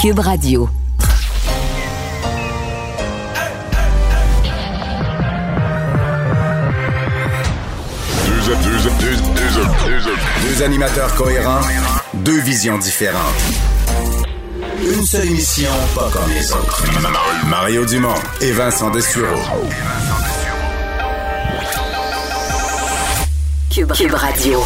Cube Radio. Deux animateurs cohérents, deux visions différentes. Une seule émission, pas comme les autres. Mario Dumont et Vincent Dessureau. Cube, Cube Radio.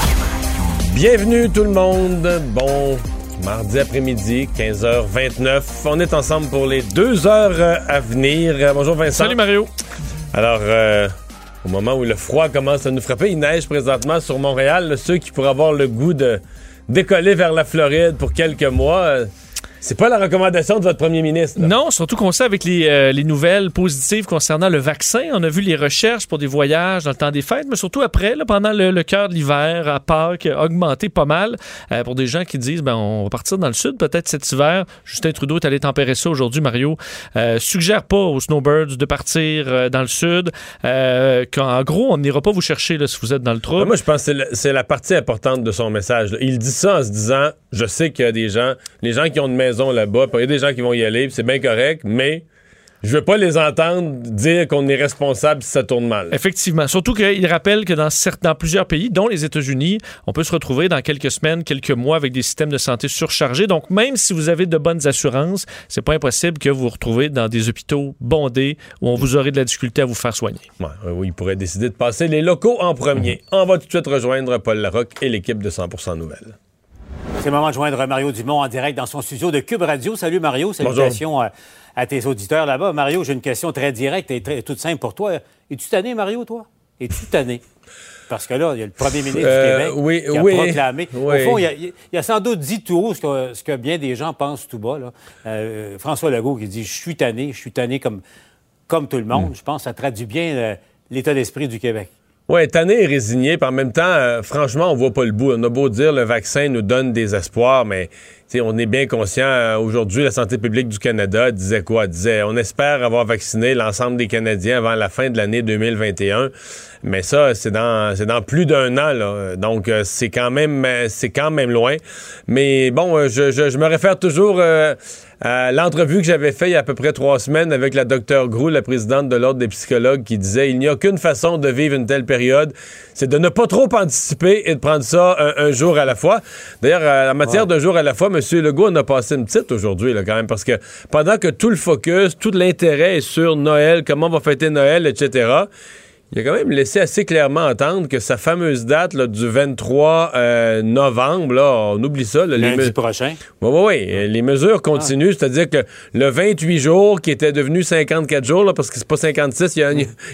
Bienvenue tout le monde. Bon mardi après-midi, 15h29. On est ensemble pour les deux heures euh, à venir. Bonjour Vincent. Salut Mario. Alors, euh, au moment où le froid commence à nous frapper, il neige présentement sur Montréal. Là, Ceux qui pourraient avoir le goût de décoller vers la Floride pour quelques mois, euh, c'est pas la recommandation de votre premier ministre. là. Non, surtout qu'on sait avec les, euh, les nouvelles positives concernant le vaccin, on a vu les recherches pour des voyages dans le temps des fêtes, mais surtout après, là, pendant le, le cœur de l'hiver, à Pâques, augmenté pas mal euh, pour des gens qui disent ben, on va partir dans le sud peut-être cet hiver. Justin Trudeau est allé tempérer ça aujourd'hui, Mario. Euh, suggère pas aux snowbirds de partir dans le sud. Qu'en gros, on n'ira pas vous chercher là, si vous êtes dans le Mais trouble. Moi, je pense que c'est la partie importante de son message. là. Il dit ça en se disant Je sais qu'il y a des gens, les gens qui ont une maison là-bas, il y a des gens qui vont y aller, c'est bien correct, mais je veux pas les entendre dire qu'on est responsable si ça tourne mal. Effectivement. Surtout qu'il rappelle que dans, certains, dans plusieurs pays, dont les États-Unis, on peut se retrouver dans quelques semaines, quelques mois avec des systèmes de santé surchargés. Donc, même si vous avez de bonnes assurances, c'est pas impossible que vous vous retrouvez dans des hôpitaux bondés où on vous aurait de la difficulté à vous faire soigner. Ouais, oui, il pourrait décider de passer les locaux en premier. On va tout de suite rejoindre Paul Larocque et l'équipe de 100% Nouvelles. C'est le moment de joindre Mario Dumont en direct dans son studio de Cube Radio. Salut Mario, salutations à, à tes auditeurs là-bas. Mario, j'ai une question très directe et très, toute simple pour toi. Es-tu tanné, Mario, toi? Es-tu tanné? Parce que là, il y a le premier ministre Euh, du Québec oui, qui a oui, proclamé. oui. Au fond, il a, il a sans doute dit tout haut ce que, ce que bien des gens pensent tout bas. là. Euh, François Legault qui dit « Je suis tanné, je suis tanné comme, comme tout le monde Hmm. Je pense que ça traduit bien euh, l'état d'esprit du Québec. Ouais, tanné et résigné, puis en même temps, euh, franchement, on voit pas le bout. On a beau dire le vaccin nous donne des espoirs, mais on est bien conscient. euh, Aujourd'hui, la santé publique du Canada disait quoi? Disait, on espère avoir vacciné l'ensemble des Canadiens avant la fin de l'année 2021. Mais ça, c'est dans, dans plus d'un an, là. Donc, euh, c'est quand même, euh, quand même loin. Mais bon, je, je- je me réfère toujours euh, l'entrevue que j'avais faite il y a à peu près trois semaines avec la docteure Grou, la présidente de l'Ordre des psychologues, qui disait il n'y a qu'une façon de vivre une telle période, c'est de ne pas trop anticiper et de prendre ça un, un jour à la fois. D'ailleurs, euh, en matière d'un jour à la fois, M. Legault en a passé une petite aujourd'hui, quand même, parce que pendant que tout le focus, tout l'intérêt est sur Noël, comment on va fêter Noël, etc., il a quand même laissé assez clairement entendre que sa fameuse date là, du 23 euh, novembre, là, on oublie ça. là, Lundi prochain. oui, oui, oui. Euh, Les mesures continuent, c'est-à-dire que le 28 jours, qui était devenu 54 jours, là, parce que c'est pas 56, il y, en-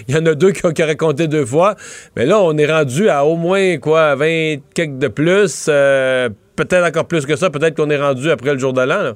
il y en a deux qui, ont- qui deux fois. Mais là, on est rendu à au moins, quoi, 20 quelques de plus. euh, peut-être encore plus que ça. Peut-être qu'on est rendu après le jour de l'an.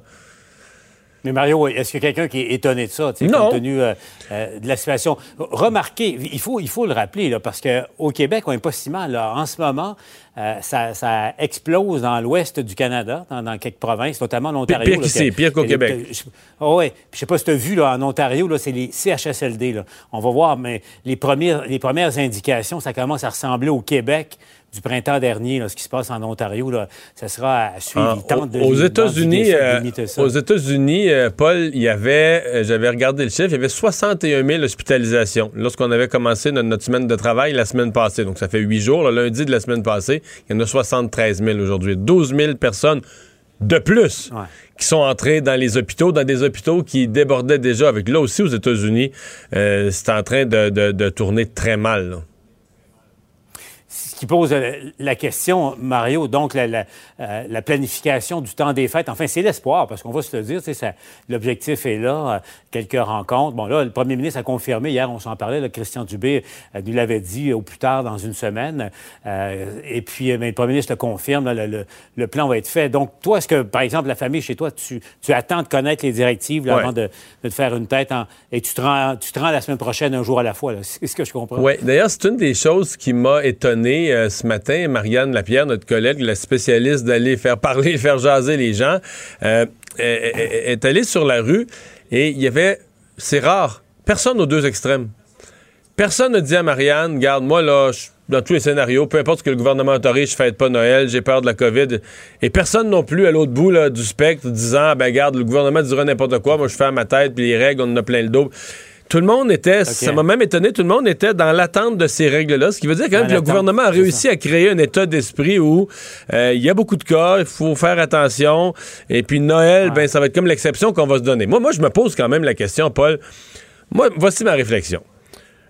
Mais Mario, est-ce qu'il y a quelqu'un qui est étonné de ça, tu sais, Non. compte tenu euh, euh, de la situation? Remarquez, il faut, il faut le rappeler, là, parce qu'au Québec, on n'est pas si mal. Là. En ce moment, euh, ça, ça explose dans l'ouest du Canada, dans, dans quelques provinces, notamment en Ontario. pire qu'ici, que- pire qu'au que- Québec. que- je- Ah ouais. Puis je sais pas si tu as vu, là, en Ontario, là, c'est les CHSLD. Là. On va voir, mais les premières, les premières indications, ça commence à ressembler au Québec du printemps dernier, là, ce qui se passe en Ontario. Là, ça sera à suivre. Ah, tentent de aux États-Unis, euh, aux États-Unis, euh, Paul, il y avait, euh, j'avais regardé le chiffre, il y avait 61 000 hospitalisations lorsqu'on avait commencé notre, notre semaine de travail la semaine passée. Donc ça fait huit jours, le lundi de la semaine passée, il y en a 73 000 aujourd'hui. 12 000 personnes de plus Ouais. qui sont entrées dans les hôpitaux, dans des hôpitaux qui débordaient déjà. Avec là aussi aux États-Unis, euh, c'est en train de, de- de tourner très mal. là. Ce qui pose euh, la question, Mario, donc la, la, euh, la planification du temps des fêtes, enfin, c'est l'espoir, parce qu'on va se le dire, l'objectif est là, euh, quelques rencontres. Bon, là, le premier ministre a confirmé, hier, on s'en parlait, là, Christian Dubé nous l'avait dit au plus tard dans une semaine, Euh, et puis, mais le premier ministre le confirme, là, le, plan va être fait. Donc, toi, est-ce que, par exemple, la famille chez toi, tu, tu attends de connaître les directives là, Ouais. avant de, de te faire une tête, en- et tu te, rends, tu te rends la semaine prochaine, un jour à la fois, c'est ce que je comprends? Oui, d'ailleurs, c'est une des choses qui m'a étonné euh, ce matin. Marianne Lapierre, notre collègue, la spécialiste d'aller faire parler, faire jaser les gens, euh, est, allée sur la rue et il y avait, c'est rare, personne aux deux extrêmes. Personne ne dit à Marianne, garde, moi là, je dans tous les scénarios, peu importe ce que le gouvernement autorise, je fête pas Noël, j'ai peur de la COVID. Et personne non plus à l'autre bout du spectre disant, ben garde, le gouvernement dira n'importe quoi, moi je fais à ma tête, puis les règles, on en a plein le dos. Tout le monde était, ça m'a même étonné, tout le monde était dans l'attente de ces règles-là, ce qui veut dire quand même que le gouvernement a réussi à créer un état d'esprit où euh, il y a beaucoup de cas, il faut faire attention, et puis Noël, ben ça va être comme l'exception qu'on va se donner. Moi, moi, je me pose quand même la question, Paul. Moi, voici ma réflexion.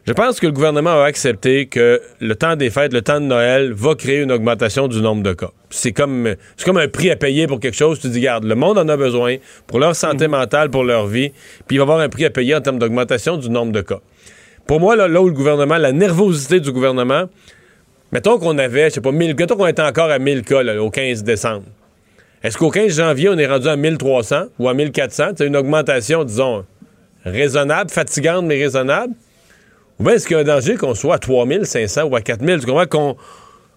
Je pense que le gouvernement a accepté que le temps des fêtes, le temps de Noël, va créer une augmentation du nombre de cas. C'est comme, c'est comme un prix à payer pour quelque chose. Tu dis, garde, le monde en a besoin pour leur santé mhm. mentale, pour leur vie, puis il va y avoir un prix à payer en termes d'augmentation du nombre de cas. Pour moi, là, où le gouvernement, la nervosité du gouvernement, mettons qu'on avait, je sais pas, 1000, mettons qu'on était encore à 1000 cas au 15 décembre. Est-ce qu'au 15 janvier, on est rendu à 1300 ou à 1400? C'est une augmentation, disons, raisonnable, fatigante, mais raisonnable. Ou bien est-ce qu'il y a un danger qu'on soit à 3500 ou à 4000? Tu comprends qu'on,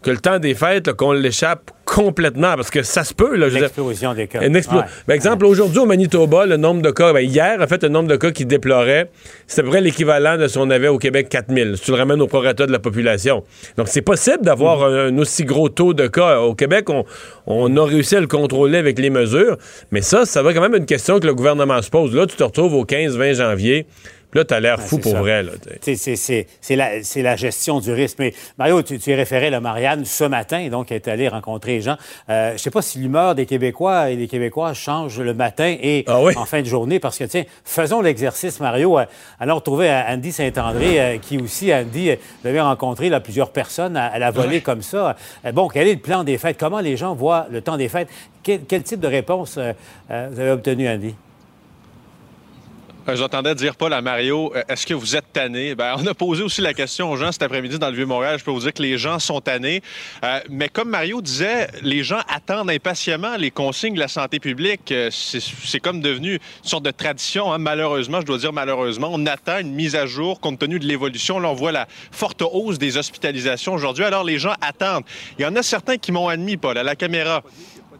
que le temps des fêtes, qu'on l'échappe complètement? Parce que ça se peut. Là, une explosion des cas. Par ben, exemple, aujourd'hui au Manitoba, le nombre de cas, ben, hier, en fait, le nombre de cas qui déplorait, c'est à peu près l'équivalent de ce qu'on avait au Québec 4000. Si tu le ramènes au prorata de la population. Donc, c'est possible d'avoir un, aussi gros taux de cas. Au Québec, on, on a réussi à le contrôler avec les mesures. Mais ça, ça va quand même une question que le gouvernement se pose. Là, tu te retrouves au 15-20 janvier. Puis là, tu as l'air fou pour vrai. C'est la, la, gestion du risque. Mais Mario, tu, tu es référé à Marianne ce matin, donc elle est allée rencontrer les gens. Euh, je sais pas si l'humeur des Québécois et des Québécois change le matin et ah en fin de journée, parce que, tiens, faisons l'exercice, Mario. Euh, allons retrouver Andy Saint-André, euh, qui aussi, Andy, avez rencontré là, plusieurs personnes à, la volée comme ça. bon, quel est le plan des fêtes? Comment les gens voient le temps des fêtes? Quel, quel type de réponse vous avez obtenu, Andy? Euh, j'entendais dire Paul à Mario, euh, est-ce que vous êtes tanné? Ben, on a posé aussi la question aux gens cet après-midi dans le Vieux-Montréal. Je peux vous dire que les gens sont tannés. Euh, mais comme Mario disait, les gens attendent impatiemment les consignes de la santé publique. C'est comme devenu une sorte de tradition. Hein. Malheureusement, je dois dire malheureusement, on attend une mise à jour compte tenu de l'évolution. Là, on voit la forte hausse des hospitalisations aujourd'hui. Alors, les gens attendent. Il y en a certains qui m'ont admis, Paul, à la caméra.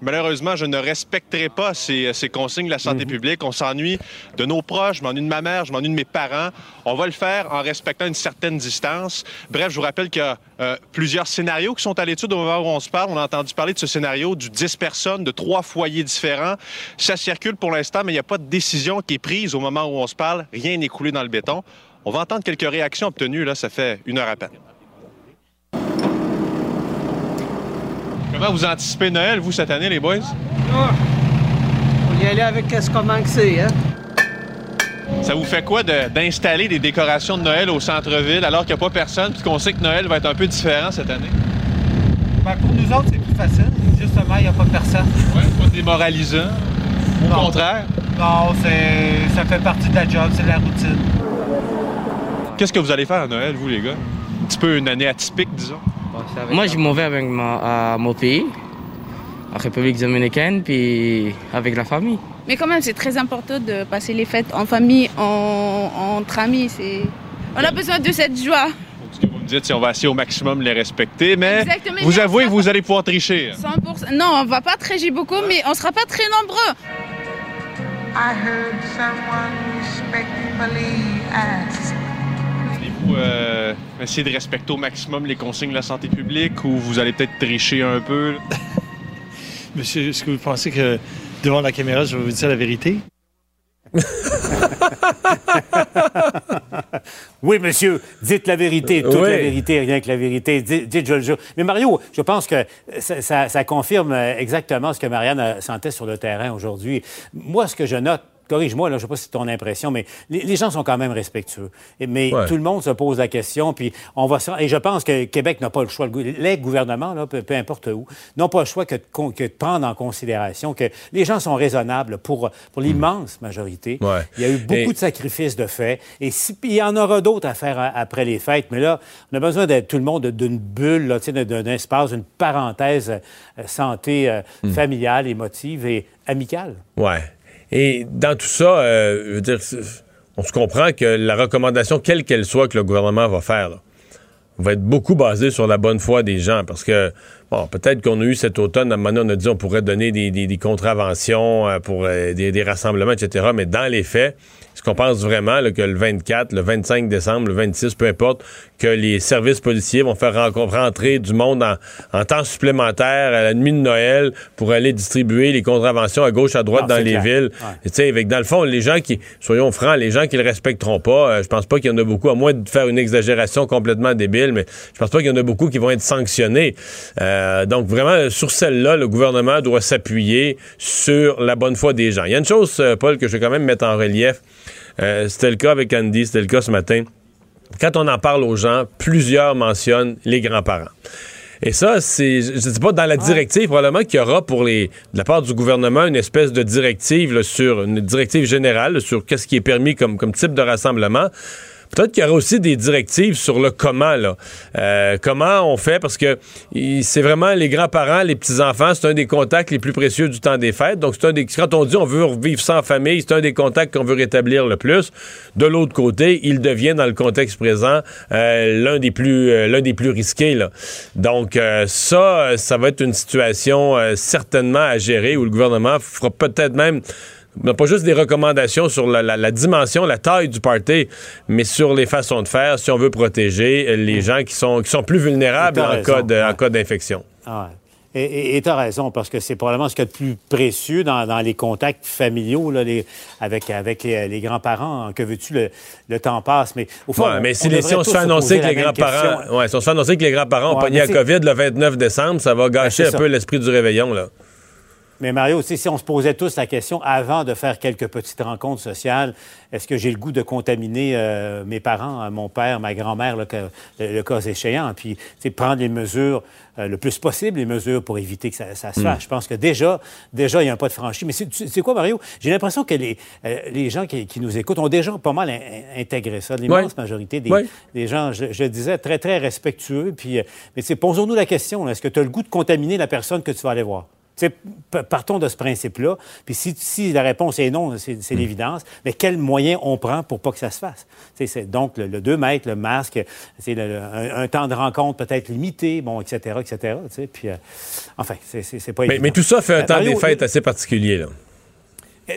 Malheureusement, je ne respecterai pas ces, consignes de la santé mhm. publique. On s'ennuie de nos proches, je m'ennuie de ma mère, je m'ennuie de mes parents. On va le faire en respectant une certaine distance. Bref, je vous rappelle qu'il y a euh, plusieurs scénarios qui sont à l'étude au moment où on se parle. On a entendu parler de ce scénario du 10 personnes, de trois foyers différents. Ça circule pour l'instant, mais il n'y a pas de décision qui est prise au moment où on se parle. Rien n'est coulé dans le béton. On va entendre quelques réactions obtenues, là, ça fait une heure à peine. Comment vous anticipez Noël, vous, cette année, les boys? Ah, on y aller avec ce qu'on c'est, hein? Ça vous fait quoi d'installer des décorations de Noël au centre-ville alors qu'il n'y a pas personne puis qu'on sait que Noël va être un peu différent cette année? Ben, pour nous autres, c'est plus facile. Justement, il n'y a pas personne. Oui, pas démoralisant. Au contraire? Non, ça fait partie de la job, c'est la routine. Qu'est-ce que vous allez faire à Noël, vous, les gars? Un petit peu une année atypique, disons. Moi, je m'en vais avec à mon pays, en République dominicaine, puis avec la famille. Mais quand même, c'est très important de passer les fêtes en famille, entre amis. On a besoin de cette joie. Ce que vous me dites, c'est on va essayer au maximum de les respecter, mais vous avouez que vous allez pouvoir tricher. 100%. Non, on va pas tricher beaucoup, mais on sera pas très nombreux. I heard someone vous euh, essayer de respecter au maximum les consignes de la santé publique ou vous allez peut-être tricher un peu? Monsieur, est-ce que vous pensez que devant la caméra, je vais vous dire la vérité? oui, monsieur, dites la vérité, toute la vérité, rien que la vérité. Dites, je le jure. Mais Mario, je pense que ça, ça confirme exactement ce que Marianne sentait sur le terrain aujourd'hui. Moi, ce que je note, corrige-moi, là, je sais pas si c'est ton impression, mais les, gens sont quand même respectueux. Mais tout le monde se pose la question, puis on va... Et je pense que Québec n'a pas le choix, les gouvernements, là, peu, importe où, n'ont pas le choix que de, prendre en considération que les gens sont raisonnables pour, pour l'immense majorité. Il y a eu beaucoup de sacrifices de fait, et il y en aura d'autres à faire après les fêtes, mais là, on a besoin d'être tout le monde d'une bulle, d'un espace, d'une parenthèse euh, santé euh, hmm. familiale, émotive et amicale. Ouais. Et dans tout ça, euh, je veux dire, on se comprend que la recommandation, quelle qu'elle soit que le gouvernement va faire, va être beaucoup basée sur la bonne foi des gens. Parce que Bon, peut-être qu'on a eu cet automne, à un moment donné, on a dit on pourrait donner des, contraventions euh, pour euh, des rassemblements, etc. Mais dans les faits, est-ce qu'on pense vraiment là, que le 24, le 25 décembre, le 26, peu importe, que les services policiers vont faire ren- rentrer du monde en, en temps supplémentaire à la nuit de Noël pour aller distribuer les contraventions à gauche, à droite Non, dans les clair. villes? Ouais. Tu sais, avec, dans le fond, les gens qui, soyons francs, les gens qui le respecteront pas, euh, je pense pas qu'il y en a beaucoup, à moins de faire une exagération complètement débile, mais je pense pas qu'il y en a beaucoup qui vont être sanctionnés. Euh, donc, vraiment, sur celle-là, le gouvernement doit s'appuyer sur la bonne foi des gens. Il y a une chose, euh, Paul, que je vais quand même mettre en relief. Euh, c'était le cas avec Andy, c'était le cas ce matin. Quand on en parle aux gens, plusieurs mentionnent les grands-parents. Et ça, c'est, je ne sais pas, dans la directive, probablement qu'il y aura pour les, de la part du gouvernement une espèce de directive là, sur, une directive générale là, sur qu'est-ce qui est permis comme, comme type de rassemblement. Peut-être qu'il y aura aussi des directives sur le comment, là. Euh, comment on fait, parce que c'est vraiment les grands-parents, les petits-enfants, c'est un des contacts les plus précieux du temps des fêtes. Donc, c'est un des, quand on dit on veut vivre en famille, c'est un des contacts qu'on veut rétablir le plus. De l'autre côté, il devient, dans le contexte présent, euh, l'un des plus, euh, des plus risqués, là. Donc, ça, ça va être une situation certainement à gérer où le gouvernement fera peut-être même non, pas juste des recommandations sur la, la- la dimension, la taille du party, mais sur les façons de faire si on veut protéger euh, les gens qui sont, qui sont plus vulnérables en raison, cas, de- en ouais. cas d'infection. Ah ouais. Et tu as raison, parce que c'est probablement ce qu'il y a de plus précieux dans, dans les contacts familiaux là, les- avec, avec les, les grands-parents. Que veux-tu, le, le temps passe. Mais au fond, Ouais, mais si, on les- devrait si on se fait annoncer que les grands-parents ouais, si on se fait annoncer que les grands-parents ont pogné la COVID le 29 décembre, ça va gâcher un ça. peu l'esprit du réveillon. Là. Mais Mario, si on se posait tous la question avant de faire quelques petites rencontres sociales, est-ce que j'ai le goût de contaminer euh, mes parents, euh, mon père, ma grand-mère, le, le cas échéant, puis prendre les mesures euh, le plus possible, les mesures pour éviter que ça, ça se fasse. Je pense que déjà, déjà, il y a un pas de franchi. Mais c'est tu sais quoi, Mario? J'ai l'impression que les, euh, les gens qui, qui nous écoutent ont déjà pas mal in- in- intégré ça. L'immense majorité des, gens, je, je le disais, très, très respectueux. Puis, euh, mais posons-nous la question, est-ce que tu as le goût de contaminer la personne que tu vas aller voir? Partons de ce principe-là. Puis si, si la réponse est non, c'est c'est l'évidence, mais quels moyens on prend pour pas que ça se fasse? C'est donc le, le 2 mètres, le masque, c'est le- le- un, un temps de rencontre peut-être limité, bon, etc., etc. Puis, euh, enfin, c'est- pas Mais, évident. mais tout ça fait un Euh, temps Mario, des fêtes assez particulier. Là.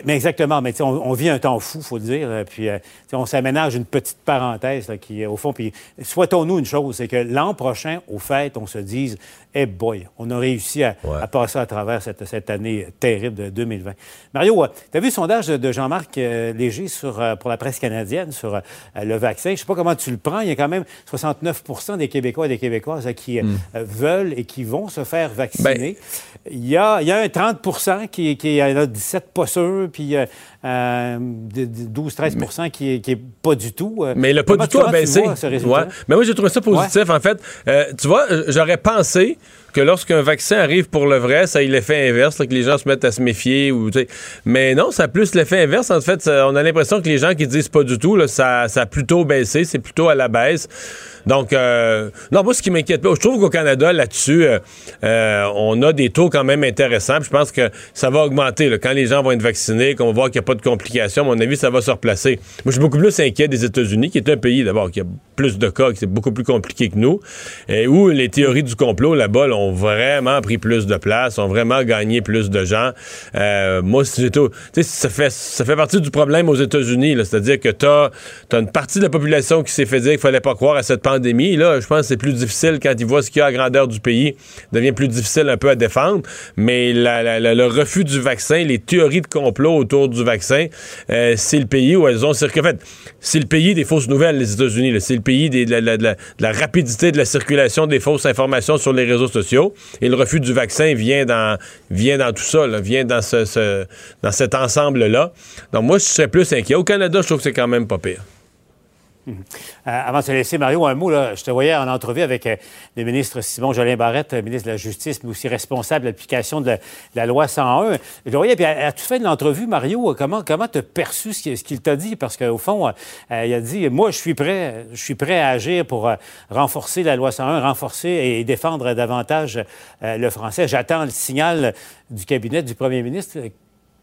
mais exactement, mais on, on vit un temps fou, faut le dire. euh, Puis on s'aménage une petite parenthèse là, qui, au fond, puis souhaitons-nous une chose, c'est que l'an prochain, aux fêtes, on se dise, eh boy, on a réussi à, Ouais. à passer à travers cette, cette année terrible de 2020. Mario, tu as vu le sondage de, Jean-Marc euh, Léger sur, euh, pour la presse canadienne sur euh, le vaccin? Je sais pas comment tu le prends. Il y a quand même 69% des Québécois et des Québécoises euh, qui euh, euh, veulent et qui vont se faire vacciner. Il y, a, il y a un 30 qui, qui il y en a 17 pas sûrs, puis euh, euh, 12-13 qui, qui est pas du tout. euh. Mais le pas Comment- du tout a baissé. vois ce résultat? Ouais. Mais moi, j'ai trouvé ça positif. En fait, Euh, tu vois, euh, j'aurais pensé que lorsqu'un vaccin arrive pour le vrai, ça a l'effet inverse, là, que les gens se mettent à se méfier. Ou, mais non, ça a plus l'effet inverse. En fait, ça- on a l'impression que les gens qui disent pas du tout, là, ça, ça a plutôt baissé, c'est plutôt à la baisse. Donc, euh, non, moi, ce qui m'inquiète pas, je trouve qu'au Canada, là-dessus, euh, euh, on a des taux quand même intéressants. Je pense que ça va augmenter. Quand les gens vont être vaccinés, qu'on va voir qu'il n'y a pas de complications, à mon avis, ça va se replacer. Moi, je suis beaucoup plus inquiet des États-Unis, qui est un pays, d'abord, qui a plus de cas, qui c'est beaucoup plus compliqué que nous, où les théories du complot, là-bas, là, ont vraiment pris plus de place, ont vraiment gagné plus de gens. Moi, si j'étais ça fait, ça fait partie du problème aux États-Unis, c'est-à-dire que tu as, une partie de la population qui s'est fait dire qu'il fallait pas croire à cette pandémie. Je pense que c'est plus difficile quand ils voient ce qu'il y a à grandeur du pays, devient plus difficile un peu à défendre. Mais le refus du vaccin, les théories de complot autour du vaccin, euh, c'est le pays où elles ont circulé. En fait, c'est le pays des fausses nouvelles, les États-Unis. C'est le pays de, la, rapidité de la circulation des fausses informations sur les réseaux sociaux. Et le refus du vaccin vient dans, tout ça, vient dans, dans cet ensemble-là. Donc moi, je serais plus inquiet. Au Canada, je trouve que c'est quand même pas pire. Euh, avant de te laisser, Mario, un mot. Là, je te voyais en entrevue avec euh, le ministre Simon Jolin Barrette, ministre de la Justice, mais aussi responsable de l'application de, la- loi 101. Je le voyais, puis à, à fin de l'entrevue, Mario, euh, comment comment t'as perçu ce qu'il t'a dit? Parce qu'au fond, il a dit, moi, je suis prêt, je suis prêt à agir pour renforcer la loi 101, renforcer et défendre davantage le français. J'attends le signal du cabinet du premier ministre.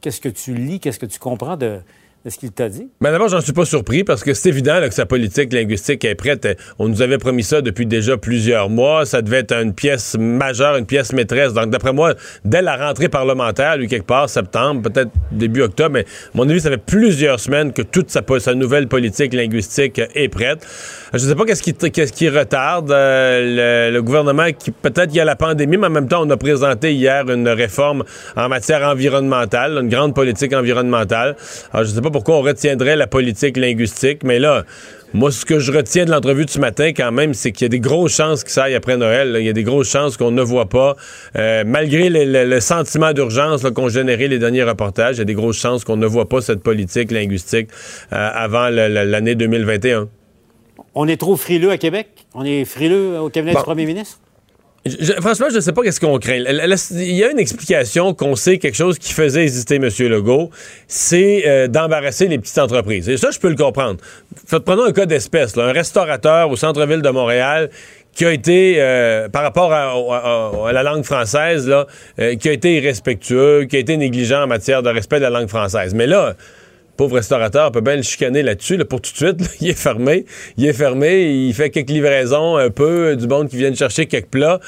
Qu'est-ce que tu lis, qu'est-ce que tu comprends de, de ce qu'il t'a dit? Ben d'abord, j'en suis pas surpris parce que c'est évident que sa politique linguistique est prête. On nous avait promis ça depuis déjà plusieurs mois. Ça devait être une pièce majeure, une pièce maîtresse. Donc, d'après moi, dès la rentrée parlementaire, lui, quelque part, septembre, peut-être début octobre, mais à mon avis, ça fait plusieurs semaines que toute sa, nouvelle politique linguistique est prête. Je sais pas qu'est-ce qui, retarde euh, le, gouvernement peut-être qu'il y a la pandémie, mais en même temps, on a présenté hier une réforme en matière environnementale, une grande politique environnementale. Alors, je sais pas pourquoi on retiendrait la politique linguistique, mais là, moi, ce que je retiens de l'entrevue de ce matin, quand même, c'est qu'il y a des grosses chances que ça aille après Noël. Il y a des grosses chances qu'on ne voit pas. Euh, malgré le, sentiment d'urgence qu'ont généré les derniers reportages, il y a des grosses chances qu'on ne voit pas cette politique linguistique euh, avant l'année 2021. On est trop frileux à Québec? On est frileux au cabinet du premier ministre? Franchement, je ne sais pas qu'est-ce qu'on craint. Il y a une explication qu'on sait quelque chose qui faisait exister M. Legault, c'est euh, d'embarrasser les petites entreprises. Et ça, je peux le comprendre. prenons un cas d'espèce. Un restaurateur au centre-ville de Montréal qui a été, euh, par rapport à, la langue française, euh, qui a été irrespectueux, qui a été négligent en matière de respect de la langue française. Mais là, pauvre restaurateur peut bien le chicaner là-dessus, pour tout de suite. il est fermé. Il est fermé. Il fait quelques livraisons, un peu, du monde qui vient chercher quelques plats.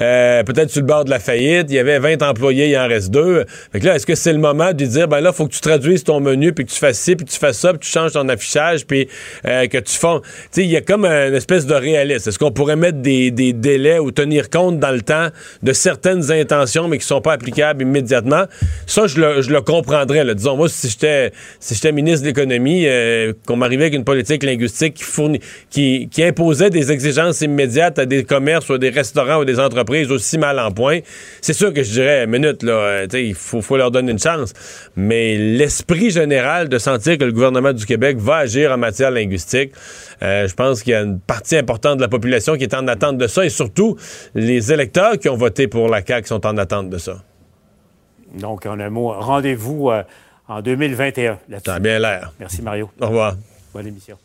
Euh, peut-être sur le bord de la faillite. Il y avait 20 employés, il en reste deux. Fait que là, est-ce que c'est le moment de dire, ben là, faut que tu traduises ton menu, puis que tu fasses ci, puis tu fasses ça, puis tu changes ton affichage, puis euh, que tu fais... Tu sais, il y a comme une espèce de réalisme. Est-ce qu'on pourrait mettre des, délais ou tenir compte dans le temps de certaines intentions, mais qui sont pas applicables immédiatement? Ça, je le, comprendrais. Là. Disons, moi, si j'étais j'étais ministre de l'Économie, euh, qu'on m'arrivait avec une politique linguistique qui, imposait des exigences immédiates à des commerces ou à des restaurants ou des entreprises aussi mal en point, c'est sûr que je dirais, minute, là, euh, il faut, leur donner une chance. Mais l'esprit général de sentir que le gouvernement du Québec va agir en matière linguistique, euh, je pense qu'il y a une partie importante de la population qui est en attente de ça et surtout les électeurs qui ont voté pour la CAQ sont en attente de ça. Donc, en un mot, rendez-vous en 2021. Ça a bien l'air. Merci, Mario. Au revoir. Bonne émission.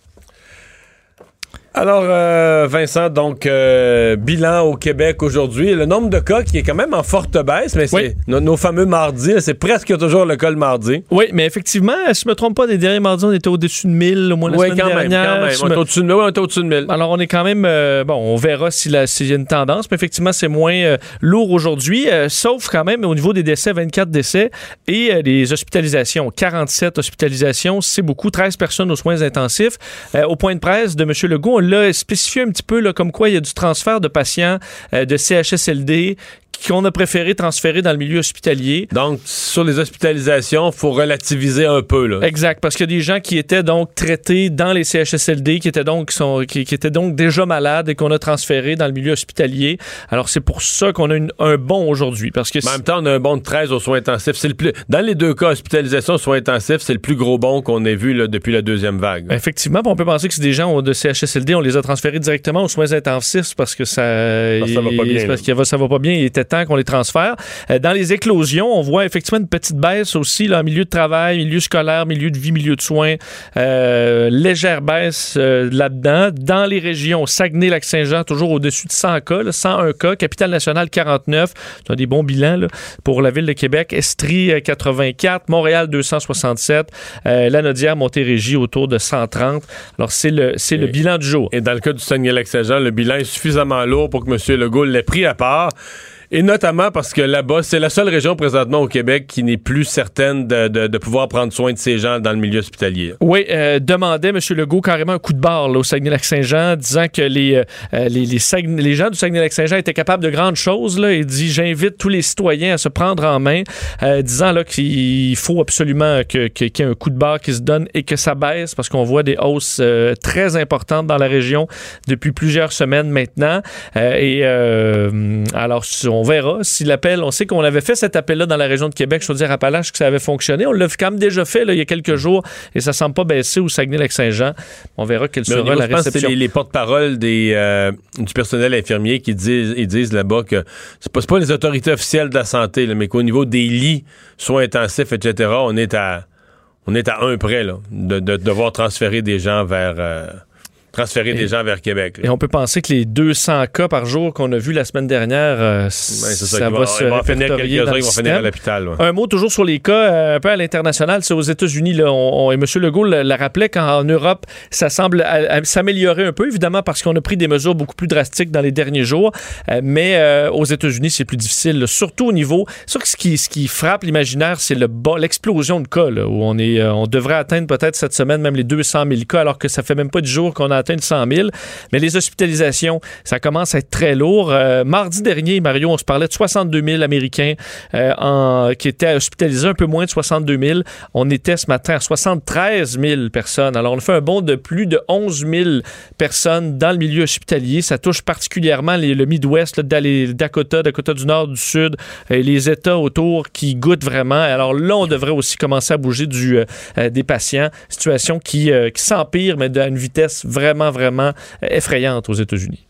Alors, euh, Vincent, donc, euh, bilan au Québec aujourd'hui. Le nombre de cas qui est quand même en forte baisse, mais c'est nos, fameux mardis, c'est presque toujours le cas le mardi. Oui, mais effectivement, si je me trompe pas, des derniers mardis, on était au-dessus de 1000 au moins la oui, semaine quand dernière. Même, quand même. On, est au-dessus de, est au-dessus de 1000. Alors, on est quand même... Euh, bon, on verra s'il y a une tendance, mais effectivement, c'est moins lourd aujourd'hui, sauf quand même au niveau des décès, 24 décès, et les hospitalisations. 47 hospitalisations, c'est beaucoup. 13 personnes aux soins intensifs. au point de presse de M. Legault, on l'a spécifié un petit peu là, comme quoi il y a du transfert de patients euh, de CHSLD qu'on a préféré transférer dans le milieu hospitalier. Donc, sur les hospitalisations, il faut relativiser un peu. Là. Exact, parce qu'il y a des gens qui étaient donc traités dans les CHSLD, qui étaient donc, qui sont, qui, étaient donc déjà malades et qu'on a transférés dans le milieu hospitalier. Alors, c'est pour ça qu'on a un bon aujourd'hui. Parce que en même temps, on a un bon de 13 aux soins intensifs. C'est le plus, dans les deux cas, hospitalisation, soins intensifs, c'est le plus gros bon qu'on ait vu là, depuis la deuxième vague. Effectivement, on peut penser que c'est des gens de CHSLD, on les a transférés directement aux soins intensifs parce que ça, va pas bien. Parce que ça va pas bien. Temps qu'on les transfère. Euh, dans les éclosions, on voit effectivement une petite baisse aussi, là, en milieu de travail, milieu scolaire, milieu de vie, milieu de soins. Euh, légère baisse euh, là-dedans. Dans les régions, Saguenay-Lac-Saint-Jean, toujours au-dessus de 100 cas, 101 cas. Capitale-Nationale, 49. C'est des bons bilans là, pour la ville de Québec. Estrie, 84. Montréal, 267. Lanaudière, Montérégie, autour de 130. Alors, c'est le, c'est le bilan du jour. Et dans le cas du Saguenay-Lac-Saint-Jean, le bilan est suffisamment lourd pour que M. Legault l'ait pris à part. Et notamment parce que là-bas, c'est la seule région présentement au Québec qui n'est plus certaine de, de, pouvoir prendre soin de ces gens dans le milieu hospitalier. Oui, euh, demandait M. Legault carrément un coup de barre là, au Saguenay-Lac-Saint-Jean, disant que les, euh, les, les, gens du Saguenay-Lac-Saint-Jean étaient capables de grandes choses. Là. Il dit J'invite tous les citoyens à se prendre en main, euh, disant là, qu'il faut absolument qu'il que, y ait un coup de barre qui se donne et que ça baisse parce qu'on voit des hausses euh, très importantes dans la région depuis plusieurs semaines maintenant. et alors, on verra si l'appel, on sait qu'on avait fait cet appel-là dans la région de Québec, je veux dire Appalaches, que ça avait fonctionné. On l'a quand même déjà fait là, il y a quelques jours et ça semble pas baisser au Saguenay-Lac-Saint-Jean. On verra quelle sera la réception. c'est les, porte-parole euh, du personnel infirmier qui disent, ils disent là-bas que c'est pas, pas les autorités officielles de la santé, mais qu'au niveau des lits, soins intensifs, etc., on est à on est à un près là, de, devoir transférer des gens vers... Euh, transférer des gens vers Québec. Et on peut penser que les 200 cas par jour qu'on a vus la semaine dernière, euh, ça, va, se répertorier dans le système. Un mot toujours sur les cas, euh, un peu à l'international, c'est aux États-Unis. et M. Legault le, rappelait qu'en Europe, ça semble s'améliorer un peu, évidemment, parce qu'on a pris des mesures beaucoup plus drastiques dans les derniers jours. Euh, mais aux États-Unis, c'est plus difficile, surtout au niveau. Sûr que ce qui, ce qui frappe l'imaginaire, c'est l'explosion de cas, où on, est, on devrait atteindre peut-être cette semaine même les 200 000 cas, alors que ça fait même pas de jours qu'on a atteint 100 000. Mais les hospitalisations, ça commence à être très lourd. Euh, mardi dernier, Mario, on se parlait de 62 000 Américains euh, qui étaient hospitalisés, un peu moins de 62 000. On était ce matin à 73 000 personnes. Alors, on a fait un bond de plus de 11 000 personnes dans le milieu hospitalier. Ça touche particulièrement les, le Midwest, les Dakota, Dakota du Nord, du Sud, et les États autour qui goûtent vraiment. Alors là, on devrait aussi commencer à bouger du, euh, des patients. Situation qui, qui s'empire, mais à une vitesse vraiment, vraiment effrayante aux États-Unis.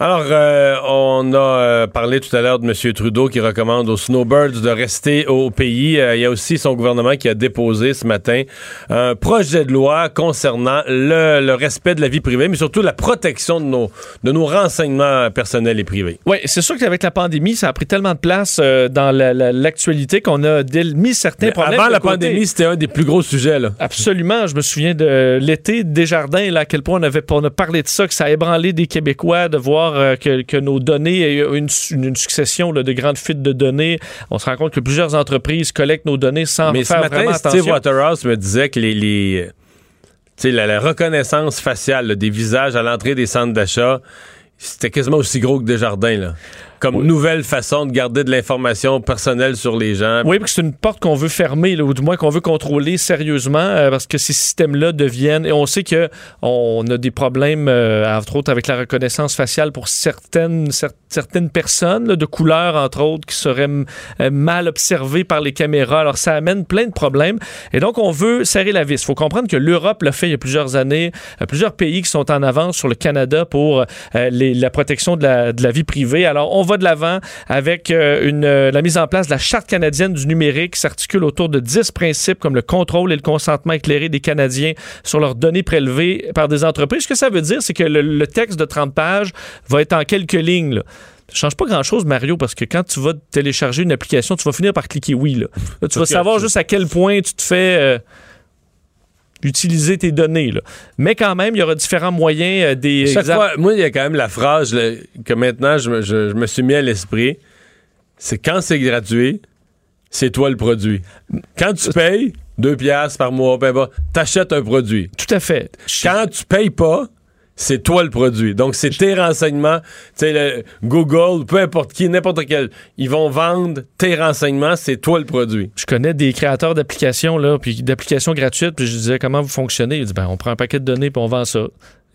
Alors, euh, on a euh, parlé tout à l'heure de M. Trudeau qui recommande aux snowbirds de rester au pays. Euh, il y a aussi son gouvernement qui a déposé ce matin un projet de loi concernant le, respect de la vie privée, mais surtout la protection de nos, de nos renseignements personnels et privés. Oui, c'est sûr qu'avec la pandémie, ça a pris tellement de place dans l'actualité qu'on a mis certains problèmes. Avant la pandémie, c'était un des plus gros sujets. Là. Absolument. Je me souviens de l'été Desjardins, là, à quel point on avait on a parlé de ça, que ça a ébranlé des Québécois de voir euh, que, nos données une, une, succession de grandes fuites de données. On se rend compte que plusieurs entreprises collectent nos données sans Mais faire ce matin, Steve Waterhouse me disait que les, la, reconnaissance faciale des visages à l'entrée des centres d'achat, c'était quasiment aussi gros que Desjardins. Là comme nouvelle façon de garder de l'information personnelle sur les gens. Oui, parce que c'est une porte qu'on veut fermer, ou du moins qu'on veut contrôler sérieusement, euh, parce que ces systèmes-là deviennent. Et on sait que on a des problèmes, euh, entre autres, avec la reconnaissance faciale pour certaines, certaines personnes de couleur, entre autres, qui seraient euh, mal observées par les caméras. Alors, ça amène plein de problèmes. Et donc, on veut serrer la vis. Il faut comprendre que l'Europe l'a fait il y a plusieurs années. plusieurs pays qui sont en avance sur le Canada pour les, la protection de la, de la vie privée. Alors, on va de l'avant avec euh, une, euh, la mise en place de la Charte canadienne du numérique qui s'articule autour de 10 principes comme le contrôle et le consentement éclairé des Canadiens sur leurs données prélevées par des entreprises. Ce que ça veut dire, c'est que le, texte de 30 pages va être en quelques lignes. Là. Ça change pas grand-chose, Mario, parce que quand tu vas télécharger une application, tu vas finir par cliquer oui. Là. tu vas savoir juste à quel point tu te fais... Euh, utiliser tes données. Là. Mais quand même, il y aura différents moyens euh, des. Chaque fois, moi, il y a quand même la phrase que maintenant je me, suis mis à l'esprit. C'est quand c'est gratuit, c'est toi le produit. Quand tu payes, deux piastres par mois, ben, bah, t'achètes un produit. Tout à fait. Quand tu payes pas, c'est toi le produit. Donc, c'est tes renseignements. Tu sais, Google, peu importe qui, n'importe quel, ils vont vendre tes renseignements, c'est toi le produit. Je connais des créateurs d'applications, là, puis d'applications gratuites, puis je disais comment vous fonctionnez? Ils disent, ben, on prend un paquet de données, puis on vend ça.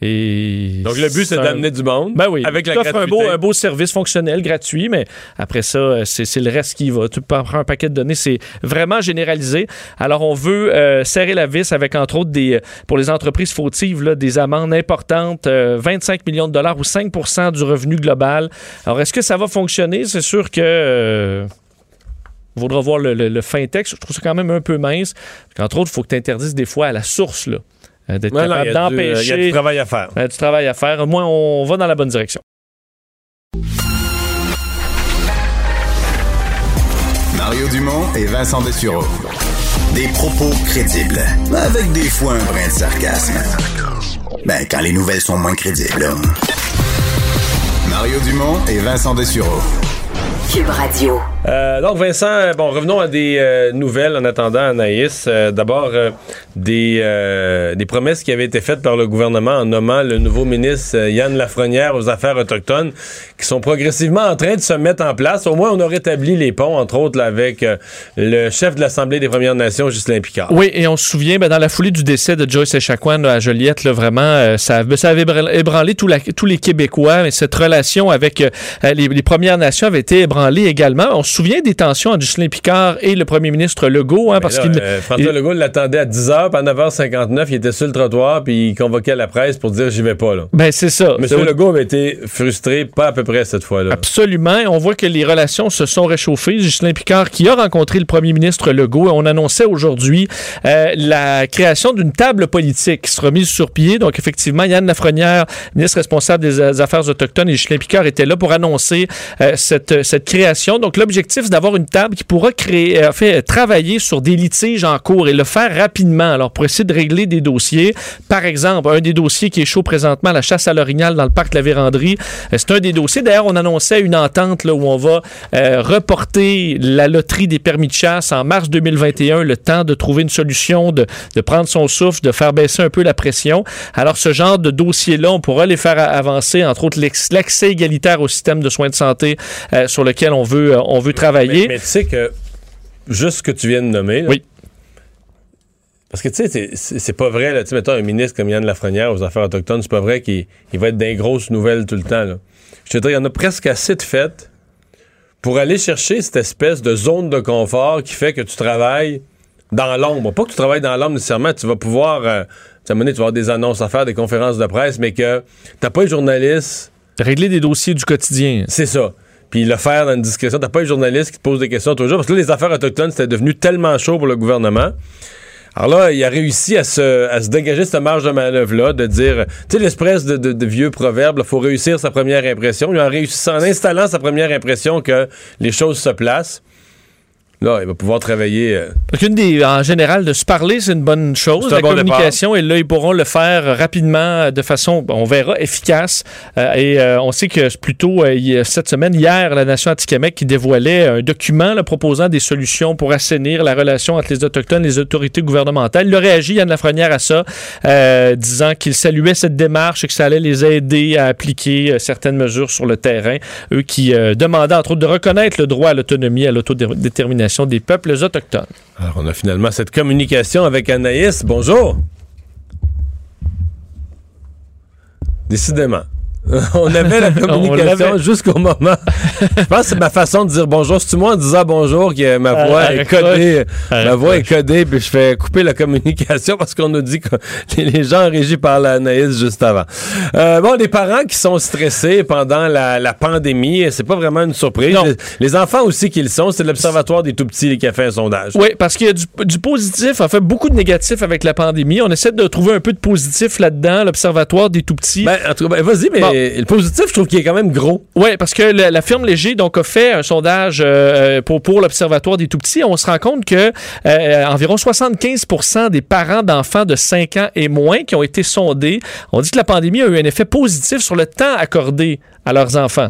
Donc, le but, c'est d'amener du monde. Ben oui. Avec la un beau, un beau service fonctionnel, gratuit, mais après ça, euh, c'est le reste qui va. Tu prends un paquet de données, c'est vraiment généralisé. Alors, on veut euh, serrer la vis avec, entre autres, des, pour les entreprises fautives, là, des amendes importantes, 25 euh, millions de dollars ou 5% du revenu global. Alors, est-ce que ça va fonctionner? C'est sûr que. Il faudra voir le, le, fin texte. Je trouve ça quand même un peu mince. Entre autres, il faut que tu interdises des fois à la source. Là. Euh, d'être capable d'empêcher. Il y a du travail à faire. Euh, du travail à faire. Au moins, on va dans la bonne direction. Mario Dumont et Vincent Dessureau. Des propos crédibles, avec des fois un brin de sarcasme. Ben, quand les nouvelles sont moins crédibles. Mario Dumont et Vincent Dessureau. Cube Radio. Euh, donc, Vincent, euh, bon, revenons à des euh, nouvelles en attendant, Anaïs. D'abord, des, des promesses qui avaient été faites par le gouvernement en nommant le nouveau ministre Yann Lafrenière aux Affaires autochtones, qui sont progressivement en train de se mettre en place. Au moins, on a rétabli les ponts, entre autres, avec le chef de l'Assemblée des Premières Nations, Justin Picard. Oui, et on se souvient, ben, dans la foulée du décès de Joyce Echaquan à Joliette, là, vraiment, ça, ça, avait ébranlé tous les Québécois, mais cette relation avec les, Premières Nations avait été ébranlée également. Souvient des tensions entre Justin Picard et le premier ministre Legault, hein, parce Mais qu'il là, euh, François il- Legault l'attendait à 10h, puis à 9h59, il était sur le trottoir, puis il convoquait la presse pour dire j'y vais pas. Là. ben c'est ça. Monsieur Legault avait été frustré, pas à peu près cette fois-là. Absolument. On voit que les relations se sont réchauffées. Justin Picard, qui a rencontré le premier ministre Legault, on annonçait aujourd'hui euh, la création d'une table politique qui sera mise sur pied. Donc, effectivement, Yann Lafrenière, ministre responsable des euh, Affaires autochtones, et Justin Picard étaient là pour annoncer euh, cette, cette création. Donc, l'objectif, d'avoir une table qui pourra créer, euh, travailler sur des litiges en cours et le faire rapidement. Alors, pour essayer de régler des dossiers. Par exemple, un des dossiers qui est chaud présentement, la chasse à l'orignal dans le parc de la Vérandrie. Euh, C'est un des dossiers. D'ailleurs, on annonçait une entente là, où on va euh, reporter la loterie des permis de chasse en mars 2021, le temps de trouver une solution, de, prendre son souffle, de faire baisser un peu la pression. Alors, ce genre de dossier-là, on pourra les faire avancer, entre autres l'accès égalitaire au système de soins de santé euh, sur lequel on veut, on veut travailler. Mais, mais tu sais que, juste ce que tu viens de nommer, là, Oui. parce que tu sais, c'est- pas vrai, là, tu mettons un ministre comme Yann Lafrenière aux Affaires autochtones, c'est pas vrai qu'il il va être les grosses nouvelles tout le temps. Là. Je te dis, il y en a presque assez de fait pour aller chercher cette espèce de zone de confort qui fait que tu travailles dans l'ombre. Pas que tu travailles dans l'ombre nécessairement, tu vas pouvoir, euh, tu vas avoir des annonces à faire, des conférences de presse, mais que t'as pas les journalistes Régler des dossiers du quotidien. c'est ça. Puis le faire dans une discrétion. T'as pas un journaliste qui te pose des questions toujours. Parce que là, les affaires autochtones, c'était devenu tellement chaud pour le gouvernement. Alors là, il a réussi à se, dégager cette marge de manœuvre-là, de dire, tu sais, l'espèce de, de- de vieux proverbe, il faut réussir sa première impression. Il a réussi, en installant sa première impression que les choses se placent. Là, il va pouvoir travailler. euh, Parce qu'une des, en général, de se parler, c'est une bonne chose. La bon communication, et là, ils pourront le faire rapidement, de façon, on verra, efficace. Euh, et euh, on sait que plutôt euh, cette semaine, hier, la Nation anti-Québec qui dévoilait un document là, proposant des solutions pour assainir la relation entre les Autochtones et les autorités gouvernementales. Il a réagi, Yann Lafrenière, à ça, euh, disant qu'il saluait cette démarche et que ça allait les aider à appliquer euh, certaines mesures sur le terrain. Eux qui euh, demandaient, entre autres, de reconnaître le droit à l'autonomie, à l'autodétermination des peuples autochtones. Alors, on a finalement cette communication avec Anaïs. Bonjour. Décidément. on avait la communication jusqu'au moment. Je pense que c'est ma façon de dire bonjour. C'est moi en disant bonjour que ma voix Elle est codée? Ma voix est codée, puis je fais couper la communication parce qu'on nous dit que les- gens en régie parlent à Anaïs juste avant. Euh, bon, les parents qui sont stressés pendant la, la pandémie, c'est pas vraiment une surprise. Les, les enfants aussi qui le sont, c'est l'Observatoire des tout-petits qui a fait un sondage. Oui, parce qu'il y a du, du positif, en fait, beaucoup de négatifs avec la pandémie. On essaie de trouver un peu de positif là-dedans, l'Observatoire des tout-petits. Ben, en tout cas, ben, vas-y, mais Bon. Le positif, je trouve qu'il est quand même gros. Oui, parce que la firme Léger donc, a fait un sondage euh, pour, pour l'Observatoire des tout-petits. On se rend compte que euh, environ 75% des parents d'enfants de 5 ans et moins qui ont été sondés ont dit que la pandémie a eu un effet positif sur le temps accordé à leurs enfants.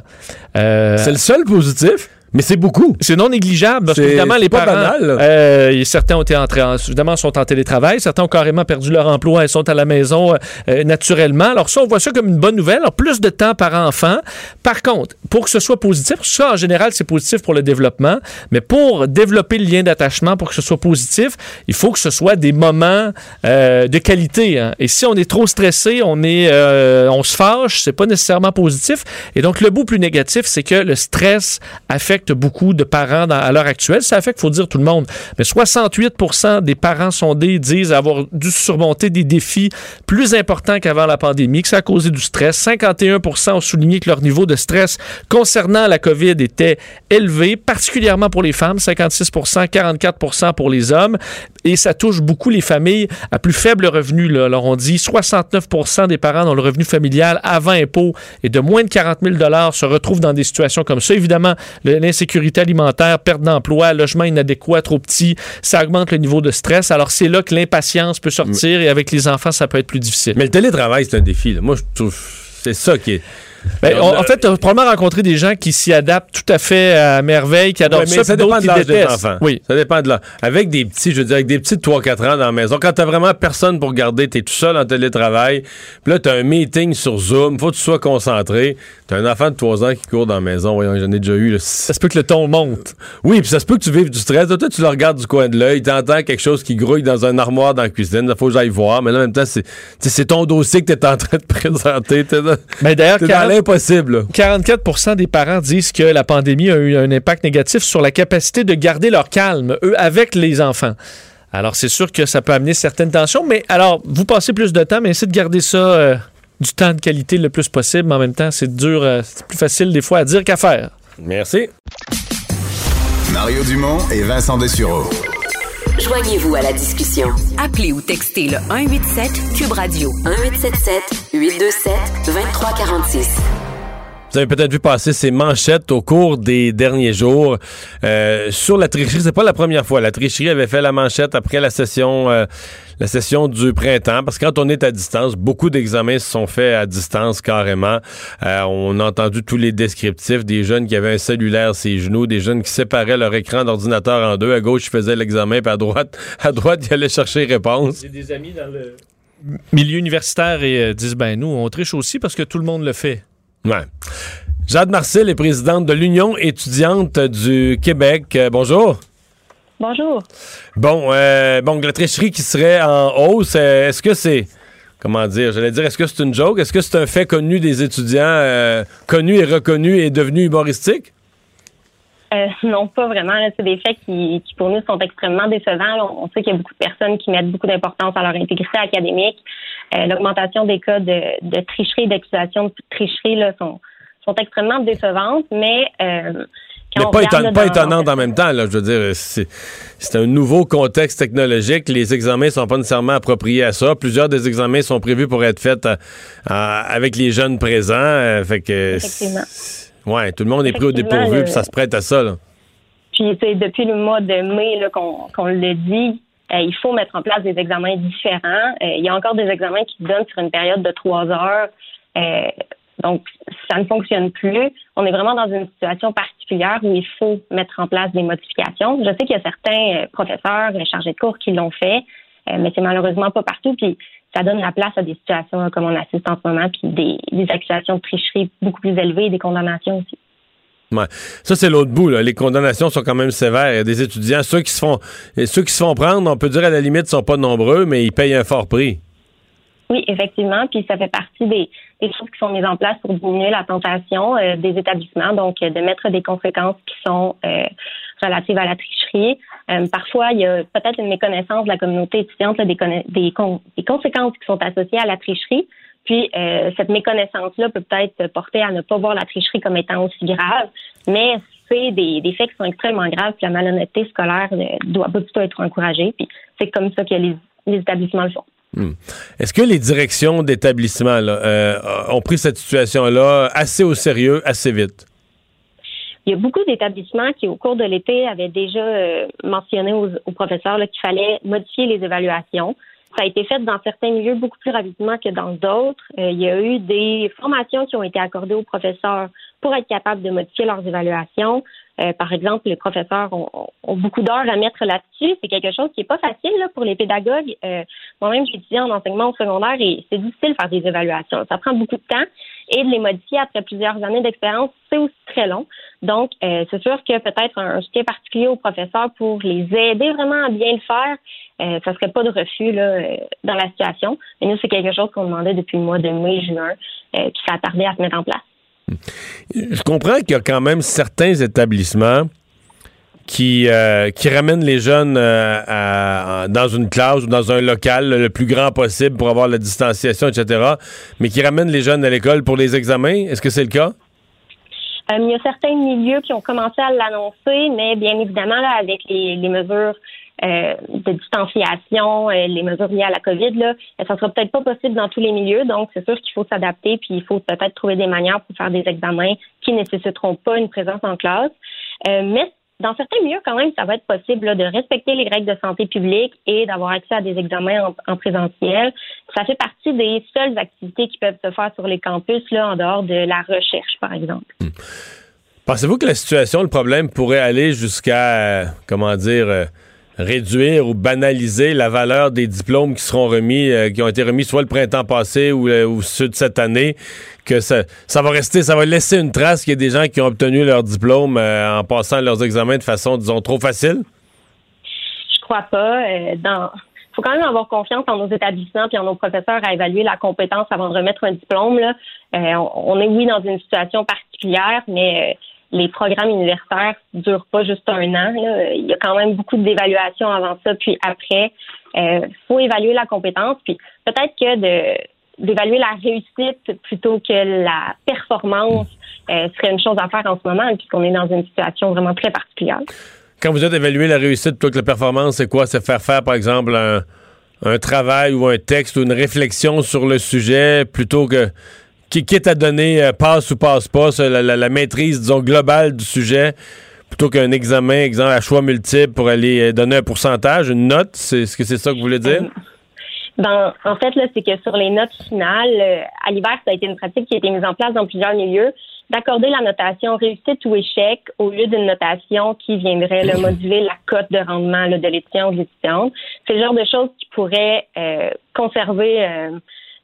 Euh, C'est le seul positif, mais c'est beaucoup. c'est non négligeable parce qu'évidemment, les pas parents, banal, euh, certains ont été entrés en, évidemment, sont en télétravail, certains ont carrément perdu leur emploi et sont à la maison euh, naturellement. Alors ça, on voit ça comme une bonne nouvelle. Alors, plus de temps par enfant. Par contre, pour que ce soit positif, ça, en général, c'est positif pour le développement, mais pour développer le lien d'attachement, pour que ce soit positif, il faut que ce soit des moments euh, de qualité. hein. Et si on est trop stressé, on est, euh, on se fâche, c'est pas nécessairement positif. Et donc, le bout plus négatif, c'est que le stress affecte beaucoup de parents à l'heure actuelle. Ça affecte, faut dire, tout le monde. Mais 68 des parents sondés disent avoir dû surmonter des défis plus importants qu'avant la pandémie, que ça a causé du stress. 51 ont souligné que leur niveau de stress concernant la COVID était élevé, particulièrement pour les femmes, 56% 44 pour les hommes. Et ça touche beaucoup les familles à plus faible revenu. Là. Alors, on dit 69 des parents dont le revenu familial avant impôt est de moins de 40 000 se retrouvent dans des situations comme ça. Évidemment, le- l'insécurité alimentaire, perte d'emploi, logement inadéquat, trop petit, ça augmente le niveau de stress. Alors, c'est là que l'impatience peut sortir et avec les enfants, ça peut être plus difficile. Mais le télétravail, c'est un défi. là. Moi, je trouve c'est ça qui est. Ben, on- en fait, tu as probablement rencontré des gens qui s'y adaptent tout à fait à merveille, qui adorent Ouais, mais ça, dépend de l'âge des enfants. Oui. Ça dépend de l'âge. Avec des petits, je veux dire, avec des petits de 3-4 ans dans la maison, quand t'as vraiment personne pour garder, t'es tout seul en télétravail, puis là, t'as un meeting sur Zoom, faut que tu sois concentré. T'as un enfant de 3 ans qui court dans la maison, voyons, j'en ai déjà eu. là. Ça se peut que le ton monte. Oui, puis ça se peut que tu vives du stress. Toi, tu le regardes du coin de l'œil, t'entends quelque chose qui grouille dans un armoire dans la cuisine, il faut que j'aille voir, mais là, en même temps, c'est ton dossier que t'es en train de présenter. T'es dans, Mais d'ailleurs, t'es dans Karen impossible. 44 des parents disent que la pandémie a eu un impact négatif sur la capacité de garder leur calme, eux, avec les enfants. Alors, c'est sûr que ça peut amener certaines tensions, mais alors, vous passez plus de temps, mais essayez de garder ça euh, du temps de qualité le plus possible. Mais en même temps, c'est dur, euh, c'est plus facile des fois à dire qu'à faire. Merci. Mario Dumont et Vincent Dessureau. Joignez-vous à la discussion. Appelez ou textez le 187 Cube Radio 1877 827 2346. Vous avez peut-être vu passer ces manchettes au cours des derniers jours euh, sur la tricherie. C'est pas la première fois. La tricherie avait fait la manchette après la session, euh, la session du printemps. Parce que quand on est à distance, beaucoup d'examens se sont faits à distance carrément. Euh, on a entendu tous les descriptifs des jeunes qui avaient un cellulaire ses genoux, des jeunes qui séparaient leur écran d'ordinateur en deux. À gauche, ils faisaient l'examen, puis à droite, à droite, ils allaient chercher réponse. J'ai des amis dans le milieu universitaire et disent ben nous on triche aussi parce que tout le monde le fait. Ouais. Jade Marcel est présidente de l'Union étudiante du Québec. Euh, bonjour. Bonjour. Bon, euh, bon, la tricherie qui serait en hausse, euh, est-ce que c'est comment dire, j'allais dire, est-ce que c'est une joke? Est-ce que c'est un fait connu des étudiants, connu et reconnu et devenu humoristique? non, pas vraiment. C'est des faits qui, pour nous, sont extrêmement décevants. On sait qu'il y a beaucoup de personnes qui mettent beaucoup d'importance à leur intégrité académique. L'augmentation des cas de, de tricherie, d'accusation de tricherie là, sont, sont extrêmement décevantes, mais euh, mais pas, étonnante en même temps, là, je veux dire, c'est un nouveau contexte technologique. Les examens sont pas nécessairement appropriés à ça. Plusieurs des examens sont prévus pour être faits euh, avec les jeunes présents. Euh, fait que, Effectivement. Ouais, tout le monde est pris au dépourvu, puis ça se prête à ça. Là. Puis, depuis le mois de mai qu'on le dit, il faut mettre en place des examens différents. il y a encore des examens qui donnent sur une période de trois heures. Donc, ça ne fonctionne plus. On est vraiment dans une situation particulière où il faut mettre en place des modifications. Je sais qu'il y a certains euh, professeurs, chargés de cours qui l'ont fait, euh, mais c'est malheureusement pas partout. Puis, ça donne la place à des situations comme on assiste en ce moment, puis des, accusations de tricherie beaucoup plus élevées et des condamnations aussi. Ça, c'est l'autre bout. Là. Les condamnations sont quand même sévères. Il y a des étudiants, ceux qui se font ceux qui se font prendre, on peut dire à la limite, sont pas nombreux, mais ils payent un fort prix. Oui, effectivement. Puis ça fait partie des, choses qui sont mises en place pour diminuer la tentation euh, des établissements, donc euh, de mettre des conséquences qui sont euh, relatives à la tricherie. parfois, il y a peut-être une méconnaissance de la communauté étudiante des, des, conséquences qui sont associées à la tricherie. Puis cette méconnaissance-là peut peut-être porter à ne pas voir la tricherie comme étant aussi grave, mais c'est des, des, faits qui sont extrêmement graves. Puis la malhonnêteté scolaire doit pas plutôt être encouragée. Puis c'est comme ça que les, les établissements le font. Hmm. Est-ce que les directions d'établissement euh, ont pris cette situation-là assez au sérieux, assez vite? Il y a beaucoup d'établissements qui, au cours de l'été, avaient déjà euh, mentionné aux, professeurs qu'il fallait modifier les évaluations. Ça a été fait dans certains milieux beaucoup plus rapidement que dans d'autres. Euh, il y a eu des formations qui ont été accordées aux professeurs pour être capables de modifier leurs évaluations. Euh, par exemple, les professeurs ont, beaucoup d'heures à mettre là-dessus. C'est quelque chose qui n'est pas facile pour les pédagogues. Euh, Moi-même, j'étudie en enseignement au secondaire et c'est difficile de faire des évaluations. Ça prend beaucoup de temps et de les modifier après plusieurs années d'expérience, c'est aussi très long. Donc, euh, c'est sûr que peut-être un soutien particulier aux professeurs pour les aider vraiment à bien le faire, euh, ça serait pas de refus là, euh, dans la situation. Mais nous, c'est quelque chose qu'on demandait depuis le mois de mai-juin, qui s'est attardé à se mettre en place. Je comprends qu'il y a quand même certains établissements qui, euh, qui ramènent les jeunes euh, dans une classe ou dans un local le plus grand possible pour avoir la distanciation, etc., mais qui ramènent les jeunes à l'école pour les examens. Est-ce que c'est le cas? Euh, il y a certains milieux qui ont commencé à l'annoncer, mais bien évidemment, là, avec les mesures euh, de distanciation, euh, les mesures liées à la COVID, là, ça sera peut-être pas possible dans tous les milieux. Donc, c'est sûr qu'il faut s'adapter, puis il faut peut-être trouver des manières pour faire des examens qui nécessiteront pas une présence en classe. Euh, mais dans certains milieux, quand même, ça va être possible de respecter les règles de santé publique et d'avoir accès à des examens en, présentiel. Ça fait partie des seules activités qui peuvent se faire sur les campus, en dehors de la recherche, par exemple. Hmm. Pensez-vous que la situation, le problème pourrait aller jusqu'à, comment dire, réduire ou banaliser la valeur des diplômes qui seront remis, euh, qui ont été remis soit le printemps passé ou, euh, ou ceux de cette année, que ça, ça, va rester, ça va laisser une trace qu'il y a des gens qui ont obtenu leur diplôme euh, en passant leurs examens de façon, disons, trop facile? Je crois pas. dans faut quand même avoir confiance en nos établissements puis en nos professeurs à évaluer la compétence avant de remettre un diplôme. On, est, oui, dans une situation particulière, mais les programmes universitaires durent pas juste un an. Il y a quand même beaucoup d'évaluations avant ça, puis après. Il faut évaluer la compétence, puis peut-être que d'évaluer la réussite plutôt que la performance euh, serait une chose à faire en ce moment, puisqu'on est dans une situation vraiment très particulière. Quand vous êtes évalué la réussite plutôt que la performance, c'est quoi? C'est faire faire, par exemple, un, travail ou un texte ou une réflexion sur le sujet plutôt que qui quitte à donner euh, passe ou passe pas, la, maîtrise, disons, globale du sujet, plutôt qu'un examen, exemple, à choix multiple pour aller euh, donner un pourcentage, une note. C'est, est-ce que c'est ça que vous voulez dire? Ben, en fait, là, c'est que sur les notes finales, euh, à l'hiver, ça a été une pratique qui a été mise en place dans plusieurs milieux, d'accorder la notation réussite ou échec au lieu d'une notation qui viendrait le moduler la cote de rendement de l'étudiant ou de l'étudiante. C'est le genre de choses qui pourraient conserver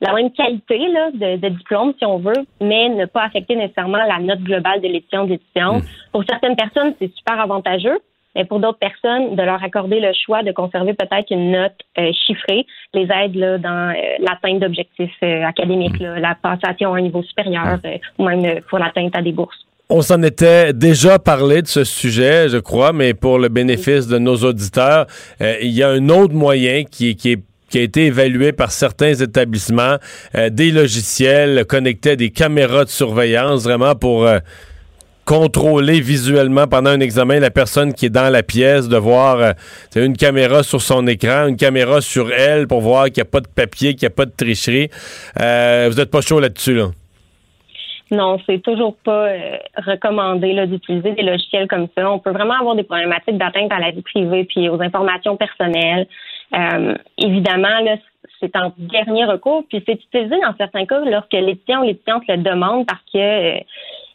la même qualité là, de, de, diplôme, si on veut, mais ne pas affecter nécessairement la note globale de l'étudiant l'étudiante. Mmh. Pour certaines personnes, c'est super avantageux mais pour d'autres personnes, de leur accorder le choix de conserver peut-être une note euh, chiffrée les aide là, dans euh, l'atteinte d'objectifs euh, académiques, la passation à un niveau supérieur ou même pour l'atteinte à des bourses. On s'en était déjà parlé de ce sujet, je crois, mais pour le bénéfice de nos auditeurs, il y a un autre moyen qui, qui est qui a été évalué par certains établissements, des logiciels connectés à des caméras de surveillance, vraiment pour contrôler visuellement pendant un examen la personne qui est dans la pièce, de voir euh, une caméra sur son écran, une caméra sur elle pour voir qu'il n'y a pas de papier, qu'il n'y a pas de tricherie. Euh, vous n'êtes pas chaud là-dessus, là? Non, c'est toujours pas euh, recommandé d'utiliser des logiciels comme ça. On peut vraiment avoir des problématiques d'atteinte à la vie privée puis aux informations personnelles. Évidemment, là, c'est en dernier recours, puis c'est utilisé dans certains cas lorsque l'étudiant ou l'étudiante le demande parce que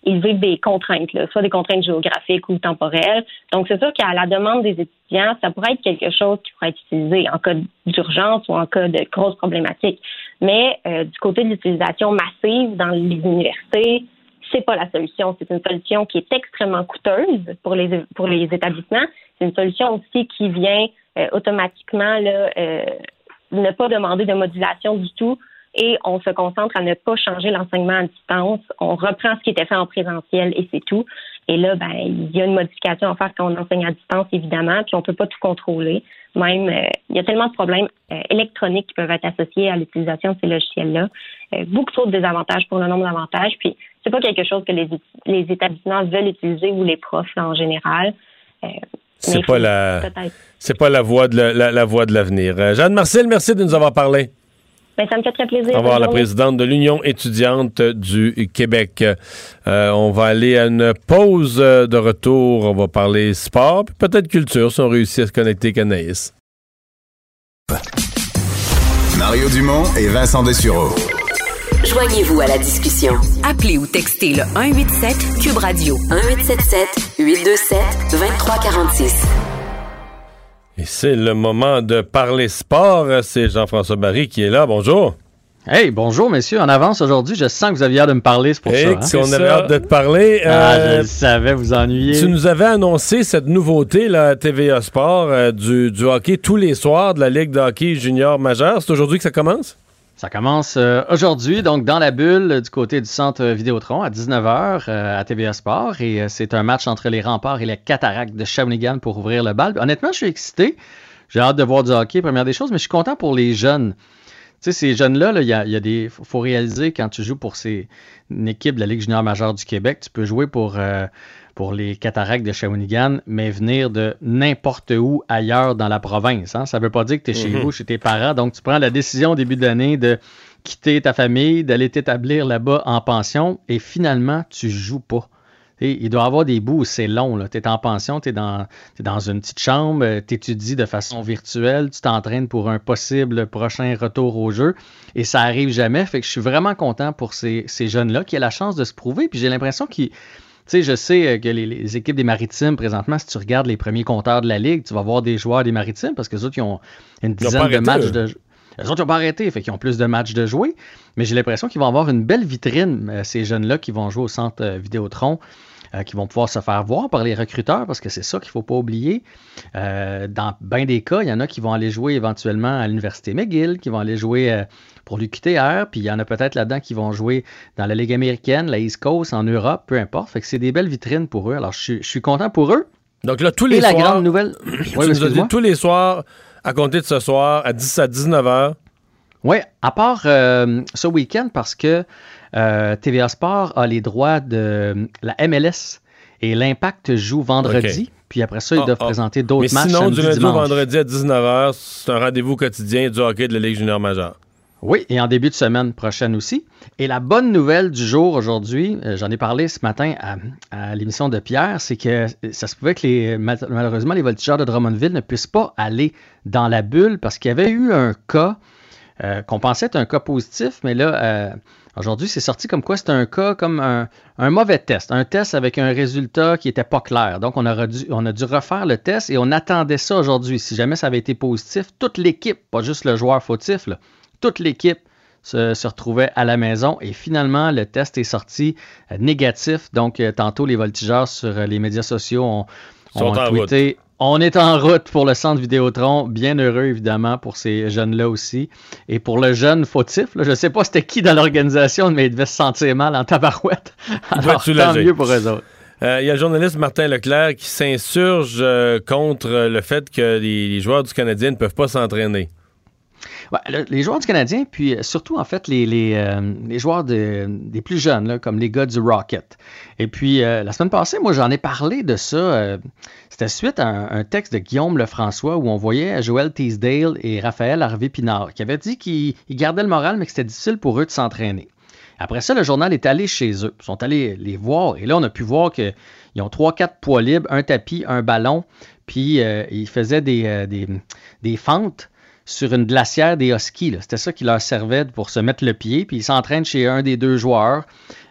ils vivent des contraintes, soit des contraintes géographiques ou temporelles. Donc, c'est sûr qu'à la demande des étudiants, ça pourrait être quelque chose qui pourrait être utilisé en cas d'urgence ou en cas de grosses problématiques. Mais euh, du côté de l'utilisation massive dans les universités, c'est pas la solution. C'est une solution qui est extrêmement coûteuse pour les pour les établissements. C'est une solution aussi qui vient euh, automatiquement là, euh, ne pas demander de modulation du tout et on se concentre à ne pas changer l'enseignement à distance. On reprend ce qui était fait en présentiel et c'est tout. Et là, ben, il y a une modification à faire quand on enseigne à distance, évidemment, puis on peut pas tout contrôler. Même, euh, il y a tellement de problèmes euh, électroniques qui peuvent être associés à l'utilisation de ces logiciels-là. Euh, beaucoup trop de désavantages pour le nombre d'avantages. Puis, c'est pas quelque chose que les, les établissements veulent utiliser ou les profs en général. C'est pas la, c'est pas la voie de la, la voie de l'avenir. Jeanne Marcel, merci de nous avoir parlé. Ben, ça me fait très plaisir. Au revoir, la présidente de l'Union étudiante du Québec. Euh, on va aller à une pause de retour. On va parler sport, peut-être culture si on réussit à se connecter avec Anaïs. Mario Dumont et Vincent Dessureau. Joignez-vous à la discussion. Appelez ou textez le 187 Cube Radio 1877 827 2346. Et c'est le moment de parler sport. C'est Jean-François Barry qui est là. Bonjour. Hey, bonjour, messieurs. En avance aujourd'hui, je sens que vous aviez hâte de me parler, c'est pour ça. Hein? Si on avait hâte de te parler. Ah, je euh, savais, vous ennuyer. Tu nous avais annoncé cette nouveauté, la TVA Sport, euh, du, du, hockey tous les soirs de la Ligue de hockey junior majeur. C'est aujourd'hui que ça commence? Ça commence euh, aujourd'hui, donc dans la bulle du côté du centre Vidéotron à 19h euh, à TVA Sport. Et euh, c'est un match entre les remparts et les cataractes de Shawinigan pour ouvrir le bal. Honnêtement, je suis excité. J'ai hâte de voir du hockey, première des choses, mais je suis content pour les jeunes. Tu sais, ces jeunes-là, il y, a, des. faut réaliser quand tu joues pour ces, une équipe de la Ligue junior majeure du Québec, tu peux jouer pour pour les cataractes de Shawinigan, mais venir de n'importe où ailleurs dans la province. Hein. Ça ne veut pas dire que tu es chez mhm. vous, chez tes parents. Donc, tu prends la décision au début de l'année de quitter ta famille, d'aller t'établir là-bas en pension, et finalement, tu joues pas. il doit y avoir des bouts où c'est long. Tu es en pension, tu es, dans une petite chambre, tu étudies de façon virtuelle, tu t'entraînes pour un possible prochain retour au jeu, et ça arrive jamais. Fait que je suis vraiment content pour ces, ces jeunes-là qui ont la chance de se prouver. Puis j'ai l'impression qu'ils sais, je sais euh, que les, équipes des Maritimes, présentement, si tu regardes les premiers compteurs de la Ligue, tu vas voir des joueurs des Maritimes parce que les autres, ils ont une dizaine de matchs de. Les autres, ils n'ont pas arrêté, fait qu'ils ont plus de matchs de jouer. Mais j'ai l'impression qu'ils vont avoir une belle vitrine, euh, ces jeunes-là qui vont jouer au centre euh, Vidéotron. Qui vont pouvoir se faire voir par les recruteurs, parce que c'est ça qu'il ne faut pas oublier. dans bien des cas, il y en a qui vont aller jouer éventuellement à l'Université McGill, qui vont aller jouer pour l'UQTR, puis il y en a peut-être là-dedans qui vont jouer dans la Ligue américaine, la East Coast, en Europe, peu importe. Fait que c'est des belles vitrines pour eux. Alors, je, suis content pour eux. Donc là, tous les soirs... la grande nouvelle... tous les soirs, à compter de ce soir, à 10 à 19 h. Oui, à part euh, ce week-end, parce que euh, TVA Sport a les droits de la MLS et l'Impact joue vendredi. Puis après ça, ils ah, doivent ah. présenter d'autres matchs. Sinon, du lundi au vendredi à 19h, c'est un rendez-vous quotidien du hockey de la Ligue junior majeure. Oui, et en début de semaine prochaine aussi. Et la bonne nouvelle du jour aujourd'hui, euh, j'en ai parlé ce matin à, l'émission de Pierre, c'est que ça se pouvait que les, malheureusement les voltigeurs de Drummondville ne puissent pas aller dans la bulle parce qu'il y avait eu un cas euh, qu'on pensait être un cas positif, mais là, euh, aujourd'hui, c'est sorti comme quoi c'était un cas comme un, mauvais test, un test avec un résultat qui n'était pas clair. Donc, on, dû, on a dû refaire le test et on attendait ça aujourd'hui. Si jamais ça avait été positif, toute l'équipe, pas juste le joueur fautif, là, toute l'équipe se, retrouvait à la maison et finalement le test est sorti euh, négatif. Donc euh, tantôt les voltigeurs sur euh, les médias sociaux ont, tweeté on est en route pour le centre Vidéotron. Bien heureux, évidemment, pour ces jeunes-là aussi. Et pour le jeune fautif, je ne sais pas c'était qui dans l'organisation, mais il devait se sentir mal en tabarouette. Alors, tant mieux pour eux autres. Il y a le journaliste Martin Leclerc qui s'insurge contre le fait que les joueurs du Canadien ne peuvent pas s'entraîner les joueurs du Canadien, puis euh, surtout, en fait, les, les, euh, joueurs des plus jeunes, comme les gars du Rocket. Et puis, euh, la semaine passée, moi, j'en ai parlé de ça. C'était suite à un, texte de Guillaume Lefrançois où on voyait Joël Teasdale et Raphaël Harvey-Pinard qui avaient dit qu'ils gardaient le moral, mais que c'était difficile pour eux de s'entraîner. Après ça, le journal est allé chez eux. Ils sont allés les voir. Et là, on a pu voir qu'ils ont trois, quatre poids libres, un tapis, un ballon. Puis, ils faisaient des, des, des fentes sur une glacière des Huskies. C'était ça qui leur servait pour se mettre le pied. Puis ils s'entraînent chez un des deux joueurs.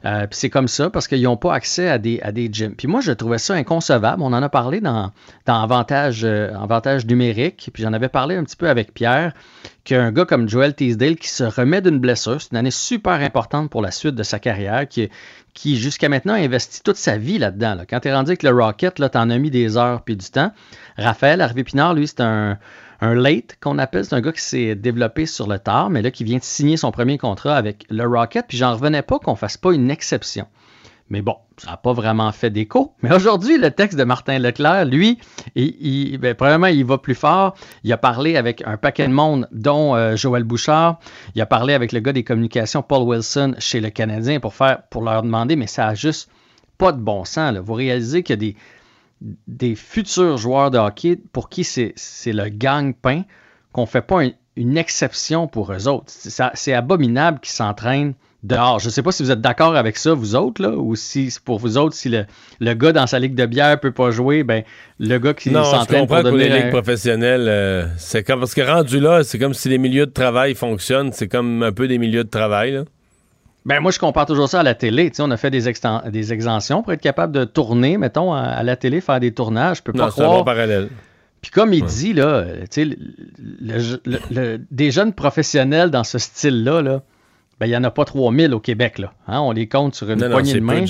Euh, puis c'est comme ça parce qu'ils n'ont pas accès à des, à des gyms. Puis moi, je trouvais ça inconcevable. On en a parlé dans, dans euh, avantage numérique. Puis j'en avais parlé un petit peu avec Pierre qu'un gars comme Joel Teasdale qui se remet d'une blessure, c'est une année super importante pour la suite de sa carrière, qui, qui jusqu'à maintenant a investi toute sa vie là-dedans. Quand tu es rendu avec le Rocket, tu en as mis des heures puis du temps. Raphaël Harvey Pinard, lui, c'est un, un late qu'on appelle. C'est un gars qui s'est développé sur le tard, mais là, qui vient de signer son premier contrat avec le Rocket. Puis j'en revenais pas qu'on fasse pas une exception. Mais bon, ça n'a pas vraiment fait d'écho. Mais aujourd'hui, le texte de Martin Leclerc, lui, il, ben, il va plus fort. Il a parlé avec un paquet de monde, dont euh, Joël Bouchard. Il a parlé avec le gars des communications, Paul Wilson, chez le Canadien, pour, faire, pour leur demander, mais ça a juste pas de bon sens. Vous réalisez qu'il y a des, des futurs joueurs de hockey pour qui c'est le gang-pain qu'on ne fait pas une exception pour eux autres. C'est abominable qu'ils s'entraînent dehors. Je ne sais pas si vous êtes d'accord avec ça, vous autres, là, ou si pour vous autres, si le, le, gars dans sa ligue de bière peut pas jouer, ben le gars qui s'entraîne pour devenir... les ligues professionnelles, euh, c'est comme parce que rendu là, c'est comme si les milieux de travail fonctionnent, c'est comme un peu des milieux de travail. Là. Ben moi, je compare toujours ça à la télé. on a fait des, des exemptions pour être capable de tourner, mettons, à, la télé, faire des tournages. Je peux pas croire. Un parallèle. Puis comme il dit, là, le, des jeunes professionnels dans ce style-là, là, ben, il n'y en a pas 3000 au Québec. Là. Hein, on les compte sur une poignée de main.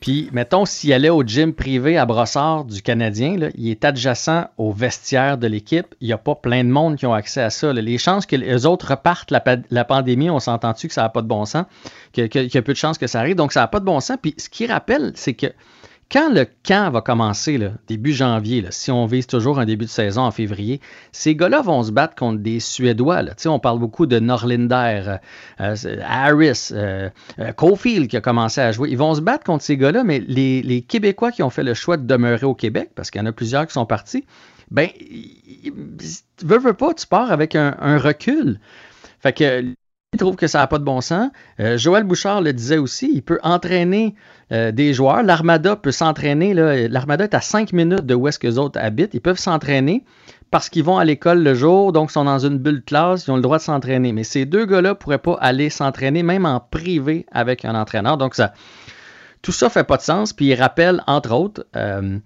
Puis, mettons, s'il allait au gym privé à Brossard du Canadien, il est adjacent au vestiaire de l'équipe. Il n'y a pas plein de monde qui ont accès à ça. Les chances que les autres repartent la, pandémie, on s'entend-tu que ça n'a pas de bon sens, qu'il y a peu de chances que ça arrive? Donc, ça n'a pas de bon sens. Puis, ce qui rappelle, c'est que quand le camp va commencer, début janvier, si on vise toujours un début de saison en février, ces gars-là vont se battre contre des Suédois. On parle beaucoup de Norlinder, euh, euh, Harris, euh, Cofield qui a commencé à jouer. Ils vont se battre contre ces gars-là, mais les, Québécois qui ont fait le choix de demeurer au Québec, parce qu'il y en a plusieurs qui sont partis, ben, veux, veux pas, tu pars avec un, un recul. Fait que il trouve que ça n'a pas de bon sens. Euh, Joël Bouchard le disait aussi, il peut entraîner euh, des joueurs. L'Armada peut s'entraîner. L'Armada est à 5 minutes de où est-ce que les autres habitent. Ils peuvent s'entraîner parce qu'ils vont à l'école le jour, donc sont dans une bulle de classe, ils ont le droit de s'entraîner. Mais ces deux gars-là ne pourraient pas aller s'entraîner, même en privé, avec un entraîneur. Donc, ça, tout ça fait pas de sens. Puis il rappelle, entre autres, euh,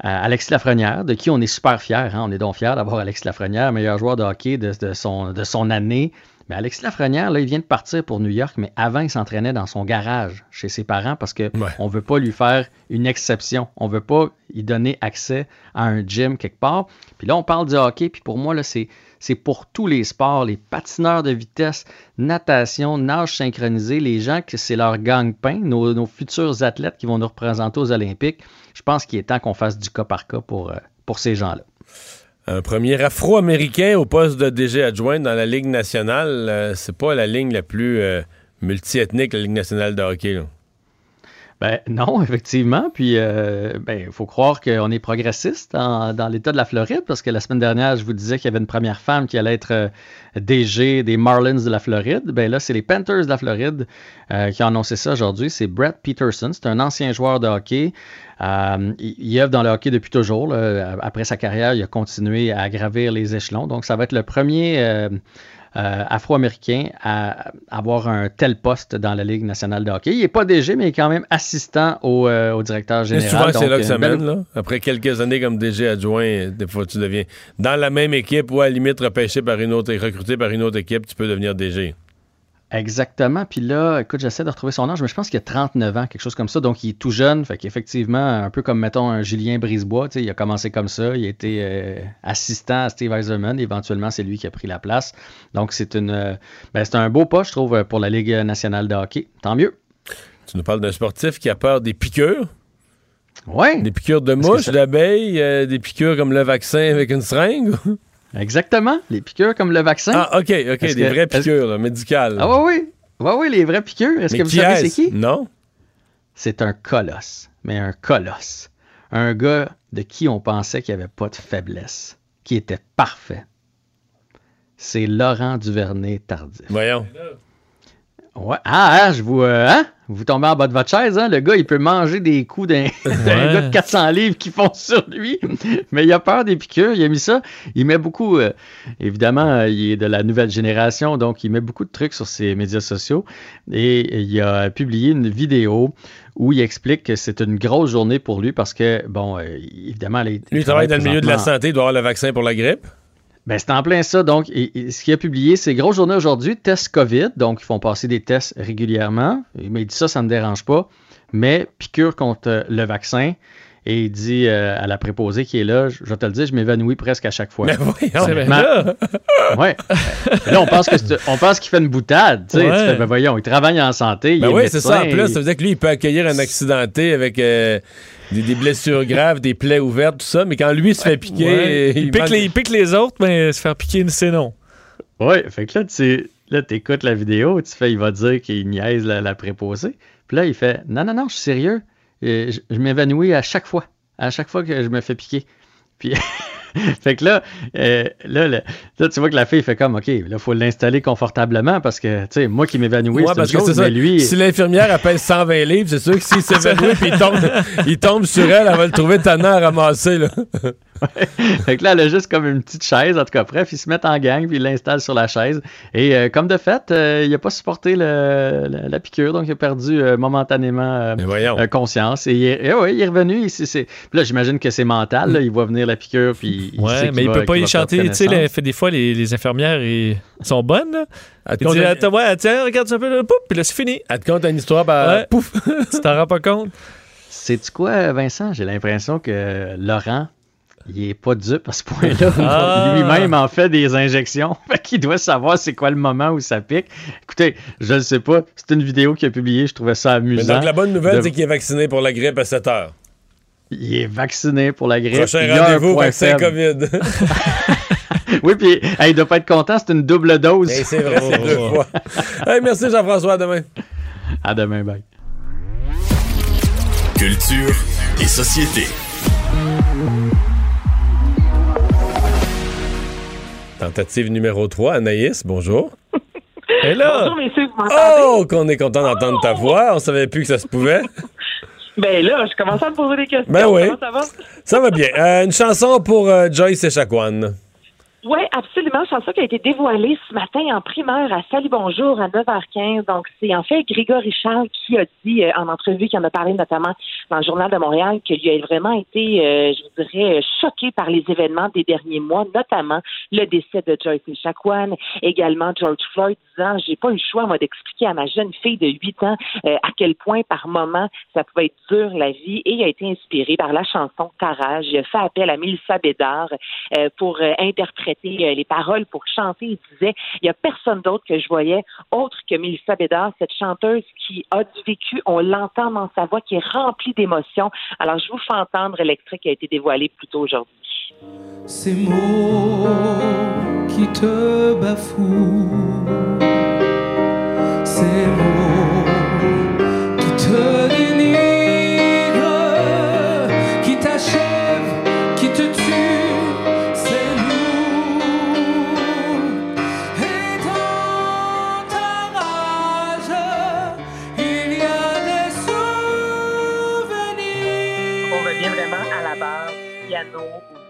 Alexis Lafrenière, de qui on est super fiers. Hein. On est donc fiers d'avoir Alexis Lafrenière, meilleur joueur de hockey de, son, de son année Mais Alexis Lafrenière, là, il vient de partir pour New York, mais avant, il s'entraînait dans son garage chez ses parents parce qu'on ne veut pas lui faire une exception. On ne veut pas lui donner accès à un gym quelque part. Puis là, on parle du hockey, puis pour moi, là, c'est, c'est pour tous les sports, les patineurs de vitesse, natation, nage synchronisé, les gens que c'est leur gang-pain, nos, nos, futurs athlètes qui vont nous représenter aux Olympiques. Je pense qu'il est temps qu'on fasse du cas par cas pour, euh, pour ces gens-là. Un premier afro-américain au poste de DG adjoint dans la Ligue nationale, euh, c'est pas la ligne la plus euh, multiethnique, la Ligue nationale de hockey. Là. Ben non, effectivement. Puis euh, ben il faut croire qu'on est progressiste dans l'État de la Floride parce que la semaine dernière, je vous disais qu'il y avait une première femme qui allait être euh, DG des Marlins de la Floride. Ben là, c'est les Panthers de la Floride euh, qui ont annoncé ça aujourd'hui. C'est Brett Peterson. C'est un ancien joueur de hockey. Euh, il, il œuvre dans le hockey depuis toujours. Là. Après sa carrière, il a continué à gravir les échelons. Donc, ça va être le premier euh, euh, afro-américain à avoir un tel poste dans la Ligue nationale de hockey. Il n'est pas DG, mais il est quand même assistant au, euh, au directeur général. Mais souvent, c'est là que ça belle... mène. Là. Après quelques années comme DG adjoint, des fois, tu deviens dans la même équipe ou à la limite repêché par une autre et recruté par une autre équipe, tu peux devenir DG. Exactement. Puis là, écoute, j'essaie de retrouver son âge, mais je pense qu'il a 39 ans, quelque chose comme ça. Donc, il est tout jeune. Fait qu'effectivement, un peu comme, mettons, un Julien Brisebois, il a commencé comme ça. Il a été euh, assistant à Steve Eiserman. Éventuellement, c'est lui qui a pris la place. Donc, c'est une, euh, ben, c'est un beau pas, je trouve, pour la Ligue nationale de hockey. Tant mieux. Tu nous parles d'un sportif qui a peur des piqûres. Oui. Des piqûres de mouches, ça... d'abeilles, euh, des piqûres comme le vaccin avec une seringue. Exactement, les piqûres comme le vaccin. Ah, OK, OK, des que, vraies piqûres là, médicales. Ah, oui, oui. Oui, oui, les vraies piqûres. Est-ce que vous savez c'est qui? Non. C'est un colosse, mais un colosse. Un gars de qui on pensait qu'il n'y avait pas de faiblesse, qui était parfait. C'est Laurent Duvernay-Tardif. Voyons. Ouais. Ah, hein, je vous, euh, hein? Vous tombez en bas de votre chaise. Hein? Le gars, il peut manger des coups d'un ouais. gars de 400 livres qui font sur lui. Mais il a peur des piqûres. Il a mis ça. Il met beaucoup, euh, évidemment, il est de la nouvelle génération, donc il met beaucoup de trucs sur ses médias sociaux. Et il a publié une vidéo où il explique que c'est une grosse journée pour lui parce que, bon, euh, évidemment... Les, lui, il travaille dans le milieu de la santé, il doit avoir le vaccin pour la grippe. Ben, c'est en plein ça. Donc, ce qu'il a publié, c'est grosse journée aujourd'hui, test COVID. Donc, ils font passer des tests régulièrement. Mais il dit ça, ça ne me dérange pas. Mais piqûre contre le vaccin. Et il dit euh, à la préposée qui est là, je vais te le dire, je m'évanouis presque à chaque fois. Mais voyons, mais là. ouais. là, on pense que on pense qu'il fait une boutade. Tu sais, ouais. tu fais, ben voyons, il travaille en santé. Ben oui, c'est ça. En plus, il... ça veut dire que lui, il peut accueillir un accidenté avec euh, des, des, blessures graves, des plaies ouvertes, tout ça. Mais quand lui se fait piquer, ouais. il, il, pique les, il, pique les, autres, mais se faire piquer, c'est non. Oui, fait que là, tu là, écoutes la vidéo, tu fais, il va dire qu'il niaise la, la préposée. Puis là, il fait, non, non, non, je suis sérieux. Et je, je m'évanouis à chaque fois, à chaque fois que je me fais piquer. Puis, fait que là, euh, là, là, là, tu vois que la fille fait comme, OK, là, il faut l'installer confortablement parce que, tu sais, moi qui m'évanouis, ouais, c'est une chose, mais lui... Si l'infirmière appelle 120 livres, c'est sûr que s'il s'évanouit puis il tombe, il tombe sur elle, elle va le trouver tannant à ramasser, là. Fait que là, elle a juste comme une petite chaise, en tout cas, bref, ils se mettent en gang, puis ils l'installent sur la chaise. Et euh, comme de fait, euh, il n'a pas supporté le, la, la, piqûre, donc il a perdu euh, momentanément conscience. Et, il est, et ouais, il est revenu. Il, puis là, j'imagine que c'est mental, là, il voit venir la piqûre, puis il Ouais, sait mais il va, peut pas y chanter. Tu sais, des fois, les, les infirmières ils sont bonnes, là. Elle dit, attends, ouais, tiens, regarde un peu, là, pouf, puis là, c'est fini. Elle te conte une histoire, bah, ouais. pouf. tu t'en rends pas compte? Sais-tu quoi, Vincent? J'ai l'impression que Laurent, il est pas dupe à ce point-là. Ah. Lui-même en fait des injections. Fait qu'il doit savoir c'est quoi le moment où ça pique. Écoutez, je ne sais pas. C'est une vidéo qu'il a publiée. Je trouvais ça amusant. Mais donc, la bonne nouvelle, de... c'est qu'il est vacciné pour la grippe à 7 heures. Il est vacciné pour la grippe. Prochain rendez-vous, vaccin COVID. oui, puis hey, il doit pas être content. C'est une double dose. Hey, c'est vrai, c'est deux fois. hey, merci Jean-François. À demain. À demain, bye. Culture et société. Tentative numéro 3, Anaïs, bonjour. Et là? Bonjour, messieurs, vous Oh, qu'on est content d'entendre ta voix. On savait plus que ça se pouvait. Ben là, je commence à me poser des questions. Ben oui. Comment ça va? Ça va bien. Euh, une chanson pour euh, Joyce et Chacoan. Oui, absolument. Chanson qui a été dévoilée ce matin en primeur à Salut Bonjour à 9h15. Donc, c'est en fait Grégory Charles qui a dit euh, en entrevue, qui en a parlé notamment dans le Journal de Montréal, qu'il a vraiment été, euh, je vous dirais, choqué par les événements des derniers mois, notamment le décès de Joyce Chacuan, également George Floyd, disant j'ai pas eu le choix, moi, d'expliquer à ma jeune fille de 8 ans euh, à quel point, par moment, ça pouvait être dur, la vie, et il a été inspiré par la chanson Carrage. Il a fait appel à Mélissa Bédard pour interpréter euh, les paroles pour chanter. Il disait, il n'y a personne d'autre que je voyais autre que Mélissa Bédard, cette chanteuse qui a du vécu. On l'entend dans sa voix qui est remplie d'émotions. Alors, je vous fais entendre l'extrait qui a été dévoilé plus tôt aujourd'hui. Ces mots qui te bafouent, ces mots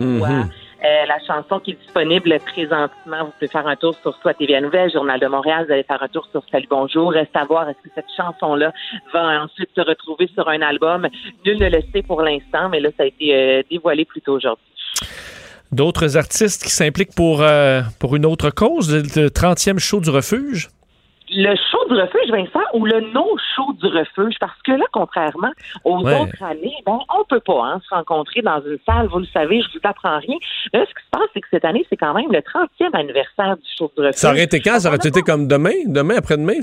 Mhm. Euh, la chanson qui est disponible présentement, vous pouvez faire un tour sur soit TVA Nouvelle, Journal de Montréal, vous allez faire un tour sur Salut Bonjour, reste à voir est-ce que cette chanson-là va ensuite se retrouver sur un album? Nul ne le sait pour l'instant, mais là, ça a été euh, dévoilé plus tôt aujourd'hui. D'autres artistes qui s'impliquent pour, euh, pour une autre cause, le 30e show du refuge? Le show du refuge, Vincent, ou le non-show du refuge, parce que là, contrairement aux autres années, ben, on peut pas hein, se rencontrer dans une salle, vous le savez, je vous apprends rien. Là, ce qui se passe, c'est que cette année, c'est quand même le 30e anniversaire du show du refuge. Ça aurait été quand? Ça aurait été comme demain? Demain, après-demain?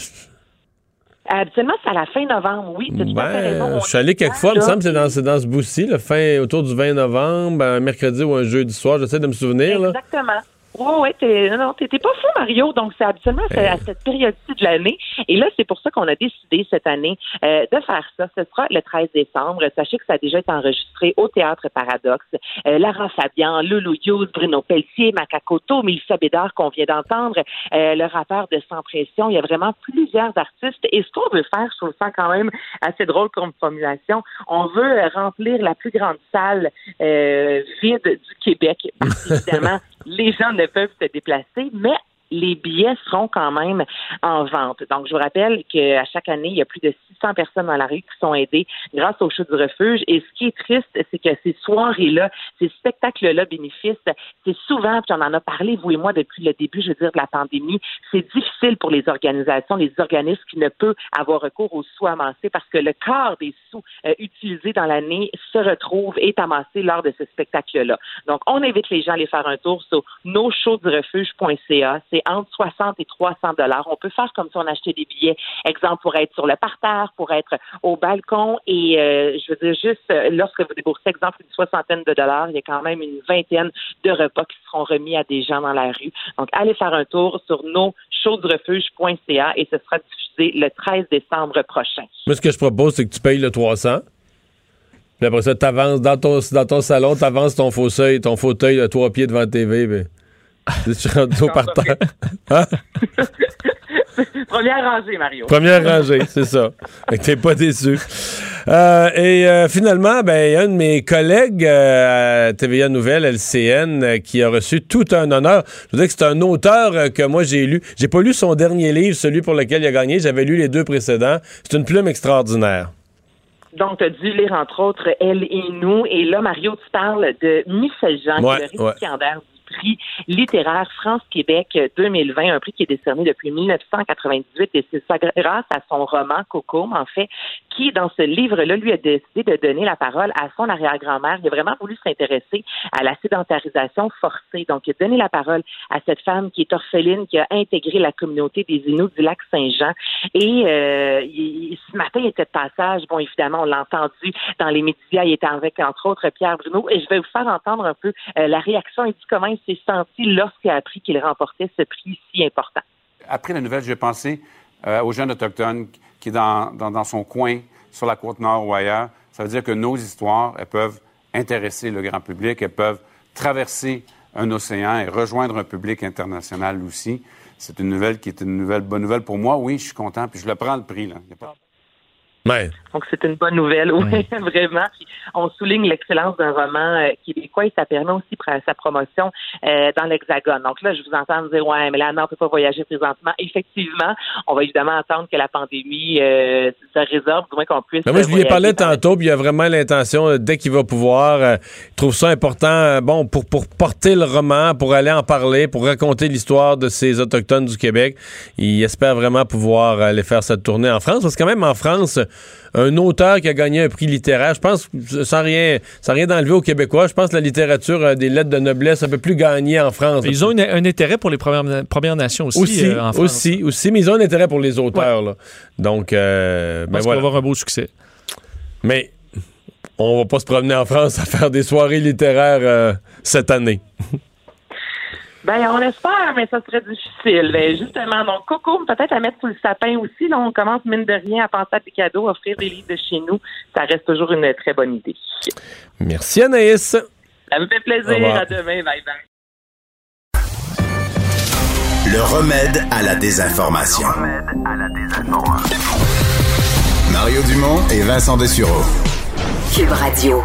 Habituellement, c'est à la fin novembre, oui. Ben, je suis allé quelques fois, il me semble c'est dans, dans ce bout-ci, fin, autour du 20 novembre, un mercredi ou un jeudi soir, j'essaie de me souvenir. Exactement. Oui, oui, t'es, non, t'étais pas fou, Mario. Donc, c'est habituellement à cette période-ci de l'année. Et là, c'est pour ça qu'on a décidé cette année euh, de faire ça. Ce sera le 13 décembre. Sachez que ça a déjà été enregistré au Théâtre Paradoxe. Euh, Lara Fabian, Loulou Hughes, Bruno Pelletier, Macacoto, Mélissa Bédard qu'on vient d'entendre, euh, le rappeur de Sans Pression. Il y a vraiment plusieurs artistes. Et ce qu'on veut faire, je trouve ça quand même assez drôle comme formulation, on veut remplir la plus grande salle vide du Québec. évidemment, les gens ne peuvent se déplacer, mais les billets seront quand même en vente. Donc, je vous rappelle qu'à chaque année, il y a plus de 600 personnes dans la rue qui sont aidées grâce au show du refuge. Et ce qui est triste, c'est que ces soirées-là, ces spectacles-là bénéfices, c'est souvent, puis on en a parlé, vous et moi, depuis le début, je veux dire, de la pandémie, c'est difficile pour les organisations, les organismes qui ne peuvent avoir recours aux sous amassés parce que le quart des sous euh, utilisés dans l'année se retrouve, est amassé lors de ce spectacle-là. Donc, on invite les gens à aller faire un tour sur nosshowsdurefuge.ca entre 60 et 300 dollars. On peut faire comme si on achetait des billets, exemple pour être sur le parterre, pour être au balcon et euh, je veux dire juste euh, lorsque vous déboursez exemple une soixantaine de dollars, il y a quand même une vingtaine de repas qui seront remis à des gens dans la rue. Donc allez faire un tour sur nos refuge.ca et ce sera diffusé le 13 décembre prochain. Moi ce que je propose c'est que tu payes le 300 puis après ça, tu avances dans ton, dans ton salon, tu avances ton fauteuil, ton fauteuil à trois pieds devant la TV. Mais... Je suis rendu au parterre. Hein? Première rangée, Mario. Première rangée, c'est ça. t'es pas déçu. Euh, et euh, finalement, ben, il y a un de mes collègues euh, à TVA Nouvelle, LCN, qui a reçu tout un honneur. Je veux dire que c'est un auteur que moi j'ai lu. J'ai pas lu son dernier livre, celui pour lequel il a gagné. J'avais lu les deux précédents. C'est une plume extraordinaire. Donc, tu as dû lire, entre autres, Elle et nous. Et là, Mario, tu parles de Michel Jean, ouais, qui est le récipiendaire prix littéraire France-Québec 2020, un prix qui est décerné depuis 1998 et c'est ça grâce à son roman Coco, en fait, qui, dans ce livre-là, lui a décidé de donner la parole à son arrière-grand-mère. Il a vraiment voulu s'intéresser à la sédentarisation forcée. Donc, il a donné la parole à cette femme qui est orpheline, qui a intégré la communauté des Inuits du lac Saint-Jean. Et euh, ce matin, il était de passage. Bon, évidemment, on l'a entendu dans les médias. Il était avec, entre autres, Pierre Bruno. Et je vais vous faire entendre un peu euh, la réaction et dit comment il s'est senti lorsqu'il a appris qu'il remportait ce prix si important. Après la nouvelle, j'ai pensé euh, aux jeunes autochtones qui est dans, dans, son coin, sur la côte nord ou ailleurs. Ça veut dire que nos histoires, elles peuvent intéresser le grand public, elles peuvent traverser un océan et rejoindre un public international aussi. C'est une nouvelle qui est une nouvelle bonne nouvelle pour moi. Oui, je suis content, puis je le prends le prix. Là. Ouais. Donc, c'est une bonne nouvelle, oui, vraiment. Puis, on souligne l'excellence d'un roman euh, québécois et ça permet aussi pr- sa promotion euh, dans l'Hexagone. Donc là, je vous entends me dire, ouais, mais là, non, on peut pas voyager présentement. Effectivement, on va évidemment attendre que la pandémie euh, se résorbe, du moins qu'on puisse. Ben moi, je lui ai parlé tantôt, puis il a vraiment l'intention, euh, dès qu'il va pouvoir, euh, il trouve ça important, euh, bon, pour, pour porter le roman, pour aller en parler, pour raconter l'histoire de ces Autochtones du Québec. Il espère vraiment pouvoir aller faire cette tournée en France, parce que quand même, en France, un auteur qui a gagné un prix littéraire, je pense, sans rien, sans rien enlever aux Québécois, je pense que la littérature euh, des lettres de noblesse un peu plus gagner en France. Ils ont une- un intérêt pour les Premières, premières Nations aussi, aussi, euh, en France. aussi, aussi, mais ils ont un intérêt pour les auteurs. Là. Donc, euh, ben voilà. va avoir un beau succès. Mais on va pas se promener en France à faire des soirées littéraires euh, cette année. Ben, on espère, mais ça serait difficile. Ben, justement, donc, Coco, peut-être à mettre sous le sapin aussi. Là, on commence, mine de rien, à penser à des cadeaux, offrir des livres de chez nous. Ça reste toujours une très bonne idée. Merci Anaïs. Ça me fait plaisir. À demain. Bye bye. Le remède à la désinformation. Mario Dumont et Vincent Dessureau. Cube Radio.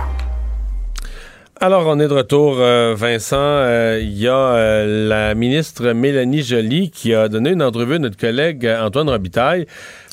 Alors, on est de retour, euh, Vincent. Euh, Il y a euh, la ministre Mélanie Joly qui a donné une entrevue à notre collègue Antoine Robitaille.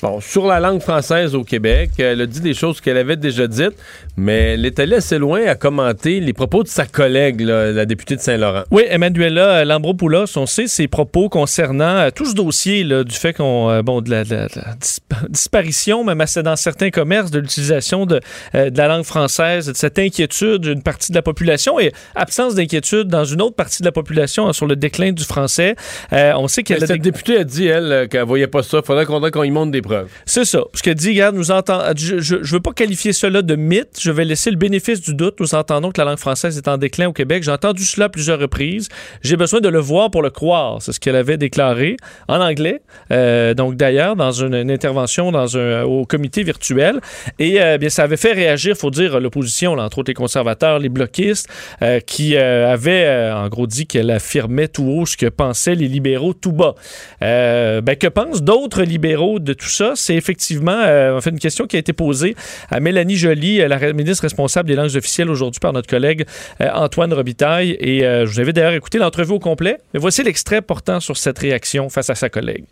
Bon, sur la langue française au Québec, elle a dit des choses qu'elle avait déjà dites, mais elle est allée assez loin à commenter les propos de sa collègue, là, la députée de Saint-Laurent. Oui, Emmanuela Lambropoulos, on sait ses propos concernant euh, tout ce dossier là, du fait qu'on, euh, bon, de la, de la- de la dis- disparition, même dans certains commerces, de l'utilisation de, euh, de la langue française, de cette inquiétude d'une partie de la population et absence d'inquiétude dans une autre partie de la population hein, sur le déclin du français. Euh, on sait qu'elle cette députée a dit, elle, euh, qu'elle voyait pas ça. Faudrait qu'on y montre des C'est ça. Ce qu'elle dit, regarde, nous entend, je, je veux pas qualifier cela de mythe. Je vais laisser le bénéfice du doute. Nous entendons que la langue française est en déclin au Québec. J'ai entendu cela à plusieurs reprises. J'ai besoin de le voir pour le croire. C'est ce qu'elle avait déclaré en anglais. Euh, donc d'ailleurs, dans une, intervention dans un, au comité virtuel. Et euh, bien, ça avait fait réagir, faut dire, l'opposition, entre autres les conservateurs, les bloquistes, euh, qui avaient en gros dit qu'elle affirmait tout haut ce que pensaient les libéraux tout bas. Ben, que pensent d'autres libéraux de tout ça? C'est effectivement euh, en fait une question qui a été posée à Mélanie Joly, euh, la re- ministre responsable des langues officielles aujourd'hui par notre collègue euh, Antoine Robitaille. Et euh, je vous invite d'ailleurs à écouter l'entrevue au complet. Mais voici l'extrait portant sur cette réaction face à sa collègue.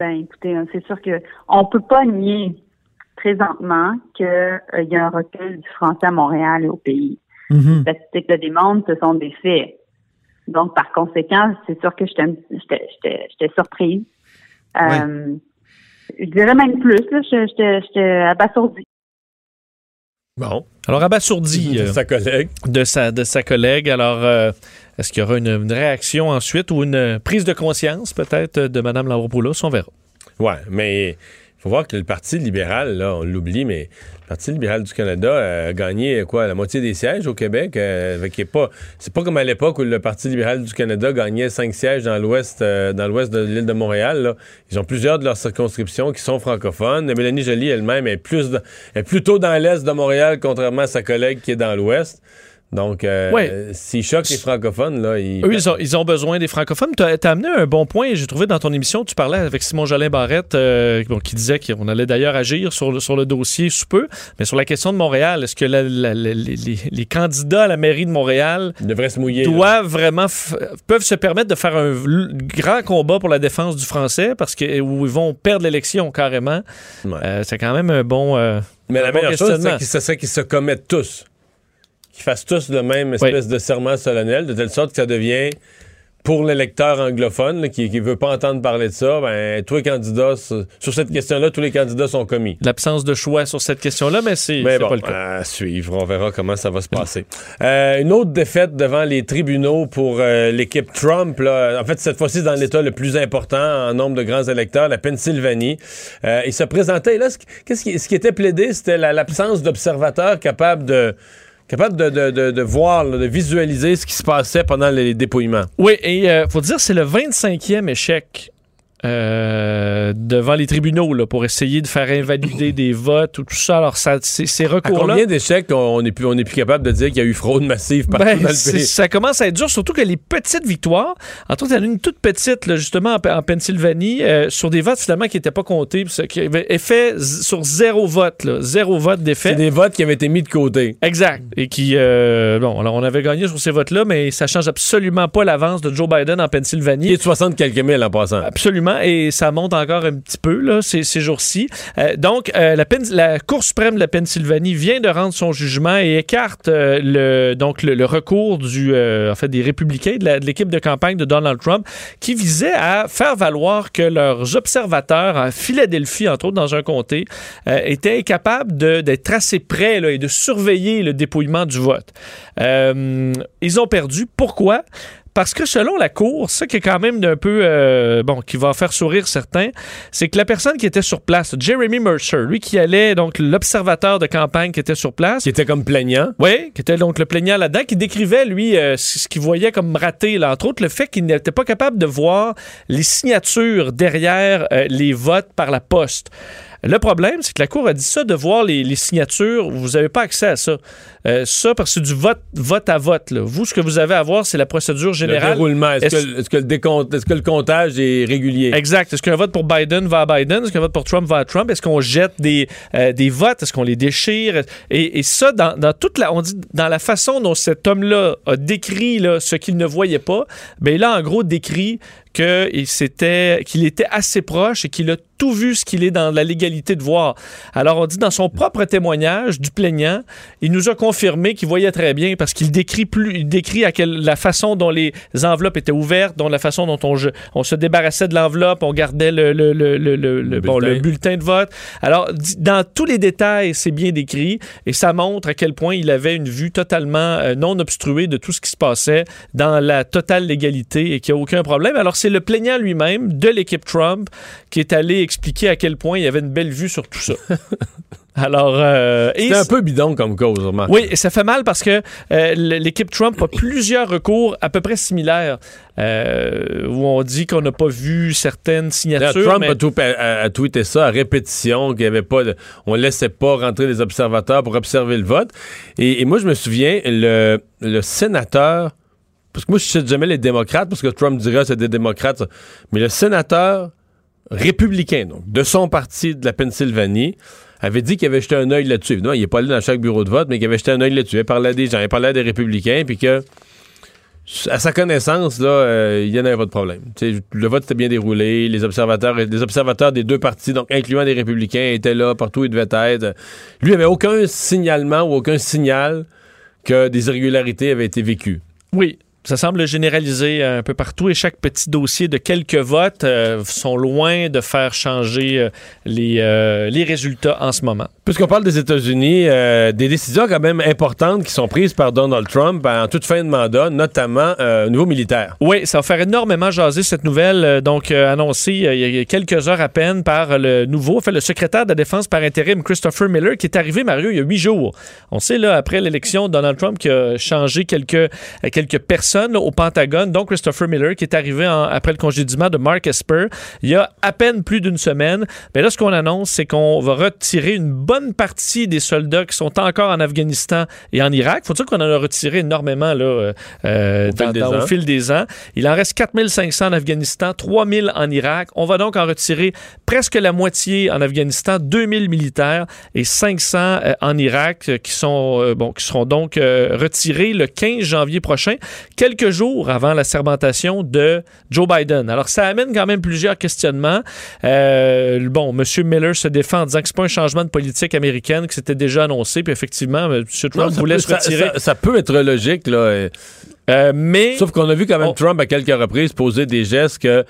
Ben, écoutez, hein, c'est sûr que on peut pas nier présentement qu'il y a un recul du français à Montréal et au pays. Les statistiques le démontrent, ce sont des faits. Donc, par conséquent, c'est sûr que j'étais surprise. Euh, Je dirais même plus, là, j'étais- abasourdie. Bon. Alors, abasourdi. De euh, sa collègue. De sa, de sa collègue. Alors, euh, est-ce qu'il y aura une, une réaction ensuite ou une prise de conscience peut-être de Mme Lauropoulos? On verra. Ouais, mais faut voir que le Parti libéral, là, on l'oublie, mais le Parti libéral du Canada a gagné quoi, la moitié des sièges au Québec. euh, qu'il est pas, c'est pas comme à l'époque où le Parti libéral du Canada gagnait cinq sièges dans l'ouest, euh, dans l'ouest de l'île de Montréal. Ils ont plusieurs de leurs circonscriptions qui sont francophones. Mélanie Joly elle-même est plus, est plutôt dans l'est de Montréal, contrairement à sa collègue qui est dans l'ouest. Donc, euh, Ouais. s'ils choquent les francophones, là, ils... Eux, ils ont, ils ont besoin des francophones. Tu as, amené un bon point, j'ai trouvé dans ton émission, tu parlais avec Simon Jolin Barrette, euh, bon, qui disait qu'on allait d'ailleurs agir sur le, sur le dossier sous peu, mais sur la question de Montréal, est-ce que la- la- la- les, candidats à la mairie de Montréal devraient se mouiller, là. doivent vraiment, peuvent se permettre de faire un grand combat pour la défense du français, parce que où ils vont perdre l'élection carrément. Euh, c'est quand même un bon... euh, Mais la bon meilleure chose, c'est qu'ils se commettent tous. Qu'ils fassent tous le même espèce de serment solennel, de telle sorte que ça devient, pour l'électeur anglophone là, qui ne veut pas entendre parler de ça, ben, tous les candidats, sur cette question-là, tous les candidats sont commis. L'absence de choix sur cette question-là, mais c'est bon, pas le cas. à suivre, on verra comment ça va se passer. Euh, une autre défaite devant les tribunaux pour euh, l'équipe Trump. là. En fait, cette fois-ci, dans l'État le plus important en nombre de grands électeurs, la Pennsylvanie. Euh, il se présentait, et là, ce, qui- qu'est-ce qui, ce qui était plaidé, c'était la- l'absence d'observateurs capables de capable de, de- de- voir, de visualiser ce qui se passait pendant les dépouillements. Oui, et il faut dire c'est le 25e échec euh, devant les tribunaux là, pour essayer de faire invalider des votes ou tout ça. Alors, ça, ces, recours-là. Combien d'échecs on n'est plus, on est plus capable de dire qu'il y a eu fraude massive partout Ben, dans le pays? ça commence à être dur, surtout que les petites victoires, entre autres, il y en a une toute petite, là, justement, en, en Pennsylvanie, euh, sur des votes finalement qui n'étaient pas comptés, qui avait effet sur zéro vote, là, zéro vote d'effet. C'est des votes qui avaient été mis de côté. Exact. Et qui, euh, bon, alors on avait gagné sur ces votes-là, mais ça change absolument pas l'avance de Joe Biden en Pennsylvanie. Il est de 60 quelques mille en passant. Absolument, et ça monte encore un petit peu là, ces, jours-ci. Euh, donc, euh, la, Cour suprême de la Pennsylvanie vient de rendre son jugement et écarte euh, le, donc le, recours du, en fait, des républicains, de l'équipe de campagne de Donald Trump, qui visait à faire valoir que leurs observateurs à Philadelphie, entre autres dans un comté, étaient incapables d'être assez près et de surveiller le dépouillement du vote. Ils ont perdu. Pourquoi? Parce que selon la Cour, ça qui est quand même d'un peu, euh, bon, qui va faire sourire certains, c'est que la personne qui était sur place, Jeremy Mercer, lui qui allait, donc l'observateur de campagne qui était sur place. Qui était comme plaignant. Oui, qui était donc le plaignant là-dedans, qui décrivait, lui, euh, ce qu'il voyait comme raté, là, entre autres, le fait qu'il n'était pas capable de voir les signatures derrière euh, les votes par la poste. Le problème, c'est que la Cour a dit ça, de voir les, les signatures, vous n'avez pas accès à ça. Euh, ça, parce que c'est du vote, vote à vote. là. Vous, ce que vous avez à voir, c'est la procédure Le générale. déroulement. Est-ce Est-ce- que, est-ce que le décompte- est-ce que le comptage est régulier? Exact. Est-ce qu'un vote pour Biden va à Biden? Est-ce qu'un vote pour Trump va à Trump? Est-ce qu'on jette des, euh, des votes? Est-ce qu'on les déchire? Et, et ça, dans, dans toute la, on dit, dans la façon dont cet homme-là a décrit là, ce qu'il ne voyait pas, ben là, en gros, décrit qu'il s'était- qu'il était assez proche et qu'il a tout vu ce qu'il est dans la légalité de voir. Alors, on dit dans son propre témoignage du plaignant, il nous a confirmé qu'il voyait très bien parce qu'il décrit plus, il décrit à quelle, la façon dont les enveloppes étaient ouvertes, dont la façon dont on, on se débarrassait de l'enveloppe, on gardait le, le, le, le, le- le- bon, le bulletin de vote. Alors, dans tous les détails, c'est bien décrit et ça montre à quel point il avait une vue totalement euh, non obstruée de tout ce qui se passait dans la totale légalité et qu'il n'y a aucun problème. Alors, c'est le plaignant lui-même de l'équipe Trump qui est allé expliquer à quel point il y avait une belle vue sur tout ça. Alors, euh, C'est un peu bidon comme cause, remarque. oui, et ça fait mal parce que euh, l'équipe Trump a plusieurs recours à peu près similaires euh, où on dit qu'on n'a pas vu certaines signatures. Trump mais- a, tout- a- a tweeté ça à répétition, qu'il avait pas de- on laissait pas rentrer les observateurs pour observer le vote. Et, et moi, je me souviens, le, le sénateur, parce que moi, je cite jamais les démocrates, parce que Trump dirait c'est des démocrates, mais le sénateur républicain, donc, de son parti de la Pennsylvanie, avait dit qu'il avait jeté un œil là-dessus. Il n'est pas allé dans chaque bureau de vote, mais qu'il avait jeté un œil là-dessus. Il parlait à des gens, il parlait à des républicains, puis que à sa connaissance, euh, il n'y en avait pas de problème. Le vote était bien déroulé, les observateurs, des deux partis, donc incluant les républicains, étaient là partout où ils devaient être. Lui, il avait aucun signalement ou aucun signal que des irrégularités avaient été vécues. Oui. Ça semble généralisé un peu partout et chaque petit dossier de quelques votes euh, sont loin de faire changer euh, les, euh, les résultats en ce moment. Puisqu'on parle des États-Unis, euh, des décisions quand même importantes qui sont prises par Donald Trump en toute fin de mandat, notamment euh, au niveau militaire. Oui, ça va faire énormément jaser cette nouvelle, euh, donc euh, annoncée euh, il y a quelques heures à peine par le nouveau, fait, le secrétaire de la Défense par intérim, Christopher Miller, qui est arrivé, Mario, il y a huit jours. On sait, là, après l'élection, Donald Trump qui a changé quelques, euh, quelques personnes là, au Pentagone, dont Christopher Miller, qui est arrivé en- après le congédiement de Mark Esper, il y a à peine plus d'une semaine. Mais là, ce qu'on annonce, c'est qu'on va retirer une bonne partie des soldats qui sont encore en Afghanistan et en Irak. Faut dire qu'on en a retiré énormément là, euh, euh, Au fil dans- des dans- au ans. fil des ans. Il en reste 4500 en Afghanistan, 3000 en Irak. On va donc en retirer presque la moitié en Afghanistan, 2000 militaires et 500 euh, en Irak qui, sont, euh, bon, qui seront donc retirés le 15 janvier prochain, quelques jours avant la sermentation de Joe Biden. Alors, ça amène quand même plusieurs questionnements. Euh, bon, M. Miller se défend en disant que c'est pas un changement de politique américaine, que c'était déjà annoncé, puis effectivement, M. Trump Non, voulait peut- se retirer. Ça, ça peut être logique, là. euh, mais. Sauf qu'on a vu quand même Trump à quelques reprises poser des gestes que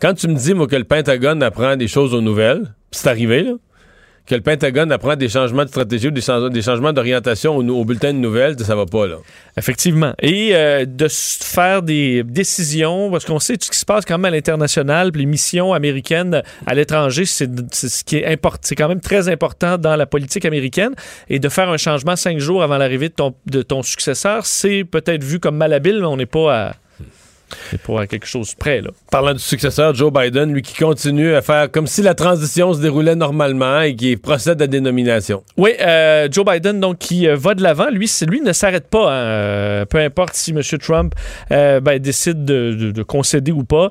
quand tu me dis, moi, que le Pentagone apprend des choses aux nouvelles, c'est arrivé, là. Que le Pentagone apprend des changements de stratégie ou des, change- des changements d'orientation au, bulletin de nouvelles, ça va pas, là. Effectivement. Et euh, de faire des décisions, parce qu'on sait tout ce qui se passe quand même à l'international, les missions américaines à l'étranger, c'est c'est ce qui est important. C'est quand même très important dans la politique américaine. Et de faire un changement cinq jours avant l'arrivée de ton, de ton successeur, c'est peut-être vu comme malhabile, mais on n'est pas à. C'est pour quelque chose près, là. Parlant du successeur, Joe Biden, lui qui continue à faire comme si la transition se déroulait normalement et qui procède à des nominations. Oui, euh, Joe Biden, donc, qui euh, va de l'avant, lui, lui ne s'arrête pas. Hein, euh, peu importe si M. Trump euh, ben, décide de, de, de, concéder ou pas.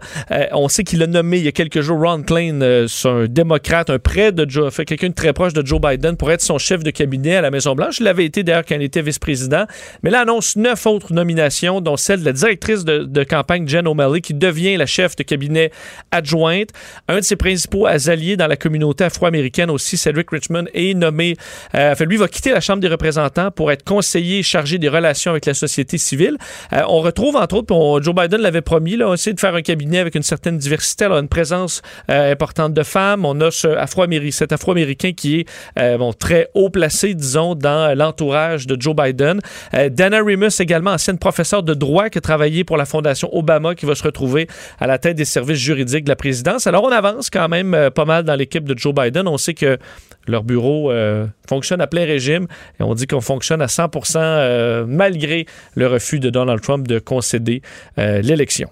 On sait qu'il a nommé il y a quelques jours Ron Klain, c'est un démocrate, un près de Joe, fait quelqu'un de très proche de Joe Biden pour être son chef de cabinet à la Maison-Blanche. Il l'avait été d'ailleurs quand il était vice-président. Mais là, annonce neuf autres nominations, dont celle de la directrice de, de campagne Jen O'Malley, qui devient la chef de cabinet adjointe. Un de ses principaux alliés dans la communauté afro-américaine aussi, Cedric Richmond, est nommé. Euh, fait, lui va quitter la Chambre des représentants pour être conseiller chargé des relations avec la société civile. Euh, on retrouve, entre autres, on, Joe Biden l'avait promis, là, on essaie de faire un cabinet avec une certaine diversité, alors une présence euh, importante de femmes. On a ce Afro cet Afro-Américain qui est euh, bon, très haut placé, disons, dans l'entourage de Joe Biden. Euh, Dana Remus, également ancienne professeure de droit qui a travaillé pour la Fondation Obama, qui va se retrouver à la tête des services juridiques de la présidence. Alors, on avance quand même euh, pas mal dans l'équipe de Joe Biden. On sait que leur bureau euh, fonctionne à plein régime et on dit qu'on fonctionne à 100% euh, malgré le refus de Donald Trump de concéder l'élection.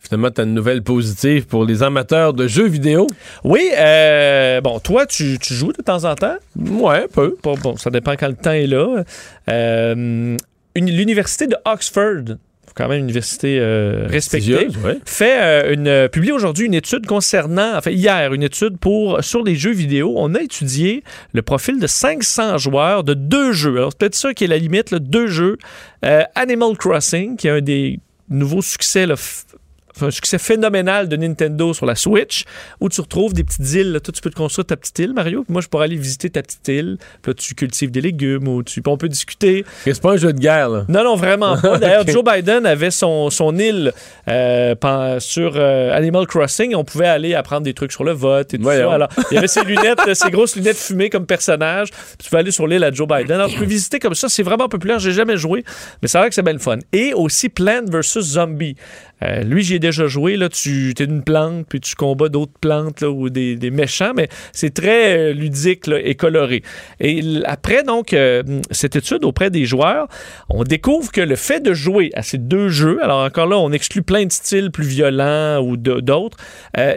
Finalement, tu as une nouvelle positive pour les amateurs de jeux vidéo. Oui, euh, bon, toi, tu, tu, joues de temps en temps? Ouais, un peu. Bon, bon, ça dépend quand le temps est là. Euh, L'université de Oxford, quand même une université euh, respectée, ouais. fait euh, une publie aujourd'hui une étude concernant, enfin hier, une étude pour sur les jeux vidéo. On a étudié le profil de 500 joueurs de deux jeux. Alors c'est peut-être ça qui est la limite, là, deux jeux. Euh, Animal Crossing, qui est un des nouveaux succès là, un succès phénoménal de Nintendo sur la Switch, où tu retrouves des petites îles. Là, toi, tu peux te construire ta petite île, Mario. Puis moi, je pourrais aller visiter ta petite île. Puis là, tu cultives des légumes ou tu, on peut discuter. C'est pas un jeu de guerre, là. Non, non, vraiment pas. D'ailleurs, okay. Joe Biden avait son, son île euh, sur euh, Animal Crossing. On pouvait aller apprendre des trucs sur le vote et tout Voyons. ça. Alors, il y avait ses lunettes, ses grosses lunettes fumées comme personnage. Puis tu peux aller sur l'île à Joe Biden. Alors, tu peux visiter comme ça. C'est vraiment populaire. J'ai jamais joué, mais c'est vrai que c'est bien le fun. Et aussi Plant vs. Zombie. Euh, lui, j'y ai déjà joué. Là, tu es une plante, puis tu combats d'autres plantes là, ou des, méchants, mais c'est très euh, ludique là, et coloré. Et après, donc, euh, cette étude auprès des joueurs, on découvre que le fait de jouer à ces deux jeux, alors encore là, on exclut plein de styles plus violents ou d'autres,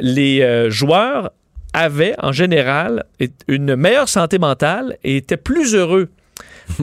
les joueurs avaient en général une meilleure santé mentale et étaient plus heureux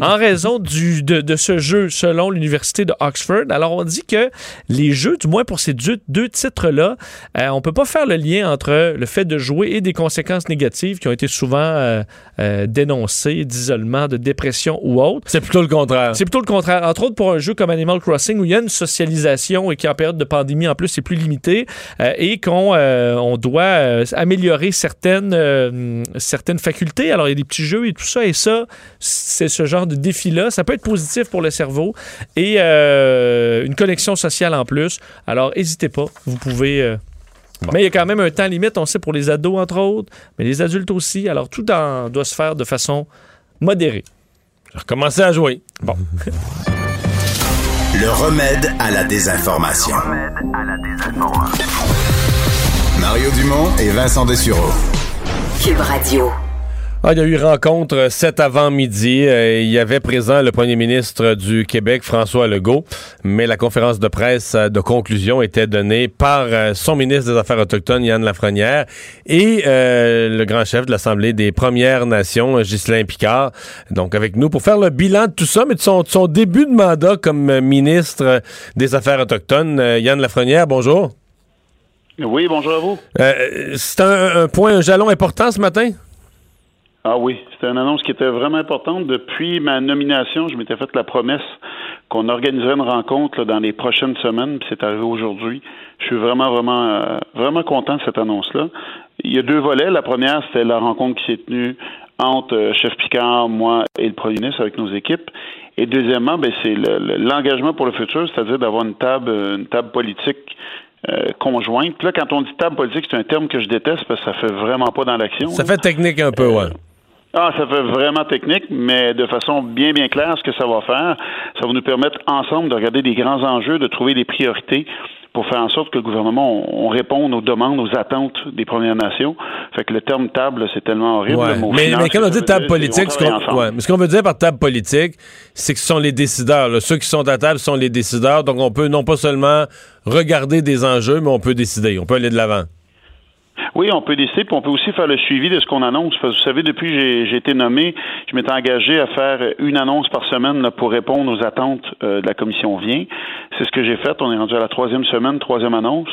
en raison du, de, de, ce jeu, selon l'Université de Oxford. Alors, on dit que les jeux, du moins pour ces deux, deux titres-là, euh, on peut pas faire le lien entre le fait de jouer et des conséquences négatives qui ont été souvent euh, euh, dénoncées, d'isolement, de dépression ou autre. C'est plutôt le contraire. C'est plutôt le contraire. Entre autres, pour un jeu comme Animal Crossing, où il y a une socialisation et qui, en période de pandémie, en plus, c'est plus limité et qu'on on doit améliorer certaines, certaines facultés. Alors, il y a des petits jeux et tout ça, et ça, c'est ce genre de défi-là. Ça peut être positif pour le cerveau et euh, une connexion sociale en plus. Alors, n'hésitez pas. Vous pouvez. Euh... Bon. Mais il y a quand même un temps limite, on sait, pour les ados, entre autres, mais les adultes aussi. Alors, tout en, doit se faire de façon modérée. Je vais recommencer à jouer. Bon. Le remède à la désinformation. Le remède à la désinformation. Mario Dumont et Vincent Dessureau. Cube Radio. Ah, il y a eu rencontre cet avant-midi. Euh, il y avait présent le premier ministre du Québec, François Legault, mais la conférence de presse de conclusion était donnée par euh, son ministre des Affaires autochtones, Yann Lafrenière, et euh, le grand chef de l'Assemblée des Premières Nations, Ghislain Picard. Donc, avec nous pour faire le bilan de tout ça, mais de son, de son début de mandat comme ministre des Affaires autochtones. Yann Lafrenière, bonjour. Oui, bonjour à vous. C'est un, un point, un jalon important ce matin? Ah oui, c'était une annonce qui était vraiment importante. Depuis ma nomination, je m'étais fait la promesse qu'on organiserait une rencontre là, dans les prochaines semaines, puis c'est arrivé aujourd'hui. Je suis vraiment, vraiment, euh, vraiment content de cette annonce-là. Il y a deux volets. La première, c'était la rencontre qui s'est tenue entre euh, Chef Picard, moi et le Premier ministre avec nos équipes. Et deuxièmement, ben, c'est l'engagement le, pour le futur, c'est-à-dire d'avoir une table, une table politique euh, conjointe. Là, quand on dit table politique, c'est un terme que je déteste parce que ça fait vraiment pas dans l'action. Ça fait technique un peu, ouais. Ah, ça fait vraiment technique, mais de façon bien, bien claire, ce que ça va faire, ça va nous permettre ensemble de regarder des grands enjeux, de trouver des priorités pour faire en sorte que le gouvernement, on, on réponde aux demandes, aux attentes des Premières Nations. Fait que le terme table, c'est tellement horrible. Ouais. Mais, finance, mais quand on dit table politique, ce qu'on ouais, veut dire par table politique, c'est que ce sont les décideurs. là. Ceux qui sont à table sont les décideurs. Donc, on peut non pas seulement regarder des enjeux, mais on peut décider. On peut aller de l'avant. Oui, on peut décider, puis on peut aussi faire le suivi de ce qu'on annonce. Vous savez, depuis que j'ai- été nommé, je m'étais engagé à faire une annonce par semaine pour répondre aux attentes euh, de la commission Vient. C'est ce que j'ai fait. On est rendu à la troisième semaine, troisième annonce.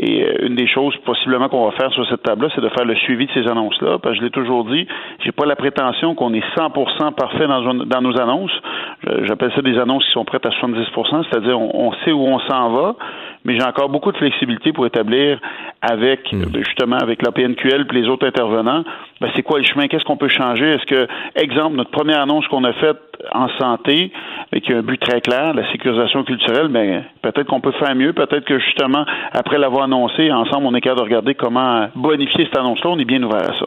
Et euh, une des choses possiblement qu'on va faire sur cette table-là, c'est de faire le suivi de ces annonces-là. Parce que je l'ai toujours dit, j'ai pas la prétention qu'on est 100% parfait dans, nos annonces. J'appelle ça des annonces qui sont prêtes à 70%, c'est-à-dire on sait où on s'en va, mais j'ai encore beaucoup de flexibilité pour établir avec euh, justement avec la PNQL et les autres intervenants, ben, c'est quoi le chemin, qu'est-ce qu'on peut changer? Est-ce que exemple notre première annonce qu'on a faite en santé, et qui a un but très clair, la sécurisation culturelle, ben peut-être qu'on peut faire mieux, peut-être que justement après l'avoir annoncé, ensemble on est capable de regarder comment bonifier cette annonce-là, on est bien ouvert à ça.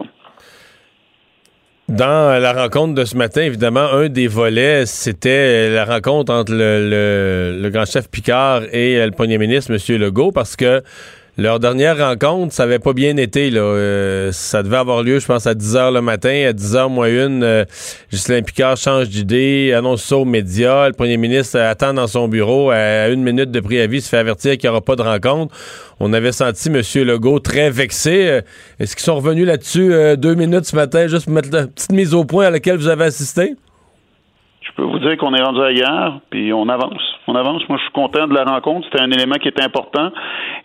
Dans la rencontre de ce matin, évidemment, un des volets, c'était la rencontre entre le, le- grand chef Picard et le premier ministre, M. Legault, parce que leur dernière rencontre, ça avait pas bien été. Là. Euh, ça devait avoir lieu, je pense, à 10 h le matin. À 10 h moins une, euh, Ghislain Picard change d'idée, annonce ça aux médias. Le premier ministre attend dans son bureau à une minute de préavis, se fait avertir qu'il n'y aura pas de rencontre. On avait senti M. Legault très vexé. Euh, Est-ce qu'ils sont revenus là-dessus euh, deux minutes ce matin, juste pour mettre la petite mise au point à laquelle vous avez assisté? Je peux vous dire qu'on est rendu ailleurs, puis on avance. On avance. Moi, je suis content de la rencontre. C'était un élément qui était important.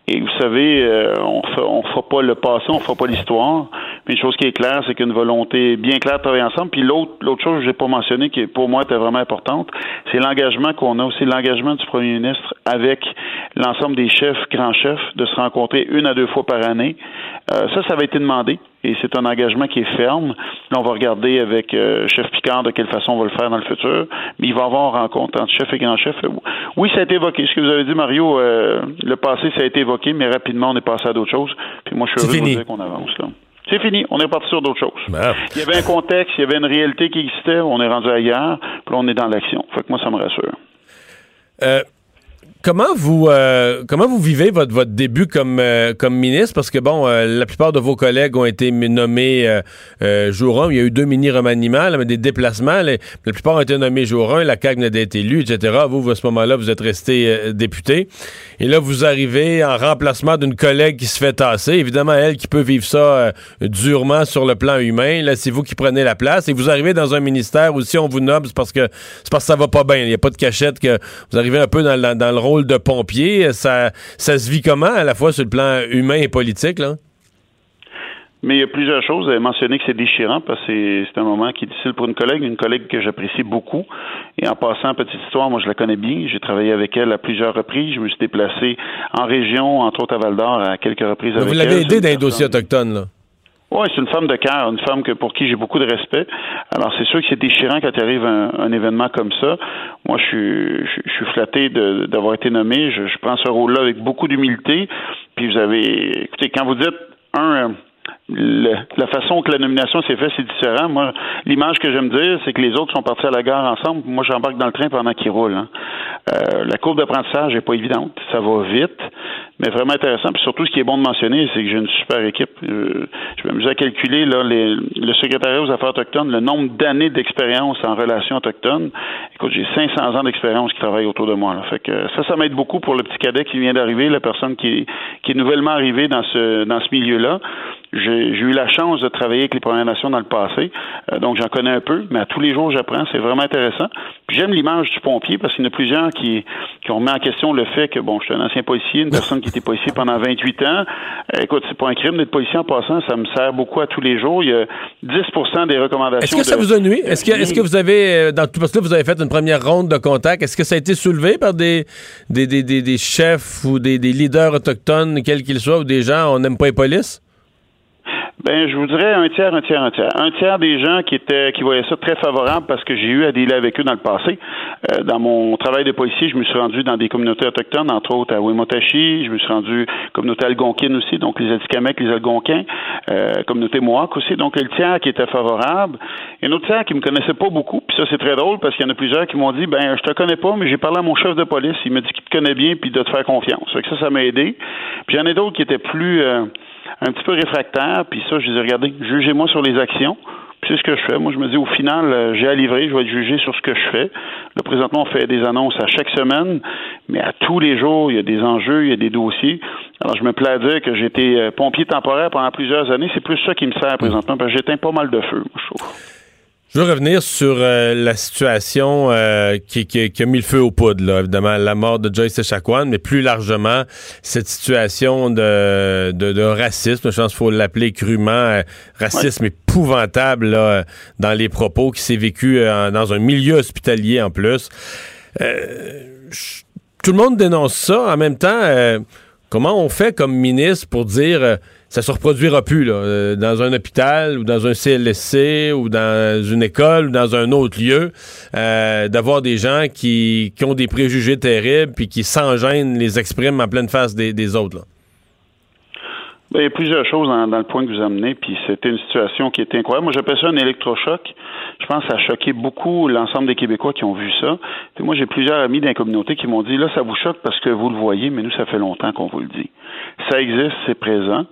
Et vous savez, euh, on ne fera pas le passé, on ne fera pas l'histoire. Mais une chose qui est claire, c'est qu'une volonté bien claire de travailler ensemble. Puis l'autre, chose que je n'ai pas mentionné, qui pour moi était vraiment importante, c'est l'engagement qu'on a aussi, l'engagement du premier ministre avec l'ensemble des chefs, grands chefs, de se rencontrer une à deux fois par année. Euh, ça, ça avait été demandé et c'est un engagement qui est ferme. Là, on va regarder avec euh, chef Picard de quelle façon on va le faire dans le futur, mais il va y avoir une rencontre entre chef et grand chef. Oui, ça a été évoqué. Ce que vous avez dit, Mario, euh, le passé, ça a été évoqué, mais rapidement, on est passé à d'autres choses. Puis moi, je suis heureux de vous dire qu'on avance là. C'est fini. On est parti sur d'autres choses. Ben, Il y avait un contexte, il y avait une réalité qui existait. On est rendu ailleurs. Puis là, on est dans l'action. Fait que moi, ça me rassure. Euh, Comment vous euh, comment vous vivez votre, votre début comme euh, comme ministre? Parce que bon euh, la plupart de vos collègues ont été nommés euh, euh, jour 1, il y a eu deux mini remaniements mais des déplacements la plupart ont été nommés jour 1, la CAQ venait d'être élue etc. Vous à ce moment-là vous êtes resté euh, député. Et là vous arrivez en remplacement d'une collègue qui se fait tasser. Évidemment elle qui peut vivre ça durement sur le plan humain. Là c'est vous qui prenez la place et vous arrivez dans un ministère où si on vous nomme c'est parce que c'est parce que ça va pas bien. Il n'y a pas de cachette que vous arrivez un peu dans, dans le rôle de pompier ça ça se vit comment à la fois sur le plan humain et politique là? Mais il y a plusieurs choses. Vous avez mentionné que c'est déchirant parce que c'est- un moment qui est difficile pour une collègue, une collègue que j'apprécie beaucoup. Et en passant, petite histoire, moi je la connais bien. J'ai travaillé avec elle à plusieurs reprises. Je me suis déplacé en région, entre autres à Val d'Or, à quelques reprises avec vous elle. l'avez C'est aidé dans les dossiers autochtones là? Oui, c'est une femme de cœur, une femme que, pour qui j'ai beaucoup de respect. Alors, c'est sûr que c'est déchirant quand arrive un, un événement comme ça. Moi, je suis, je, suis flatté d'avoir été nommé. Je, je prends ce rôle-là avec beaucoup d'humilité. Puis vous avez, écoutez, quand vous dites un, le- la façon que la nomination s'est faite, c'est différent. Moi, l'image que j'aime dire, c'est que les autres sont partis à la gare ensemble. Moi, j'embarque dans le train pendant qu'ils roulent. hein. Euh, la courbe d'apprentissage n'est pas évidente. Ça va vite, mais vraiment intéressant. Puis surtout, ce qui est bon de mentionner, c'est que j'ai une super équipe. Euh, je m'amuse à calculer là, le secrétariat aux affaires autochtones, le nombre d'années d'expérience en relations autochtones. Écoute, j'ai 500 ans d'expérience qui travaillent autour de moi. Là. Fait que ça, ça m'aide beaucoup pour le petit cadet qui vient d'arriver, la personne qui qui est nouvellement arrivée dans ce dans ce milieu-là. J'ai j'ai eu la chance de travailler avec les Premières Nations dans le passé, euh, donc j'en connais un peu, mais à tous les jours j'apprends, c'est vraiment intéressant. Puis j'aime l'image du pompier parce qu'il y en a plusieurs qui, qui ont mis en question le fait que, bon, je suis un ancien policier, une personne qui était policier pendant 28 ans. Euh, écoute, c'est pas un crime d'être policier en passant, ça me sert beaucoup à tous les jours. Il y a 10% des recommandations. Est-ce que ça vous a nuit? Est-ce que, est-ce que vous avez, euh, dans tout, parce que là, vous avez fait une première ronde de contact, est-ce que ça a été soulevé par des, des, des, des, des chefs ou des, des leaders autochtones, quels qu'ils soient, ou des gens, on n'aime pas les polices? Ben, je vous dirais un tiers, un tiers, un tiers. Un tiers des gens qui étaient, qui voyaient ça très favorable parce que j'ai eu à dealer avec eux dans le passé. Euh, dans mon travail de policier, je me suis rendu dans des communautés autochtones, entre autres à Wimotashi. Je me suis rendu communauté algonquine aussi, donc les Atikamekw, les Algonquins, euh, communauté Mohawk aussi. Donc le tiers qui était favorable. Et un autre tiers qui me connaissait pas beaucoup. Puis ça, c'est très drôle parce qu'il y en a plusieurs qui m'ont dit, ben, je te connais pas, mais j'ai parlé à mon chef de police. Il m'a dit qu'il te connaît bien puis de te faire confiance. que ça, ça m'a aidé. Puis il y en a d'autres qui étaient plus euh, un petit peu réfractaires. Puis ça, je les ai regardés. Jugez-moi sur les actions. Puis c'est ce que je fais. Moi, je me dis, au final, euh, j'ai à livrer, je vais être jugé sur ce que je fais. Là, présentement, on fait des annonces à chaque semaine, mais à tous les jours, il y a des enjeux, il y a des dossiers. Alors, je me plais dire que été euh, pompier temporaire pendant plusieurs années. C'est plus ça qui me sert présentement, parce que j'éteins pas mal de feu, je trouve. Je veux revenir sur euh, la situation euh, qui, qui, a mis le feu aux poudres, là, évidemment, la mort de Joyce Echaquan, mais plus largement, cette situation de, de, racisme, je pense qu'il faut l'appeler crûment, euh, racisme épouvantable là, dans les propos qui s'est vécu dans un milieu hospitalier en plus. tout le monde dénonce ça. En même temps, comment on fait comme ministre pour dire ça se reproduira plus là, euh, dans un hôpital ou dans un CLSC ou dans une école ou dans un autre lieu, euh, d'avoir des gens qui, qui, ont des préjugés terribles puis qui sans gêne les expriment en pleine face des, des autres. Là. Ben, il y a plusieurs choses dans, le point que vous amenez, puis c'était une situation qui était incroyable. Moi, j'appelle ça un électrochoc. Je pense que ça a choqué beaucoup l'ensemble des Québécois qui ont vu ça. Moi, j'ai plusieurs amis dans la communauté qui m'ont dit, là, ça vous choque parce que vous le voyez, mais nous, ça fait longtemps qu'on vous le dit. Ça existe, c'est présent.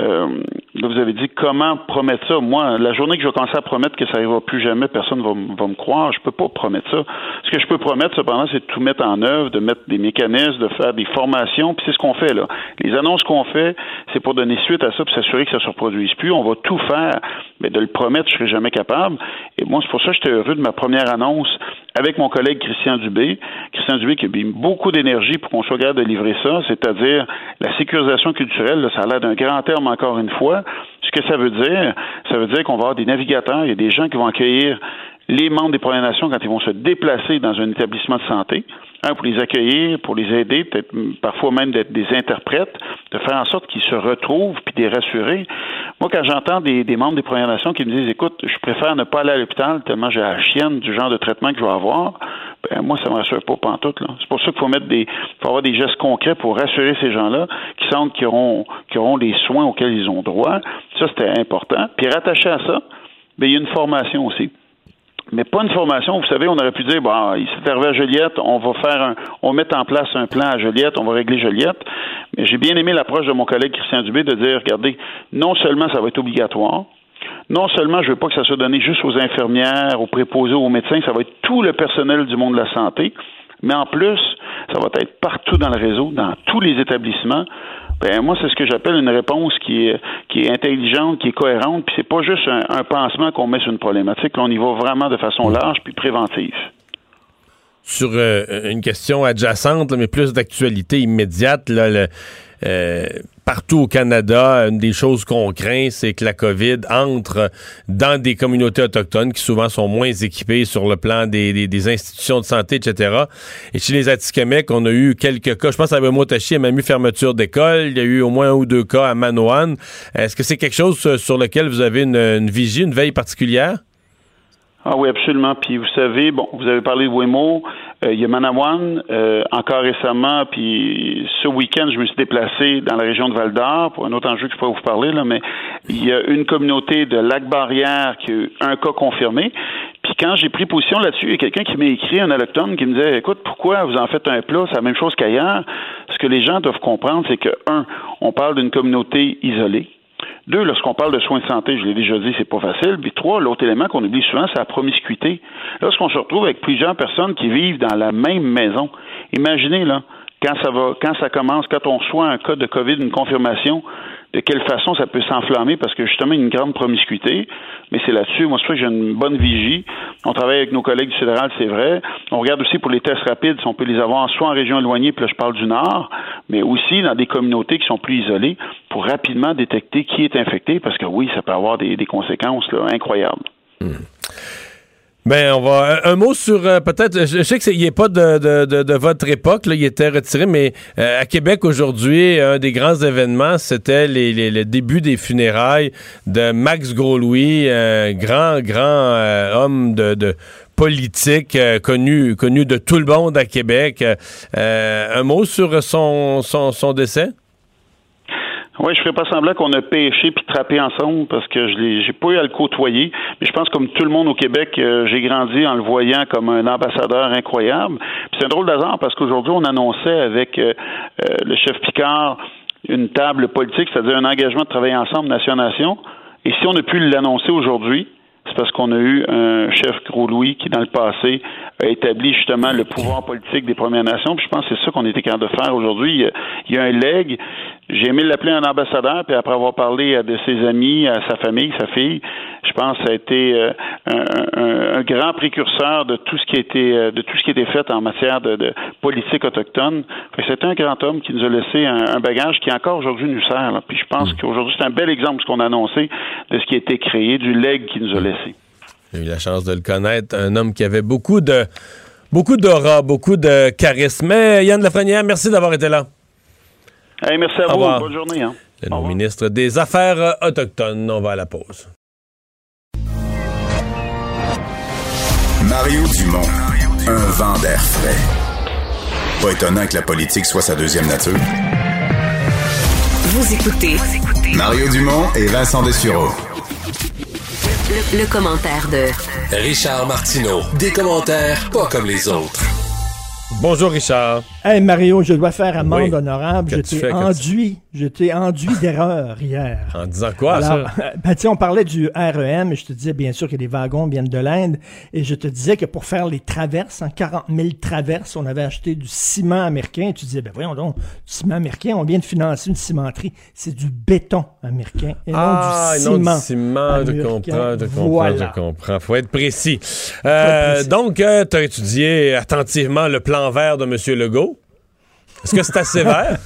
Euh, vous avez dit comment promettre ça. Moi, la journée que je vais commencer à promettre que ça n'arrivera plus jamais, personne ne va, va, me croire. Je peux pas promettre ça. Ce que je peux promettre, cependant, c'est de tout mettre en œuvre, de mettre des mécanismes, de faire des formations. Puis c'est ce qu'on fait là. Les annonces qu'on fait, c'est pour donner suite à ça, pour s'assurer que ça ne se reproduise plus. On va tout faire, mais de le promettre, je serai jamais capable. Et moi, c'est pour ça que j'étais heureux de ma première annonce avec mon collègue Christian Dubé. Christian Dubé qui a mis beaucoup d'énergie pour qu'on soit capable de livrer ça, c'est-à-dire la sécurisation culturelle. ça a l'air d'un grand terme encore une fois. Ce que ça veut dire, ça veut dire qu'on va avoir des navigateurs, il y a des gens qui vont accueillir les membres des Premières Nations quand ils vont se déplacer dans un établissement de santé, un pour les accueillir, pour les aider, peut-être parfois même d'être des interprètes, de faire en sorte qu'ils se retrouvent puis de les rassurer. Moi, quand j'entends des, membres des Premières Nations qui me disent, écoute, je préfère ne pas aller à l'hôpital tellement j'ai la chienne du genre de traitement que je vais avoir, ben, moi, ça me rassure pas pantoute. Là. C'est pour ça qu'il faut mettre des, faut avoir des gestes concrets pour rassurer ces gens-là qui sentent qu'ils auront, qu'ils auront les soins auxquels ils ont droit. Ça, c'était important. Puis rattaché à ça, ben, il y a une formation aussi mais pas une formation. Vous savez, on aurait pu dire, bon, il s'est arrivé à Joliette, on va faire un, on mettre en place un plan à Joliette, on va régler Joliette. Mais j'ai bien aimé l'approche de mon collègue Christian Dubé de dire, regardez, non seulement ça va être obligatoire, non seulement je veux pas que ça soit donné juste aux infirmières, aux préposés, aux médecins, ça va être tout le personnel du monde de la santé, mais en plus, ça va être partout dans le réseau, dans tous les établissements. Ben, moi, c'est ce que j'appelle une réponse qui est, qui est intelligente, qui est cohérente, puis c'est pas juste un, pansement qu'on met sur une problématique. On y va vraiment de façon large puis préventive. Sur euh, une question adjacente, mais plus d'actualité immédiate, là, le, euh, partout au Canada, une des choses qu'on craint, c'est que la COVID entre dans des communautés autochtones qui souvent sont moins équipées sur le plan des, des, institutions de santé, etc. Et chez les Atikamekw, on a eu quelques cas. Je pense à Motachi, a même fermeture d'école. Il y a eu au moins un ou deux cas à Manoan. Est-ce que c'est quelque chose sur lequel vous avez une, une vigie, une veille particulière? Ah oui, absolument. Puis vous savez, bon, vous avez parlé de Wemo, euh, il y a Manawan, euh, encore récemment, puis ce week-end, je me suis déplacé dans la région de Val d'Or pour un autre enjeu que je pourrais vous parler, là, mais il y a une communauté de Lac-Barrière qui a eu un cas confirmé. Puis quand j'ai pris position là-dessus, il y a quelqu'un qui m'a écrit, un allochtone, qui me disait, écoute, pourquoi vous en faites un plat? C'est la même chose qu'ailleurs. Ce que les gens doivent comprendre, c'est que, un, on parle d'une communauté isolée deux, lorsqu'on parle de soins de santé, je l'ai déjà dit, c'est pas facile. Puis trois, l'autre élément qu'on oublie souvent, c'est la promiscuité. Lorsqu'on se retrouve avec plusieurs personnes qui vivent dans la même maison, imaginez là, quand ça va, quand ça commence, quand on reçoit un cas de COVID, une confirmation, de quelle façon ça peut s'enflammer? Parce que justement une grande promiscuité. Mais c'est là-dessus, moi, c'est que j'ai une bonne vigie. On travaille avec nos collègues du fédéral, c'est vrai. On regarde aussi pour les tests rapides, si on peut les avoir soit en région éloignée, puis là je parle du Nord, mais aussi dans des communautés qui sont plus isolées pour rapidement détecter qui est infecté parce que oui, ça peut avoir des, conséquences incroyables. Hmm. Ben, on va. Un, un mot sur euh, peut-être. Je, sais qu'il n'est pas de, de, de, votre époque, là, il était retiré, mais euh, à Québec aujourd'hui, un des grands événements, c'était les, les- le début des funérailles de Max Gros-Louis, un grand, grand euh, homme de. de politique euh, connu connu de tout le monde à Québec. Euh, un mot sur son, son, son décès? Oui, je ferais pas semblant qu'on a pêché puis trappé ensemble parce que je l'ai, j'ai pas eu à le côtoyer. Mais je pense comme tout le monde au Québec, euh, j'ai grandi en le voyant comme un ambassadeur incroyable. Puis c'est un drôle d'hasard parce qu'aujourd'hui on annonçait avec euh, euh, le chef Picard une table politique, c'est-à-dire un engagement de travailler ensemble nation à nation. Et si on a pu l'annoncer aujourd'hui, c'est parce qu'on a eu un chef Gros-Louis qui, dans le passé, a établi justement le pouvoir politique des Premières Nations. Puis je pense que c'est ça qu'on était capable de faire aujourd'hui. Il y a un leg. J'ai aimé l'appeler un ambassadeur, puis après avoir parlé à de ses amis, à sa famille, sa fille, je pense que ça a été euh, un, un- un grand précurseur de tout ce qui a été euh, de tout ce qui a été fait en matière de, de politique autochtone. C'est un grand homme qui nous a laissé un, un bagage qui encore aujourd'hui nous sert. là. Puis je pense qu'aujourd'hui c'est un bel exemple ce qu'on a annoncé de ce qui a été créé, du leg qu'il nous a laissé. J'ai eu la chance de le connaître. Un homme qui avait beaucoup de beaucoup d'aura, beaucoup de charisme. Mais Yann Lafrenière, merci d'avoir été là. Hey, merci à Au vous. revoir. Bonne journée. Hein. Le nouveau ministre des Affaires autochtones. On va à la pause. Mario Dumont, un vent d'air frais. Pas étonnant que la politique soit sa deuxième nature. Vous écoutez Mario Dumont et Vincent Dessureau. le, le commentaire de Richard Martineau. Des commentaires pas comme les autres. Bonjour Richard. Hey Mario, je dois faire amende Oui. honorable. Je Qu'as-tu t'ai enduit, je t'ai enduit d'erreur hier. En disant quoi, Alors, ça? euh, ben, on parlait du REM et je te disais bien sûr que les wagons viennent de l'Inde et je te disais que pour faire les traverses, en 40 000 traverses, on avait acheté du ciment américain et tu disais, ben voyons donc, du ciment américain, on vient de financer une cimenterie. C'est du béton américain et ah, non du non, ciment. du ciment, je comprends, je comprends, Voilà. je comprends. Faut être précis. Euh, Donc, tu as étudié attentivement le plan vert de M. Legault. Est-ce que c'est assez vert?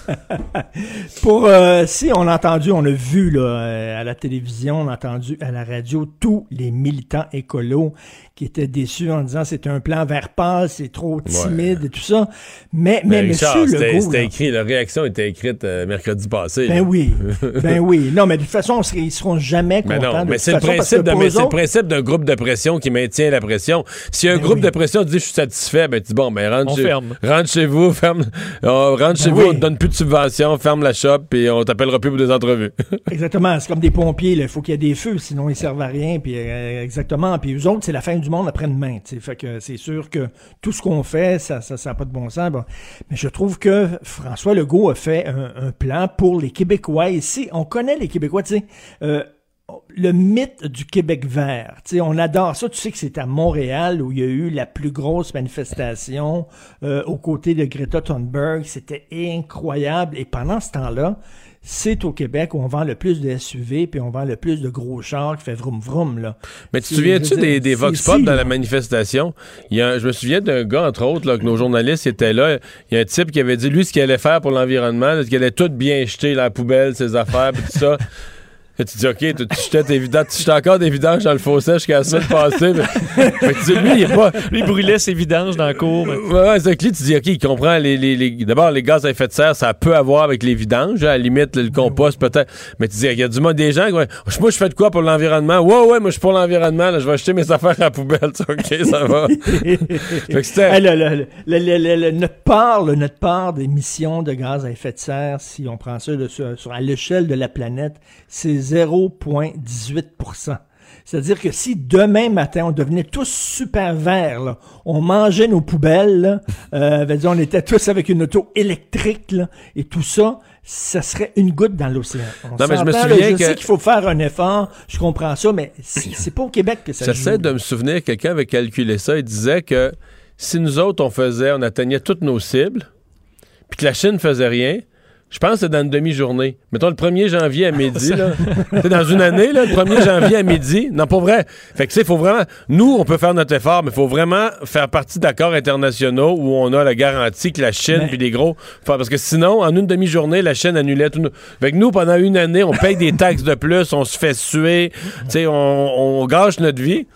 Pour euh, si on a entendu, on a vu là, euh, à la télévision, on a entendu à la radio tous les militants écolos qui étaient déçus en disant c'est un plan vert pâle, c'est trop timide et tout ça. Mais mais, Ben, Richard, Monsieur c'était Legault, c'était écrit, la réaction était écrite euh, mercredi passé. ben là. oui, ben oui. Non, mais de toute façon, ils seront jamais Mais contents. non, de mais c'est le, principe d'un- pour mais eux c'est le autres- principe d'un groupe de pression qui maintient la pression. Si un Ben groupe oui. de pression dit je suis satisfait, ben tu dis bon, ben rentre, On chez, ferme. rentre chez vous, ferme, on rentre chez Ben vous, on te donne plus de subventions, ferme la shop, puis on t'appellera plus pour des entrevues. Exactement, c'est comme des pompiers, là. il faut qu'il y ait des feux, sinon ils servent à rien. Puis euh, exactement, puis eux autres, c'est la fin du monde après-demain. Fait c'est sûr que tout ce qu'on fait, ça, ça, ça n'a pas de bon sens. Mais je trouve que François Legault a fait un, un plan pour les Québécois. Ici, on connaît les Québécois, tu sais. euh, le mythe du Québec vert, on adore ça. Tu sais que c'est à Montréal où il y a eu la plus grosse manifestation euh, aux côtés de Greta Thunberg. C'était incroyable. Et pendant ce temps-là, c'est au Québec où on vend le plus de SUV puis on vend le plus de gros chars qui fait vroom vroom là. Mais tu te souviens-tu des, Vox Pop dans là. la manifestation? Il y a, je me souviens d'un gars, entre autres, là, que nos journalistes étaient là. Il y a un type qui avait dit, lui, ce qu'il allait faire pour l'environnement, qu'il allait tout bien jeter la poubelle, ses affaires, puis tout ça. Et tu dis, OK, tu, tu jetais encore des vidanges dans le fossé jusqu'à la semaine passée. mais- tu dis, lui, il est pas. Lui, il brûlait ses vidanges dans la cour. mais- Ouais, ouais, c'est que lui, tu dis, OK, il comprend les. les- les- D'abord, les gaz à effet de serre, ça peut avoir avec les vidanges. À la limite, le compost, peut-être. Mais tu dis, il y a du monde, des gens, qui moi, je fais de quoi pour l'environnement? Ouais, ouais, moi, je suis pour l'environnement. je vais acheter mes affaires à la poubelle. OK, ça va. Fait que c'était- Hey, le- le- le- le- le- le- notre part, le- notre part d'émissions de gaz à effet de serre, si on prend ça de- sur, sur- à l'échelle de la planète, c'est 0,18% c'est-à-dire que si demain matin on devenait tous super verts, là, on mangeait nos poubelles, là, euh, dire, on était tous avec une auto électrique là, et tout ça, ça serait une goutte dans l'océan. On Non, mais je me s'entend, là, souviens je que- sais qu'il faut faire un effort, je comprends ça, mais c'est pas au Québec que ça J'essaie de me souvenir, quelqu'un avait calculé ça. Il disait que si nous autres, on faisait, on atteignait toutes nos cibles, puis que la Chine faisait rien, je pense que c'est dans une demi-journée. Mettons le 1er janvier à midi, là. C'est dans une année, là, le 1er janvier à midi. Non, pas vrai. Fait que, tu sais, il faut vraiment. Nous, on peut faire notre effort, mais il faut vraiment faire partie d'accords internationaux où on a la garantie que la Chine Mais- puis les gros. Parce que sinon, en une demi-journée, la Chine annulait tout. Fait que nous, pendant une année, on paye des taxes de plus, on se fait suer, tu sais, on, on gâche notre vie.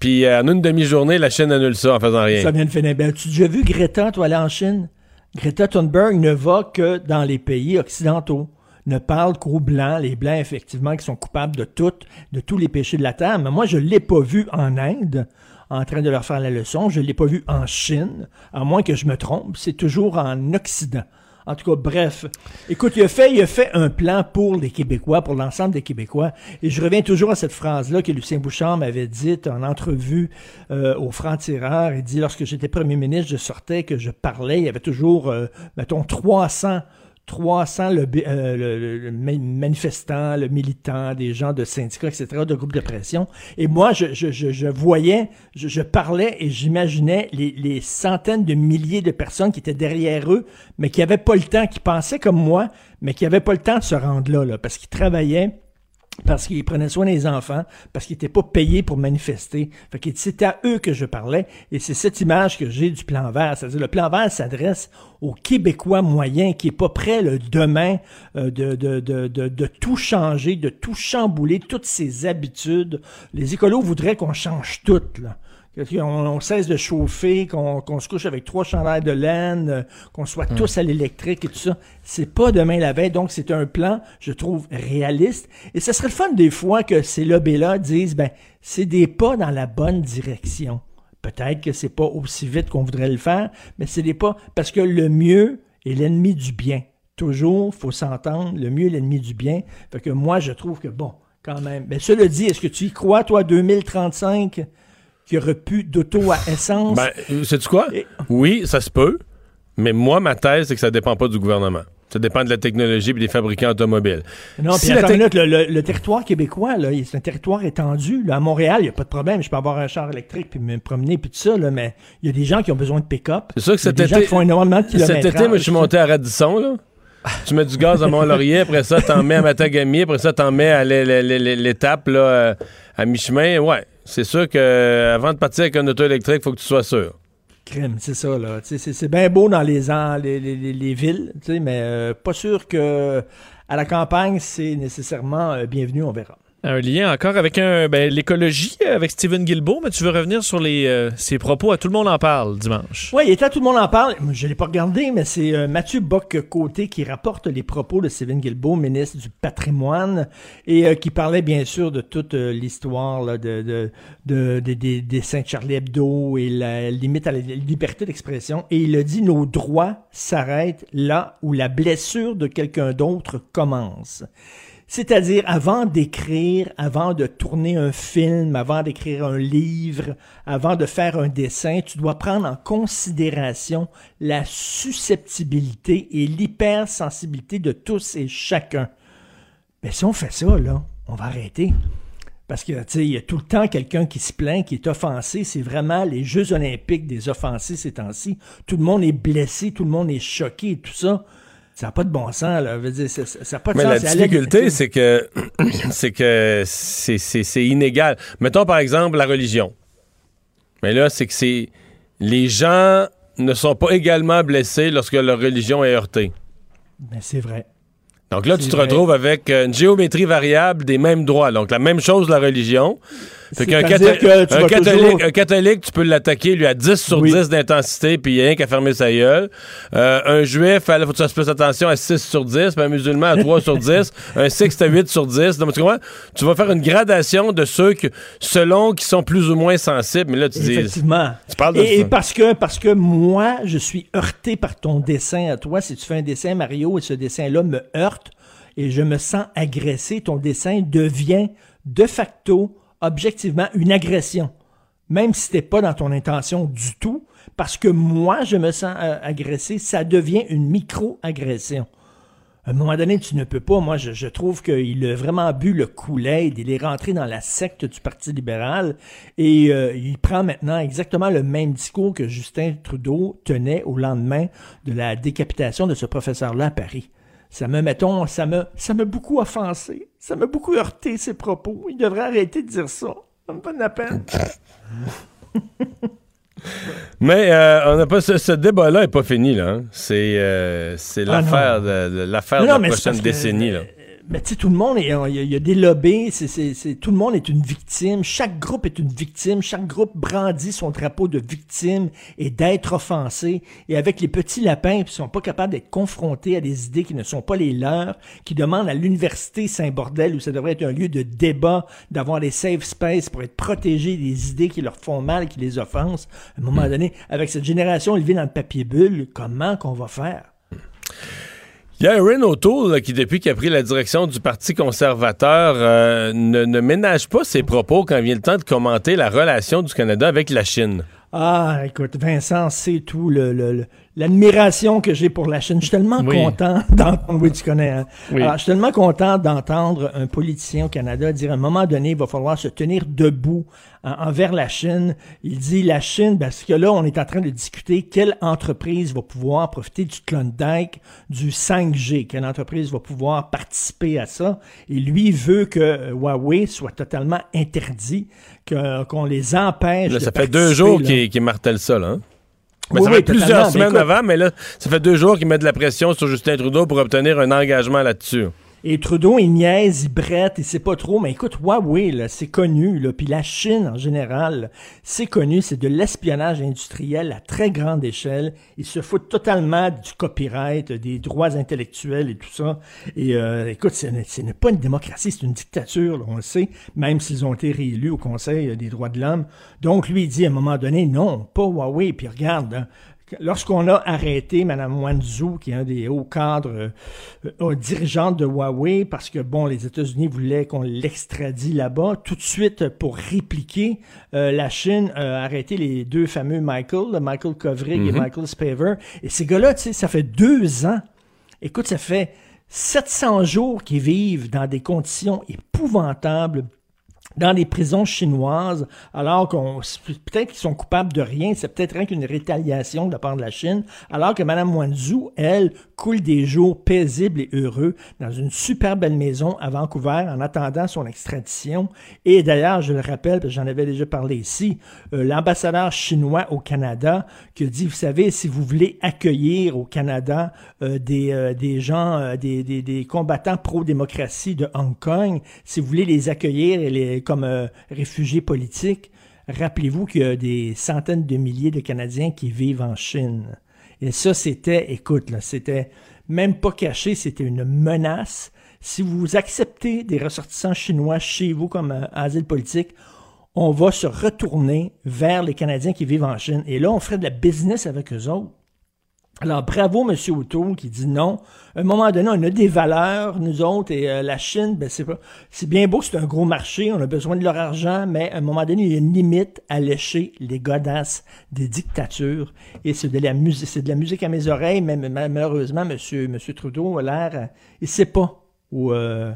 Puis en une demi-journée, la Chine annule ça en faisant rien. Ça vient de finir. Ben, tu as déjà vu Greta, toi, aller en Chine? Greta Thunberg ne va que dans les pays occidentaux. Ne parle qu'aux Blancs, les Blancs, effectivement, qui sont coupables de tout, de tous les péchés de la terre. Mais moi, je ne l'ai pas vu en Inde en train de leur faire la leçon. Je ne l'ai pas vu en Chine, à moins que je me trompe. C'est toujours en Occident. En tout cas, bref. Écoute, il a fait, il a fait un plan pour les Québécois, pour l'ensemble des Québécois. Et je reviens toujours à cette phrase-là que Lucien Bouchard m'avait dite en entrevue euh, au Franc-Tireur. Il dit, lorsque j'étais premier ministre, je sortais, que je parlais, il y avait toujours, euh, mettons, 300 300 le, euh, le, le, manifestants, le militant, des gens de syndicats, etc., de groupes de pression. Et moi, je, je, je, voyais, je, je, parlais et j'imaginais les, les, centaines de milliers de personnes qui étaient derrière eux, mais qui n'avaient pas le temps, qui pensaient comme moi, mais qui n'avaient pas le temps de se rendre là, là parce qu'ils travaillaient parce qu'ils prenaient soin des enfants, parce qu'ils n'étaient pas payés pour manifester. Fait c'est à eux que je parlais, et c'est cette image que j'ai du plan vert. C'est-à-dire, le plan vert s'adresse aux Québécois moyens qui est pas prêt le demain euh, de, de, de, de, de tout changer, de tout chambouler, toutes ses habitudes. Les écolos voudraient qu'on change tout, là qu'on cesse de chauffer, qu'on se couche avec trois chandails de laine, euh, qu'on soit hmm. tous à l'électrique et tout ça. C'est pas demain la veille, donc c'est un plan, je trouve, réaliste. Et ce serait le fun des fois que ces lobbies-là disent, ben, c'est des pas dans la bonne direction. Peut-être que c'est pas aussi vite qu'on voudrait le faire, mais c'est des pas, parce que le mieux est l'ennemi du bien. Toujours, faut s'entendre, le mieux est l'ennemi du bien. Fait que moi, je trouve que bon, quand même. Mais cela dit, est-ce que tu y crois, toi, 2035? Qu'il n'y aurait plus d'auto à essence. Ben, sais-tu quoi? Oui, ça se peut. Mais moi, ma thèse, c'est que ça ne dépend pas du gouvernement. Ça dépend de la technologie et des fabricants automobiles. Non, si le, territoire québécois, c'est un territoire étendu. à Montréal, il n'y a pas de problème. Je peux avoir un char électrique puis me promener puis tout ça, mais il y a des gens qui ont besoin de pick-up. C'est sûr que cet été, gens qui font énormément de Cet été, moi, je suis monté à Radisson, là. tu mets du gaz à Mont-Laurier, après ça, t'en mets à Matagami, après ça, t'en mets à l'étape, là, euh, à mi-chemin. Ouais, c'est sûr que avant de partir avec un auto électrique, il faut que tu sois sûr. Crime, c'est ça, là. C'est bien beau dans les, les, les, les villes, mais euh, pas sûr que à la campagne, c'est nécessairement euh, bienvenu, on verra. Un lien encore avec un ben, l'écologie, avec Stephen Guilbeault, mais tu veux revenir sur les, euh, ses propos à Tout le monde en parle dimanche. Oui, il était Tout le monde en parle. Je ne l'ai pas regardé, mais c'est euh, Mathieu Bock-Côté qui rapporte les propos de Stephen Guilbeault, ministre du patrimoine, et euh, qui parlait bien sûr de toute l'histoire de, de, de, des Saint-Charlie Hebdo et la limite à la liberté d'expression. Et il a dit, nos droits s'arrêtent là où la blessure de quelqu'un d'autre commence. C'est-à-dire, avant d'écrire, avant de tourner un film, avant d'écrire un livre, avant de faire un dessin, tu dois prendre en considération la susceptibilité et l'hypersensibilité de tous et chacun. Mais si on fait ça, là, on va arrêter. Parce que, y a tout le temps quelqu'un qui se plaint, qui est offensé. C'est vraiment les Jeux olympiques des offensés ces temps-ci. Tout le monde est blessé, tout le monde est choqué et tout ça. Ça n'a pas de bon sens, là. ça, pas de Mais sens. la difficulté, c'est que c'est que c'est inégal. Mettons par exemple la religion. Mais là, c'est que c'est les gens ne sont pas également blessés lorsque leur religion est heurtée. Mais c'est vrai. Donc là, tu te retrouves avec une géométrie variable des mêmes droits. Donc la même chose la religion. Fait qu'un catholique, un catholique, tu peux l'attaquer, lui, à 10 sur 10 d'intensité, puis il n'y a rien qu'à fermer sa gueule. Euh, un juif, il faut que tu fasses attention à 6 sur 10, puis un musulman à 3 sur 10, un sixte à 8 sur 10. Donc, tu, tu vas faire une gradation de ceux que, selon qui sont plus ou moins sensibles. Mais là, tu dis. Effectivement. Tu parles de et, et parce que, parce que moi, je suis heurté par ton dessin à toi. Si tu fais un dessin, Mario, et ce dessin-là me heurte, et je me sens agressé, ton dessin devient de facto objectivement une agression, même si c'était pas dans ton intention du tout, parce que moi, je me sens euh, agressé, ça devient une micro-agression. À un moment donné, tu ne peux pas. Moi, je, trouve qu'il a vraiment bu le Kool-Aid. Il est rentré dans la secte du Parti libéral et euh, il prend maintenant exactement le même discours que Justin Trudeau tenait au lendemain de la décapitation de ce professeur-là à Paris. Ça me, mettons, ça me, ça m'a beaucoup offensé. Ça m'a beaucoup heurté, ses propos. Il devrait arrêter de dire ça. Ça me fait de la peine. Mais euh, on a pas ce, débat-là n'est pas fini là. Hein. C'est euh, c'est ah, l'affaire de, l'affaire de la prochaine décennie là. Mais tu sais, tout le monde, il y, a, il y a des lobbies, c'est, tout le monde est une victime, chaque groupe est une victime, chaque groupe brandit son drapeau de victime et d'être offensé. Et avec les petits lapins qui sont pas capables d'être confrontés à des idées qui ne sont pas les leurs, qui demandent à l'université Saint-Bordel, où ça devrait être un lieu de débat, d'avoir des safe space pour être protégés des idées qui leur font mal, qui les offensent, à un moment donné, avec cette génération élevée dans le papier bulle, comment qu'on va faire? Il y a O'Toole qui, depuis qu'il a pris la direction du Parti conservateur, euh, ne, ménage pas ses propos quand vient le temps de commenter la relation du Canada avec la Chine. Ah, écoute, Vincent, c'est tout le- l'admiration que j'ai pour la Chine. Je suis tellement Oui. content d'entendre. Oui, tu connais. hein? Oui. Alors, je suis tellement content d'entendre un politicien au Canada dire à un moment donné, il va falloir se tenir debout en- envers la Chine. Il dit la Chine, parce que là, on est en train de discuter quelle entreprise va pouvoir profiter du Klondike, du 5G, quelle entreprise va pouvoir participer à ça. Et lui veut que Huawei soit totalement interdit, qu'on les empêche. Là, de ça fait deux jours qu'il qu'il martèle ça, là. hein? Oui, ça oui, fait plusieurs totalement. Mais semaines écoute- avant, mais là, ça fait deux jours qu'il met de la pression sur Justin Trudeau pour obtenir un engagement là-dessus. Et Trudeau, il niaise, il brette, il sait pas trop. Mais écoute, Huawei, c'est connu. Là, puis la Chine, en général, c'est connu. C'est de l'espionnage industriel à très grande échelle. Ils se foutent totalement du copyright, des droits intellectuels et tout ça. Et euh, écoute, ce n'est pas une démocratie, c'est une dictature, on le sait, même s'ils ont été réélus au Conseil des droits de l'homme. Donc, lui, il dit à un moment donné, non, pas Huawei. Puis regarde, hein, Lorsqu'on a arrêté Mme Wanzhou, qui est un des hauts cadres euh, euh, dirigeante de Huawei, parce que bon, les États-Unis voulaient qu'on l'extradie là-bas, tout de suite pour répliquer, euh, la Chine a arrêté les deux fameux Michael, Michael Kovrig et Mhm. Michael Spaver. Et ces gars-là, tu sais, ça fait deux ans. Écoute, ça fait 700 jours qu'ils vivent dans des conditions épouvantables dans les prisons chinoises, alors qu'on peut-être qu'ils sont coupables de rien, c'est peut-être rien qu'une rétaliation de la part de la Chine, alors que Mme Wanzhou, elle, coule des jours paisibles et heureux dans une super belle maison à Vancouver en attendant son extradition. Et d'ailleurs, je le rappelle, parce que j'en avais déjà parlé ici, euh, l'ambassadeur chinois au Canada qui dit, vous savez, si vous voulez accueillir au Canada euh, des, euh, des gens, des, des, des combattants pro-démocratie de Hong Kong, si vous voulez les accueillir et les, comme euh, réfugiés politiques, rappelez-vous qu'il y a des centaines de milliers de Canadiens qui vivent en Chine. Et ça, c'était, écoute, c'était même pas caché, c'était une menace. Si vous acceptez des ressortissants chinois chez vous comme euh, asile politique, on va se retourner vers les Canadiens qui vivent en Chine. Et là, on ferait de la business avec eux autres. Alors, bravo, M. O'Toole, qui dit non. À un moment donné, on a des valeurs, nous autres, et euh, la Chine, ben, c'est pas, c'est bien beau, c'est un gros marché, on a besoin de leur argent, mais à un moment donné, il y a une limite à lécher les godasses des dictatures. Et c'est de la musique, c'est de la musique à mes oreilles, mais malheureusement, M. Monsieur Trudeau a l'air, euh, il sait pas où, euh,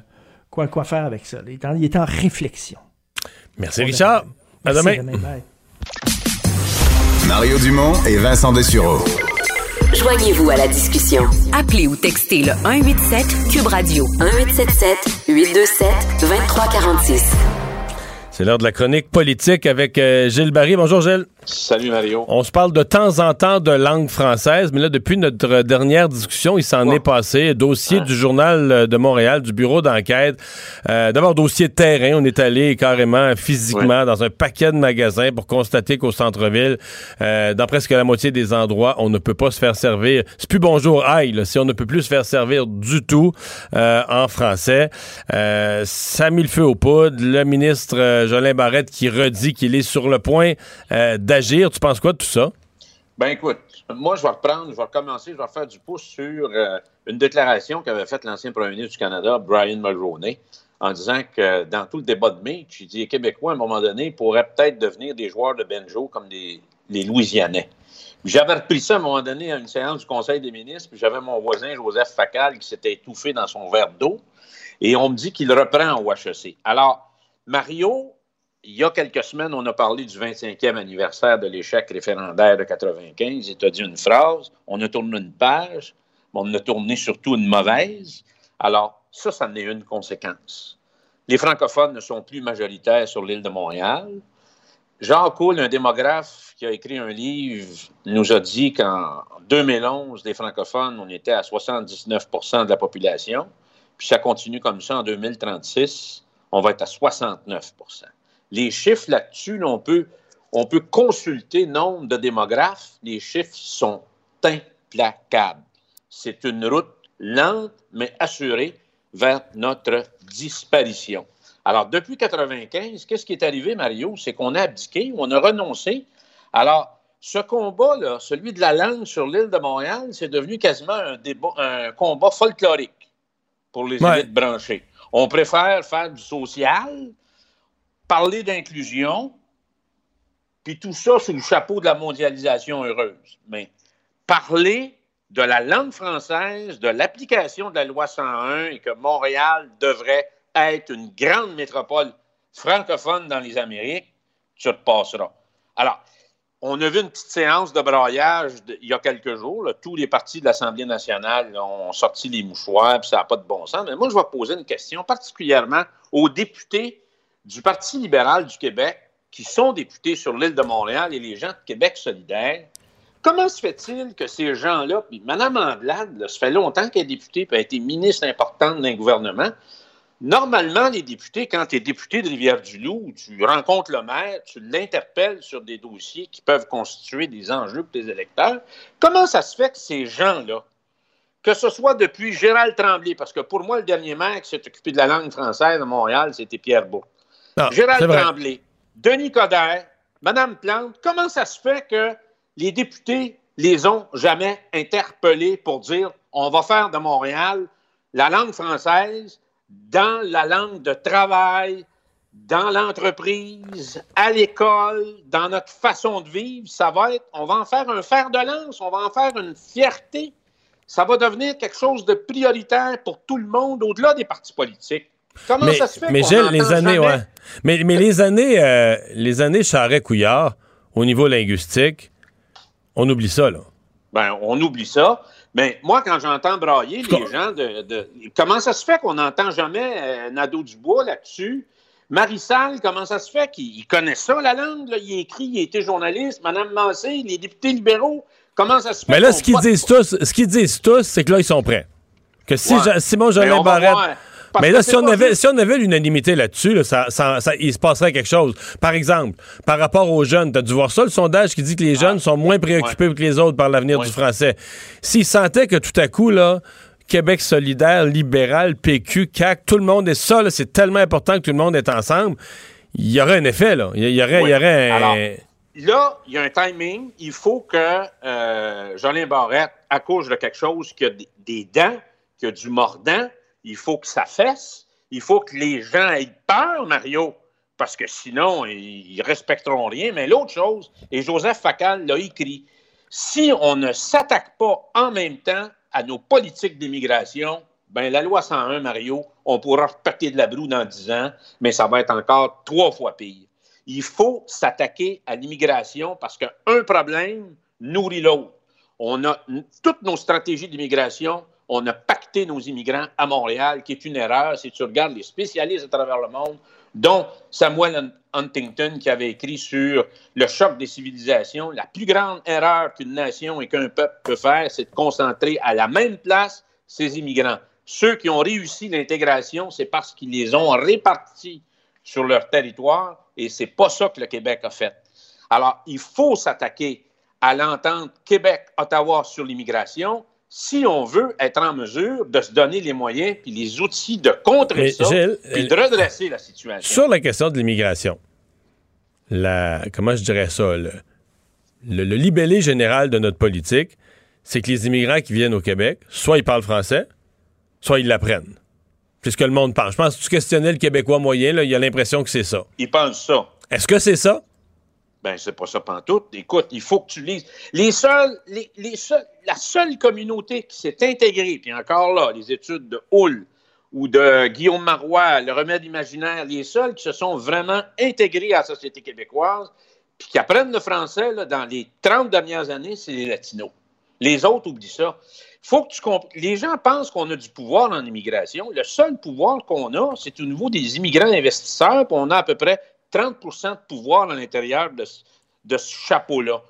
quoi, quoi faire avec ça. Il est en, il est en réflexion. Merci, Richard. À Merci, demain. Mario Dumont et Vincent Dessureau. Joignez-vous à la discussion. Appelez ou textez le 187 Cube Radio 1877 827 2346. C'est l'heure de la chronique politique avec euh, Gilles Barry. Bonjour, Gilles. Salut Mario. On se parle de temps en temps de langue française, mais là, depuis notre dernière discussion, il s'en est passé. Dossier du Journal de Montréal, du bureau d'enquête. Euh, D'abord, dossier de terrain. On est allé carrément physiquement dans un paquet de magasins pour constater qu'au centre-ville, euh, dans presque la moitié des endroits, on ne peut pas se faire servir. C'est plus bonjour, aïe, là, si on ne peut plus se faire servir du tout euh, en français. Euh, ça a mis le feu aux poudres. Le ministre euh, Jolin Barrette qui redit qu'il est sur le point euh, Tu penses quoi de tout ça? Ben écoute, moi je vais reprendre, je vais recommencer, je vais faire du pouce sur euh, une déclaration qu'avait faite l'ancien premier ministre du Canada, Brian Mulroney, en disant que dans tout le débat de mai, il dit les Québécois, à un moment donné, pourraient peut-être devenir des joueurs de banjo comme les Louisianais. J'avais repris ça à un moment donné à une séance du Conseil des ministres, puis j'avais mon voisin Joseph Facal qui s'était étouffé dans son verre d'eau, et on me dit qu'il reprend au HEC. Alors, Mario, il y a quelques semaines, on a parlé du 25e anniversaire de l'échec référendaire de 95 et tu as dit une phrase, on a tourné une page, mais on a tourné surtout une mauvaise. Alors, ça, ça en est une conséquence. Les francophones ne sont plus majoritaires sur l'île de Montréal. Jean Coul, un démographe qui a écrit un livre, nous a dit qu'en 2011, les francophones, on était à 79% de la population. puis ça continue comme ça en 2036, on va être à 69 Les chiffres là-dessus, là, on, peut, on peut consulter nombre de démographes. Les chiffres sont implacables. C'est une route lente, mais assurée vers notre disparition. Alors, depuis 1995, qu'est-ce qui est arrivé, Mario? C'est qu'on a abdiqué, on a renoncé? Alors, ce combat, là, celui de la langue sur l'île de Montréal, c'est devenu quasiment un, débat, un combat folklorique pour les Ouais. élites branchées. On préfère faire du social, parler d'inclusion, puis tout ça sous le chapeau de la mondialisation heureuse. Mais parler de la langue française, de l'application de la loi 101 et que Montréal devrait être une grande métropole francophone dans les Amériques, tu te passeras. Alors, on a vu une petite séance de braillage il y a quelques jours. Tous les partis de l'Assemblée nationale ont sorti les mouchoirs, puis ça n'a pas de bon sens. Mais moi, je vais poser une question particulièrement aux députés du Parti libéral du Québec qui sont députés sur l'île de Montréal et les gens de Québec solidaire. Comment se fait-il que ces gens-là, puis Mme Andelade, là, ça fait longtemps qu'elle est députée, puis a été ministre importante d'un gouvernement. Normalement, les députés, quand tu es député de Rivière-du-Loup, tu rencontres le maire, tu l'interpelles sur des dossiers qui peuvent constituer des enjeux pour tes électeurs. Comment ça se fait que ces gens-là, que ce soit depuis Gérald Tremblay, parce que pour moi, le dernier maire qui s'est occupé de la langue française à Montréal, c'était Pierre Bourg. Non, Gérald. Tremblay, Denis Coderre, Mme Plante, comment ça se fait que les députés les ont jamais interpellés pour dire on va faire de Montréal la langue française dans la langue de travail, dans l'entreprise, à l'école, dans notre façon de vivre, ça va être, on va en faire un fer de lance, on va en faire une fierté. Ça va devenir quelque chose de prioritaire pour tout le monde, au-delà des partis politiques. Comment mais, ça se fait mais Gilles, les années, jamais- ouais. Mais, mais les années, euh, les années Charret-Couillard, au niveau linguistique, on oublie ça, là. Ben, on oublie ça. Mais moi, quand j'entends brailler les gens de, de- Comment ça se fait qu'on n'entend jamais euh, Nadeau-Dubois là-dessus? Marissal, comment ça se fait qu'il il connaît ça, la langue? là? Il écrit, il a été journaliste. Madame Massé, les députés libéraux, comment ça se fait Mais là, ce qu'ils disent tous, ce qu'ils disent tous, c'est que là, ils sont prêts. Que si Ouais. Simon Mais Jolin Barrette. Mais là, si on, avait, si on avait l'unanimité là-dessus, là, ça, ça- ça- il se passerait quelque chose. Par exemple, par rapport aux jeunes, tu as dû voir ça, le sondage qui dit que les jeunes sont moins préoccupés que les autres par l'avenir du français. S'ils sentaient que tout à coup, là, Québec solidaire, libéral, PQ, CAC, tout le monde est ça, c'est tellement important que tout le monde est ensemble, il y aurait un effet, là. Il y- aurait, il y aurait un... Alors, là, il y a un timing. Il faut que euh, Jolin Barrette accouche de quelque chose qui a des, des dents, qui a du mordant. Il faut que ça fesse. Il faut que les gens aient peur, Mario, parce que sinon, ils ils respecteront rien. Mais l'autre chose, et Joseph Facal l'a écrit, si on ne s'attaque pas en même temps à nos politiques d'immigration, ben la loi 101, Mario, on pourra repartir de la broue dans 10 ans, mais ça va être encore trois fois pire. Il faut s'attaquer à l'immigration parce qu'un problème nourrit l'autre. On a toutes nos stratégies d'immigration, on a pacté nos immigrants à Montréal, qui est une erreur. Si tu regardes les spécialistes à travers le monde, dont Samuel Hun- Huntington qui avait écrit sur le choc des civilisations, la plus grande erreur qu'une nation et qu'un peuple peut faire, c'est de concentrer à la même place ses immigrants. Ceux qui ont réussi l'intégration, c'est parce qu'ils les ont répartis sur leur territoire et c'est pas ça que le Québec a fait. Alors, il faut s'attaquer à l'entente Québec-Ottawa sur l'immigration si on veut être en mesure de se donner les moyens puis les outils de contrer Mais, ça Gilles, puis de redresser la situation. Sur la question de l'immigration, la, comment je dirais ça, le, le, le libellé général de notre politique, c'est que les immigrants qui viennent au Québec, soit ils parlent français, soit ils l'apprennent. C'est ce que le monde pense. Je pense que tu questionnais le Québécois moyen, là, il a l'impression que c'est ça. Ils pensent ça. Est-ce que c'est ça? Ben, c'est pas ça pantoute. Écoute, il faut que tu lises. Les seuls, les, les seuls, la seule communauté qui s'est intégrée, puis encore là, les études de Hull ou de Guillaume Marois, le remède imaginaire, les seuls qui se sont vraiment intégrés à la société québécoise, puis qui apprennent le français là, dans les 30 dernières années, c'est les Latinos. Les autres oublient ça. Faut que tu comp- Les gens pensent qu'on a du pouvoir en immigration. Le seul pouvoir qu'on a, c'est au niveau des immigrants investisseurs, puis on a à peu près 30% de pouvoir à l'intérieur de, ce- chapeau-là.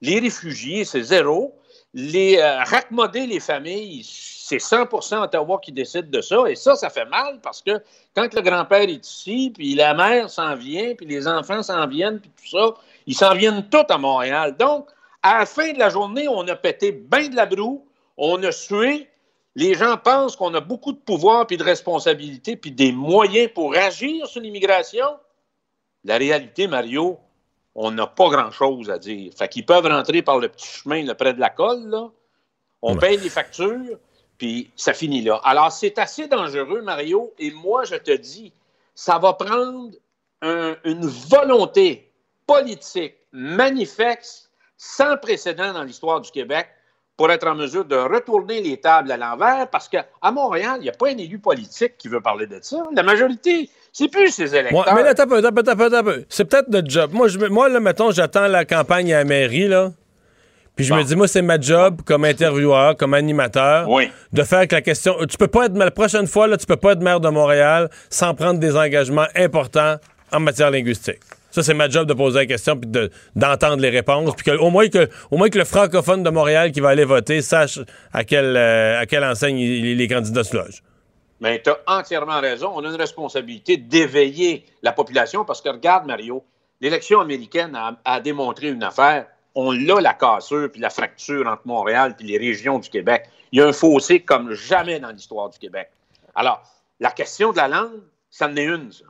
Les réfugiés, c'est zéro. les euh, raccommoder les familles, c'est 100% Ottawa qui décide de ça. Et ça, ça fait mal parce que quand le grand-père est ici, puis la mère s'en vient, puis les enfants s'en viennent, puis tout ça, ils s'en viennent tous à Montréal. Donc, à la fin de la journée, on a pété bien de la broue, on a sué. Les gens pensent qu'on a beaucoup de pouvoir, puis de responsabilité, puis des moyens pour agir sur l'immigration. La réalité, Mario, on n'a pas grand-chose à dire. Fait qu'ils peuvent rentrer par le petit chemin là, près de la colle, là. On paye les factures, puis ça finit là. Alors, c'est assez dangereux, Mario, et moi, je te dis, ça va prendre un- une volonté politique manifeste, sans précédent dans l'histoire du Québec, pour être en mesure de retourner les tables à l'envers, parce qu'à Montréal, il n'y a pas un élu politique qui veut parler de ça. La majorité, c'est plus ses électeurs. Ouais, mais là, t'as peu, t'as peu, t'as peu, t'as peu. C'est peut-être notre job. Moi, je, moi là, mettons, j'attends la campagne à la mairie, là. Puis je me dis, moi, c'est ma job comme intervieweur, comme animateur, de faire que la question. Tu peux pas être. La prochaine fois, là, tu peux pas être maire de Montréal sans prendre des engagements importants en matière linguistique. Ça, c'est ma job de poser la question puis de- d'entendre les réponses. Puis que, au, moins que, au moins que le francophone de Montréal qui va aller voter sache à quelle, euh, à quelle enseigne les, les candidats se logent. Mais tu as entièrement raison. On a une responsabilité d'éveiller la population parce que, regarde, Mario, l'élection américaine a, démontré une affaire. On l'a, la cassure puis la fracture entre Montréal puis les régions du Québec. Il y a un fossé comme jamais dans l'histoire du Québec. Alors, la question de la langue, ça en est une, ça.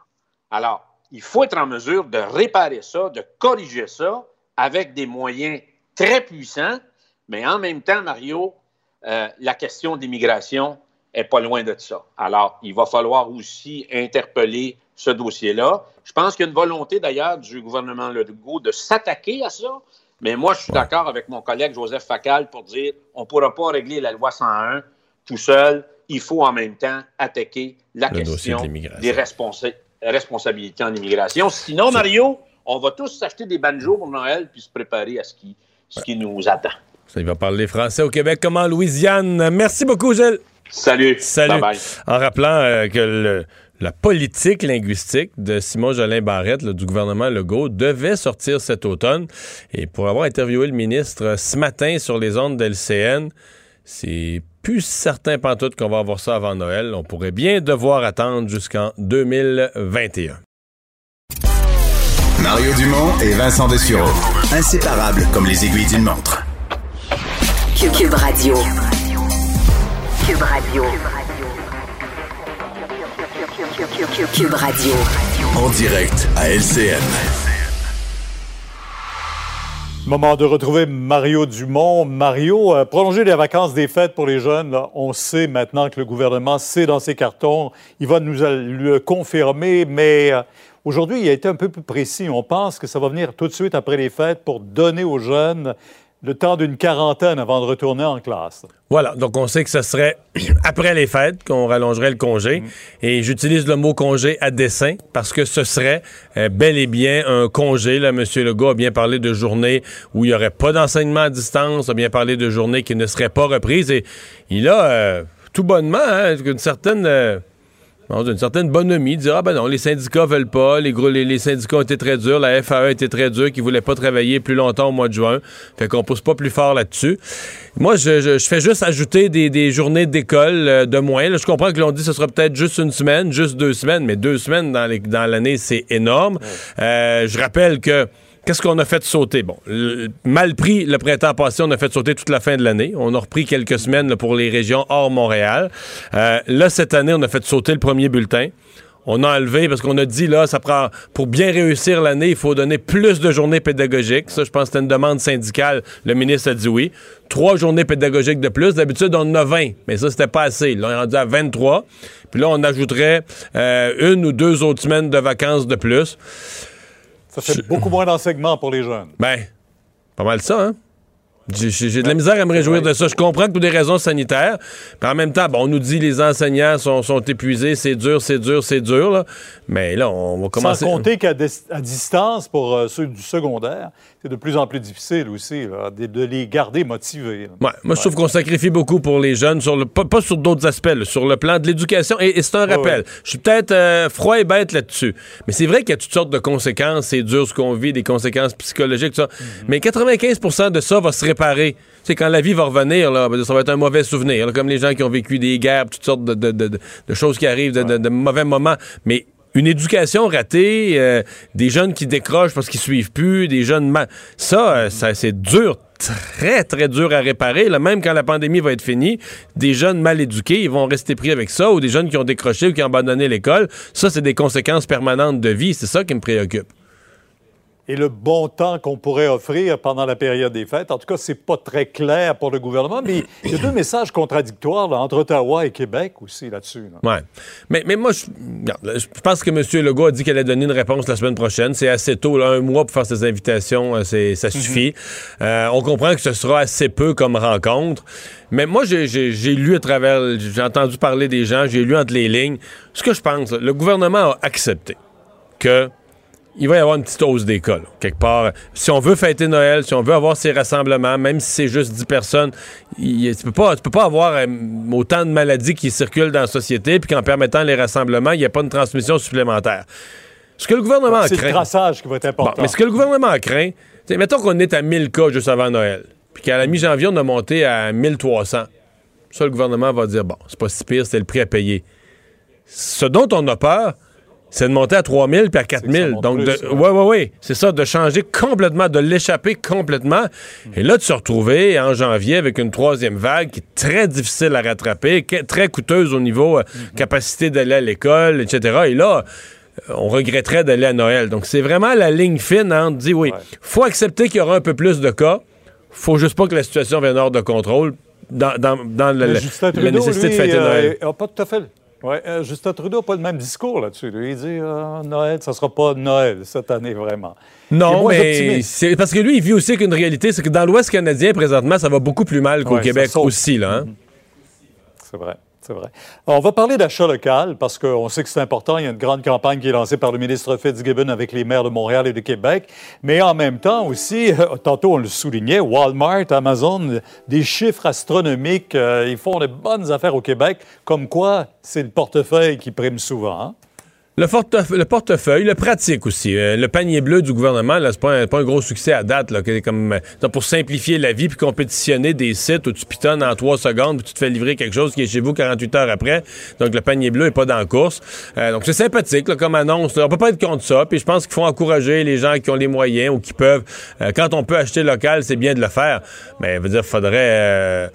Alors, il faut être en mesure de réparer ça, de corriger ça avec des moyens très puissants, mais en même temps, Mario, euh, la question de l'immigration est pas loin de ça. Alors, il va falloir aussi interpeller ce dossier-là. Je pense qu'il y a une volonté d'ailleurs du gouvernement Legault de s'attaquer à ça, mais moi, je suis d'accord avec mon collègue Joseph Facal pour dire on ne pourra pas régler la loi 101 tout seul. Il faut en même temps attaquer la Le question de des responsa- responsabilités en immigration. Sinon, Mario, on va tous s'acheter des banjos pour Noël puis se préparer à ce qui, ce qui nous attend. Ça, il va parler français au Québec comme en Louisiane. Merci beaucoup, Gilles. Salut. Salut. En rappelant euh, que le- la politique linguistique de Simon Jolin Barrette là, du gouvernement Legault devait sortir cet automne. Et pour avoir interviewé le ministre euh, ce matin sur les ondes de LCN, c'est plus certain pantoute qu'on va avoir ça avant Noël. On pourrait bien devoir attendre jusqu'en 2021. Mario Dumont et Vincent Dessureau. Inséparables comme les aiguilles d'une montre. Cube, Cube Radio. Cube Radio. Cube Radio. En direct à LCN. Moment de retrouver Mario Dumont. Mario, euh, prolonger les vacances des fêtes pour les jeunes, là, on sait maintenant que le gouvernement sait dans ses cartons. Il va nous a- le confirmer, mais euh, aujourd'hui, il a été un peu plus précis. On pense que ça va venir tout de suite après les fêtes pour donner aux jeunes le temps d'une quarantaine avant de retourner en classe. Voilà, donc on sait que ce serait après les fêtes qu'on rallongerait le congé. Et j'utilise le mot congé à dessein parce que ce serait euh, bel et bien un congé. Là, M. Legault a bien parlé de journées où il n'y aurait pas d'enseignement à distance, a bien parlé de journées qui ne seraient pas reprises. Et il a euh, tout bonnement hein, une certaine... euh, bon, une certaine bonhomie, de dire Ah ben non, les syndicats veulent pas, les, gros, les, les syndicats ont été très durs, la FAE a été très dure, qui voulait pas travailler plus longtemps au mois de juin. Fait qu'on pousse pas plus fort là-dessus. Moi, je, je- je fais juste ajouter des, des journées d'école euh, de moins. Là, je comprends que l'on dit que ce sera peut-être juste une semaine, juste deux semaines, mais deux semaines dans les- dans l'année, c'est énorme. Euh, je rappelle que Qu'est-ce qu'on a fait sauter? Bon, mal pris le printemps passé, on a fait sauter toute la fin de l'année. On a repris quelques semaines pour les régions hors Montréal. Euh, là, cette année, on a fait sauter le premier bulletin. On a enlevé parce qu'on a dit là, ça prend pour bien réussir l'année, il faut donner plus de journées pédagogiques. Ça, je pense que c'était une demande syndicale. Le ministre a dit oui. Trois journées pédagogiques de plus. D'habitude, on en a 20, mais ça, c'était pas assez. Là, on est rendu à 23. Puis là, on ajouterait euh, une ou deux autres semaines de vacances de plus. Ça fait beaucoup moins d'enseignement pour les jeunes. Ben, pas mal ça, hein? J'ai- de la misère à me réjouir de ça. Je comprends que pour des raisons sanitaires. Puis en même temps, bon, on nous dit les enseignants sont, sont épuisés, c'est dur, c'est dur, c'est dur. Là. Mais là, on va commencer. Sans compter qu'à distance, pour euh, ceux du secondaire, c'est de plus en plus difficile aussi là, de, de les garder motivés. Ouais, moi, je trouve qu'on sacrifie beaucoup pour les jeunes, sur le, pas, pas sur d'autres aspects, là, sur le plan de l'éducation. Et, et c'est un Ouais, rappel. ouais. Je suis peut-être euh, froid et bête là-dessus. Mais c'est vrai qu'il y a toutes sortes de conséquences. C'est dur ce qu'on vit, des conséquences psychologiques, tout ça. Mm-hmm. Mais 95% de ça va se réparer. C'est quand la vie va revenir, là, ça va être un mauvais souvenir. comme les gens qui ont vécu des guerres, toutes sortes de, choses qui arrivent, de, mauvais moments. Mais une éducation ratée, euh, des jeunes qui décrochent parce qu'ils suivent plus, des jeunes... Ça, euh, ça c'est dur, très, très dur à réparer. Même quand la pandémie va être finie, des jeunes mal éduqués, ils vont rester pris avec ça, ou des jeunes qui ont décroché ou qui ont abandonné l'école. Ça, c'est des conséquences permanentes de vie. C'est ça qui me préoccupe. Et le bon temps qu'on pourrait offrir pendant la période des fêtes, en tout cas, c'est pas très clair pour le gouvernement, mais il y a deux messages contradictoires là, entre Ottawa et Québec aussi là-dessus. là. Ouais. Mais, mais moi, je, je pense que M. Legault a dit qu'elle allait donner une réponse la semaine prochaine. C'est assez tôt, là, un mois pour faire ses invitations, euh, c'est, ça suffit. Euh, on comprend que ce sera assez peu comme rencontre. Mais moi, j'ai, lu à travers, j'ai entendu parler des gens, j'ai lu entre les lignes. Ce que je pense, là, le gouvernement a accepté que il va y avoir une petite hausse des cas, là, quelque part. Si on veut fêter Noël, si on veut avoir ces rassemblements, même si c'est juste 10 personnes, il- tu peux pas, tu peux pas avoir euh, autant de maladies qui circulent dans la société, puis qu'en permettant les rassemblements, il n'y a pas une transmission supplémentaire. Ce que le gouvernement C'est le craint... traçage qui va être important. Bon, mais ce que le gouvernement craint, mettons qu'on est à 1000 cas juste avant Noël, puis qu'à la mi-janvier, on a monté à 1300. Ça, le gouvernement va dire, bon, c'est pas si pire, c'est le prix à payer. Ce dont on a peur, c'est de monter à 3000 puis à 4000. Donc, ouais, ouais, ouais. C'est ça, de changer complètement, de l'échapper complètement. Et là, de se retrouver en janvier avec une troisième vague qui est très difficile à rattraper, très coûteuse au niveau euh, capacité d'aller à l'école, etc. Et là, euh, on regretterait d'aller à Noël. Donc, c'est vraiment la ligne fine entre dire, oui, faut accepter qu'il y aura un peu plus de cas. Faut juste pas que la situation vienne hors de contrôle dans, dans, dans la, Mais la- Trudeau, nécessité lui, de fêter euh, Noël. a pas tout à fait. Ouais, euh, Justin Trudeau n'a pas le même discours là-dessus. Lui, il dit euh, Noël, ça ne sera pas Noël cette année vraiment. Non, mais c'est parce que lui, il vit aussi qu'une réalité, c'est que dans l'Ouest canadien, présentement, ça va beaucoup plus mal qu'au Ouais, Québec aussi, là. hein. C'est vrai. C'est vrai. On va parler d'achat local parce qu'on sait que c'est important. Il y a une grande campagne qui est lancée par le ministre Fitzgibbon avec les maires de Montréal et de Québec. Mais en même temps aussi, euh, tantôt on le soulignait, Walmart, Amazon, des chiffres astronomiques. euh, ils font de bonnes affaires au Québec. Comme quoi, c'est le portefeuille qui prime souvent. hein? Le, portefeuille, le portefeuille, le pratique aussi. Euh, le panier bleu du gouvernement, là, c'est pas, un- pas un gros succès à date. Là, comme, euh, pour simplifier la vie puis compétitionner des sites où tu pitonnes en trois secondes puis tu te fais livrer quelque chose qui est chez vous 48 heures après. Donc, le panier bleu est pas dans la course. Euh, donc, c'est sympathique là, comme annonce. On peut pas être contre ça. Puis je pense qu'il faut encourager les gens qui ont les moyens ou qui peuvent. quand on peut acheter local, c'est bien de le faire. Mais, veut dire, faudrait...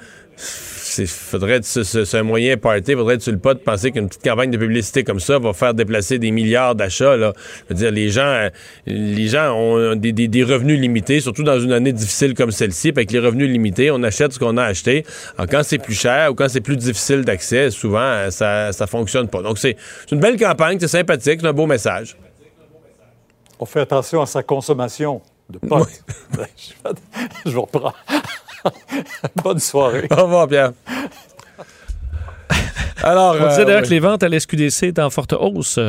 euh, c'est faudrait sur- sur un moyen party, faudrait sur le pas de penser qu'une petite campagne de publicité comme ça va faire déplacer des milliards d'achats. Là. Je veux dire, les gens, euh, les gens ont des, des- des revenus limités, surtout dans une année difficile comme celle-ci. Avec les revenus limités, on achète ce qu'on a acheté. Alors, quand c'est plus cher ou quand c'est plus difficile d'accès, souvent, euh, ça, ça fonctionne pas. Donc, c'est c'est une belle campagne, c'est sympathique, c'est un beau message. On fait attention à sa consommation de potes. Je vous reprends. Bonne soirée. Au revoir, Pierre. Alors, On disait euh, d'ailleurs oui. que les ventes à l'SQDC étaient en forte hausse.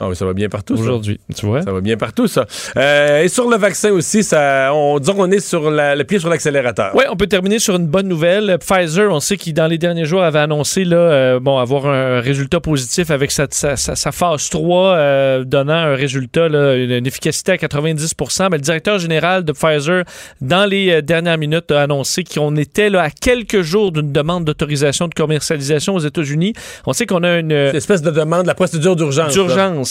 Ah oui, ça va bien partout. Aujourd'hui, tu vois. Ça va bien partout, ça. Euh, et sur le vaccin aussi, ça, on, disons qu'on est sur la- le pied sur l'accélérateur. Oui, on peut terminer sur une bonne nouvelle. Pfizer, on sait qu'il, dans les derniers jours, avait annoncé là, euh, bon, avoir un résultat positif avec sa, sa- sa- sa phase 3, euh, donnant un résultat, là, une, une efficacité à 90% Mais le directeur général de Pfizer, dans les dernières minutes, a annoncé qu'on était là, à quelques jours d'une demande d'autorisation de commercialisation aux États-Unis. On sait qu'on a une... Une espèce de demande, la procédure. D'urgence,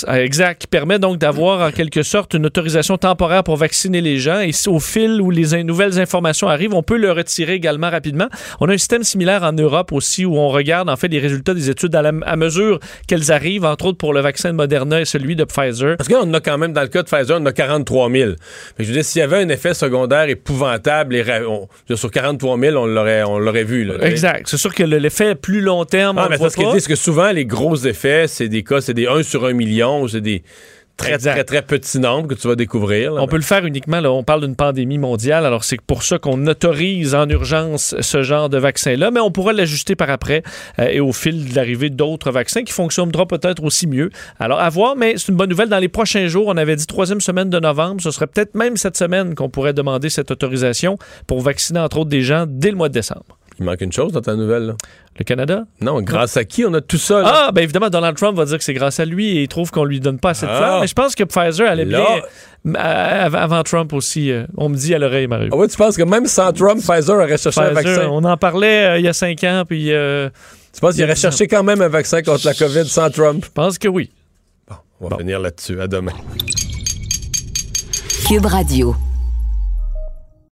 euh, exact, qui permet donc d'avoir en quelque sorte une autorisation temporaire pour vacciner les gens. Et au fil où les nouvelles informations arrivent, on peut le retirer également rapidement. On a un système similaire en Europe aussi où on regarde en fait les résultats des études à, la- à mesure qu'elles arrivent, entre autres pour le vaccin de Moderna et celui de Pfizer. Parce que là, on a quand même, dans le cas de Pfizer, on a 43 000. Fait que je veux dire, s'il y avait un effet secondaire épouvantable, et on- sur 43 000, on l'aurait, on l'aurait vu. Là. Exact. C'est sûr que le- l'effet plus long terme, Ah, on mais le voit ça, ce qu'il pas. dit, c'est que souvent, les gros effets, c'est des cas, c'est des 1 sur 1 million, c'est des très, Exact. très, très petits nombres que tu vas découvrir. là. On peut le faire uniquement, là, on parle d'une pandémie mondiale, alors c'est pour ça qu'on autorise en urgence ce genre de vaccin-là, mais on pourra l'ajuster par après euh, et au fil de l'arrivée d'autres vaccins qui fonctionneront peut-être aussi mieux. Alors à voir, mais c'est une bonne nouvelle. Dans les prochains jours, on avait dit troisième semaine de novembre, ce serait peut-être même cette semaine qu'on pourrait demander cette autorisation pour vacciner entre autres des gens dès le mois de décembre. Il manque une chose dans ta nouvelle. Là. Le Canada? Non, grâce à qui on a tout ça? Là? Ah, ben évidemment, Donald Trump va dire que c'est grâce à lui et il trouve qu'on lui donne pas assez de Ah. fleurs. Mais je pense que Pfizer allait Là- bien euh, av- avant Trump aussi. euh, on me dit à l'oreille, Mario. Ah ouais, tu penses que même sans Trump, Pfizer aurait cherché un vaccin? on en parlait euh, il y a cinq ans, puis... euh, Tu penses qu'il aurait cherché quand même un vaccin contre la COVID sans Trump? Je pense que oui. On va finir là-dessus. À demain. Cube Radio.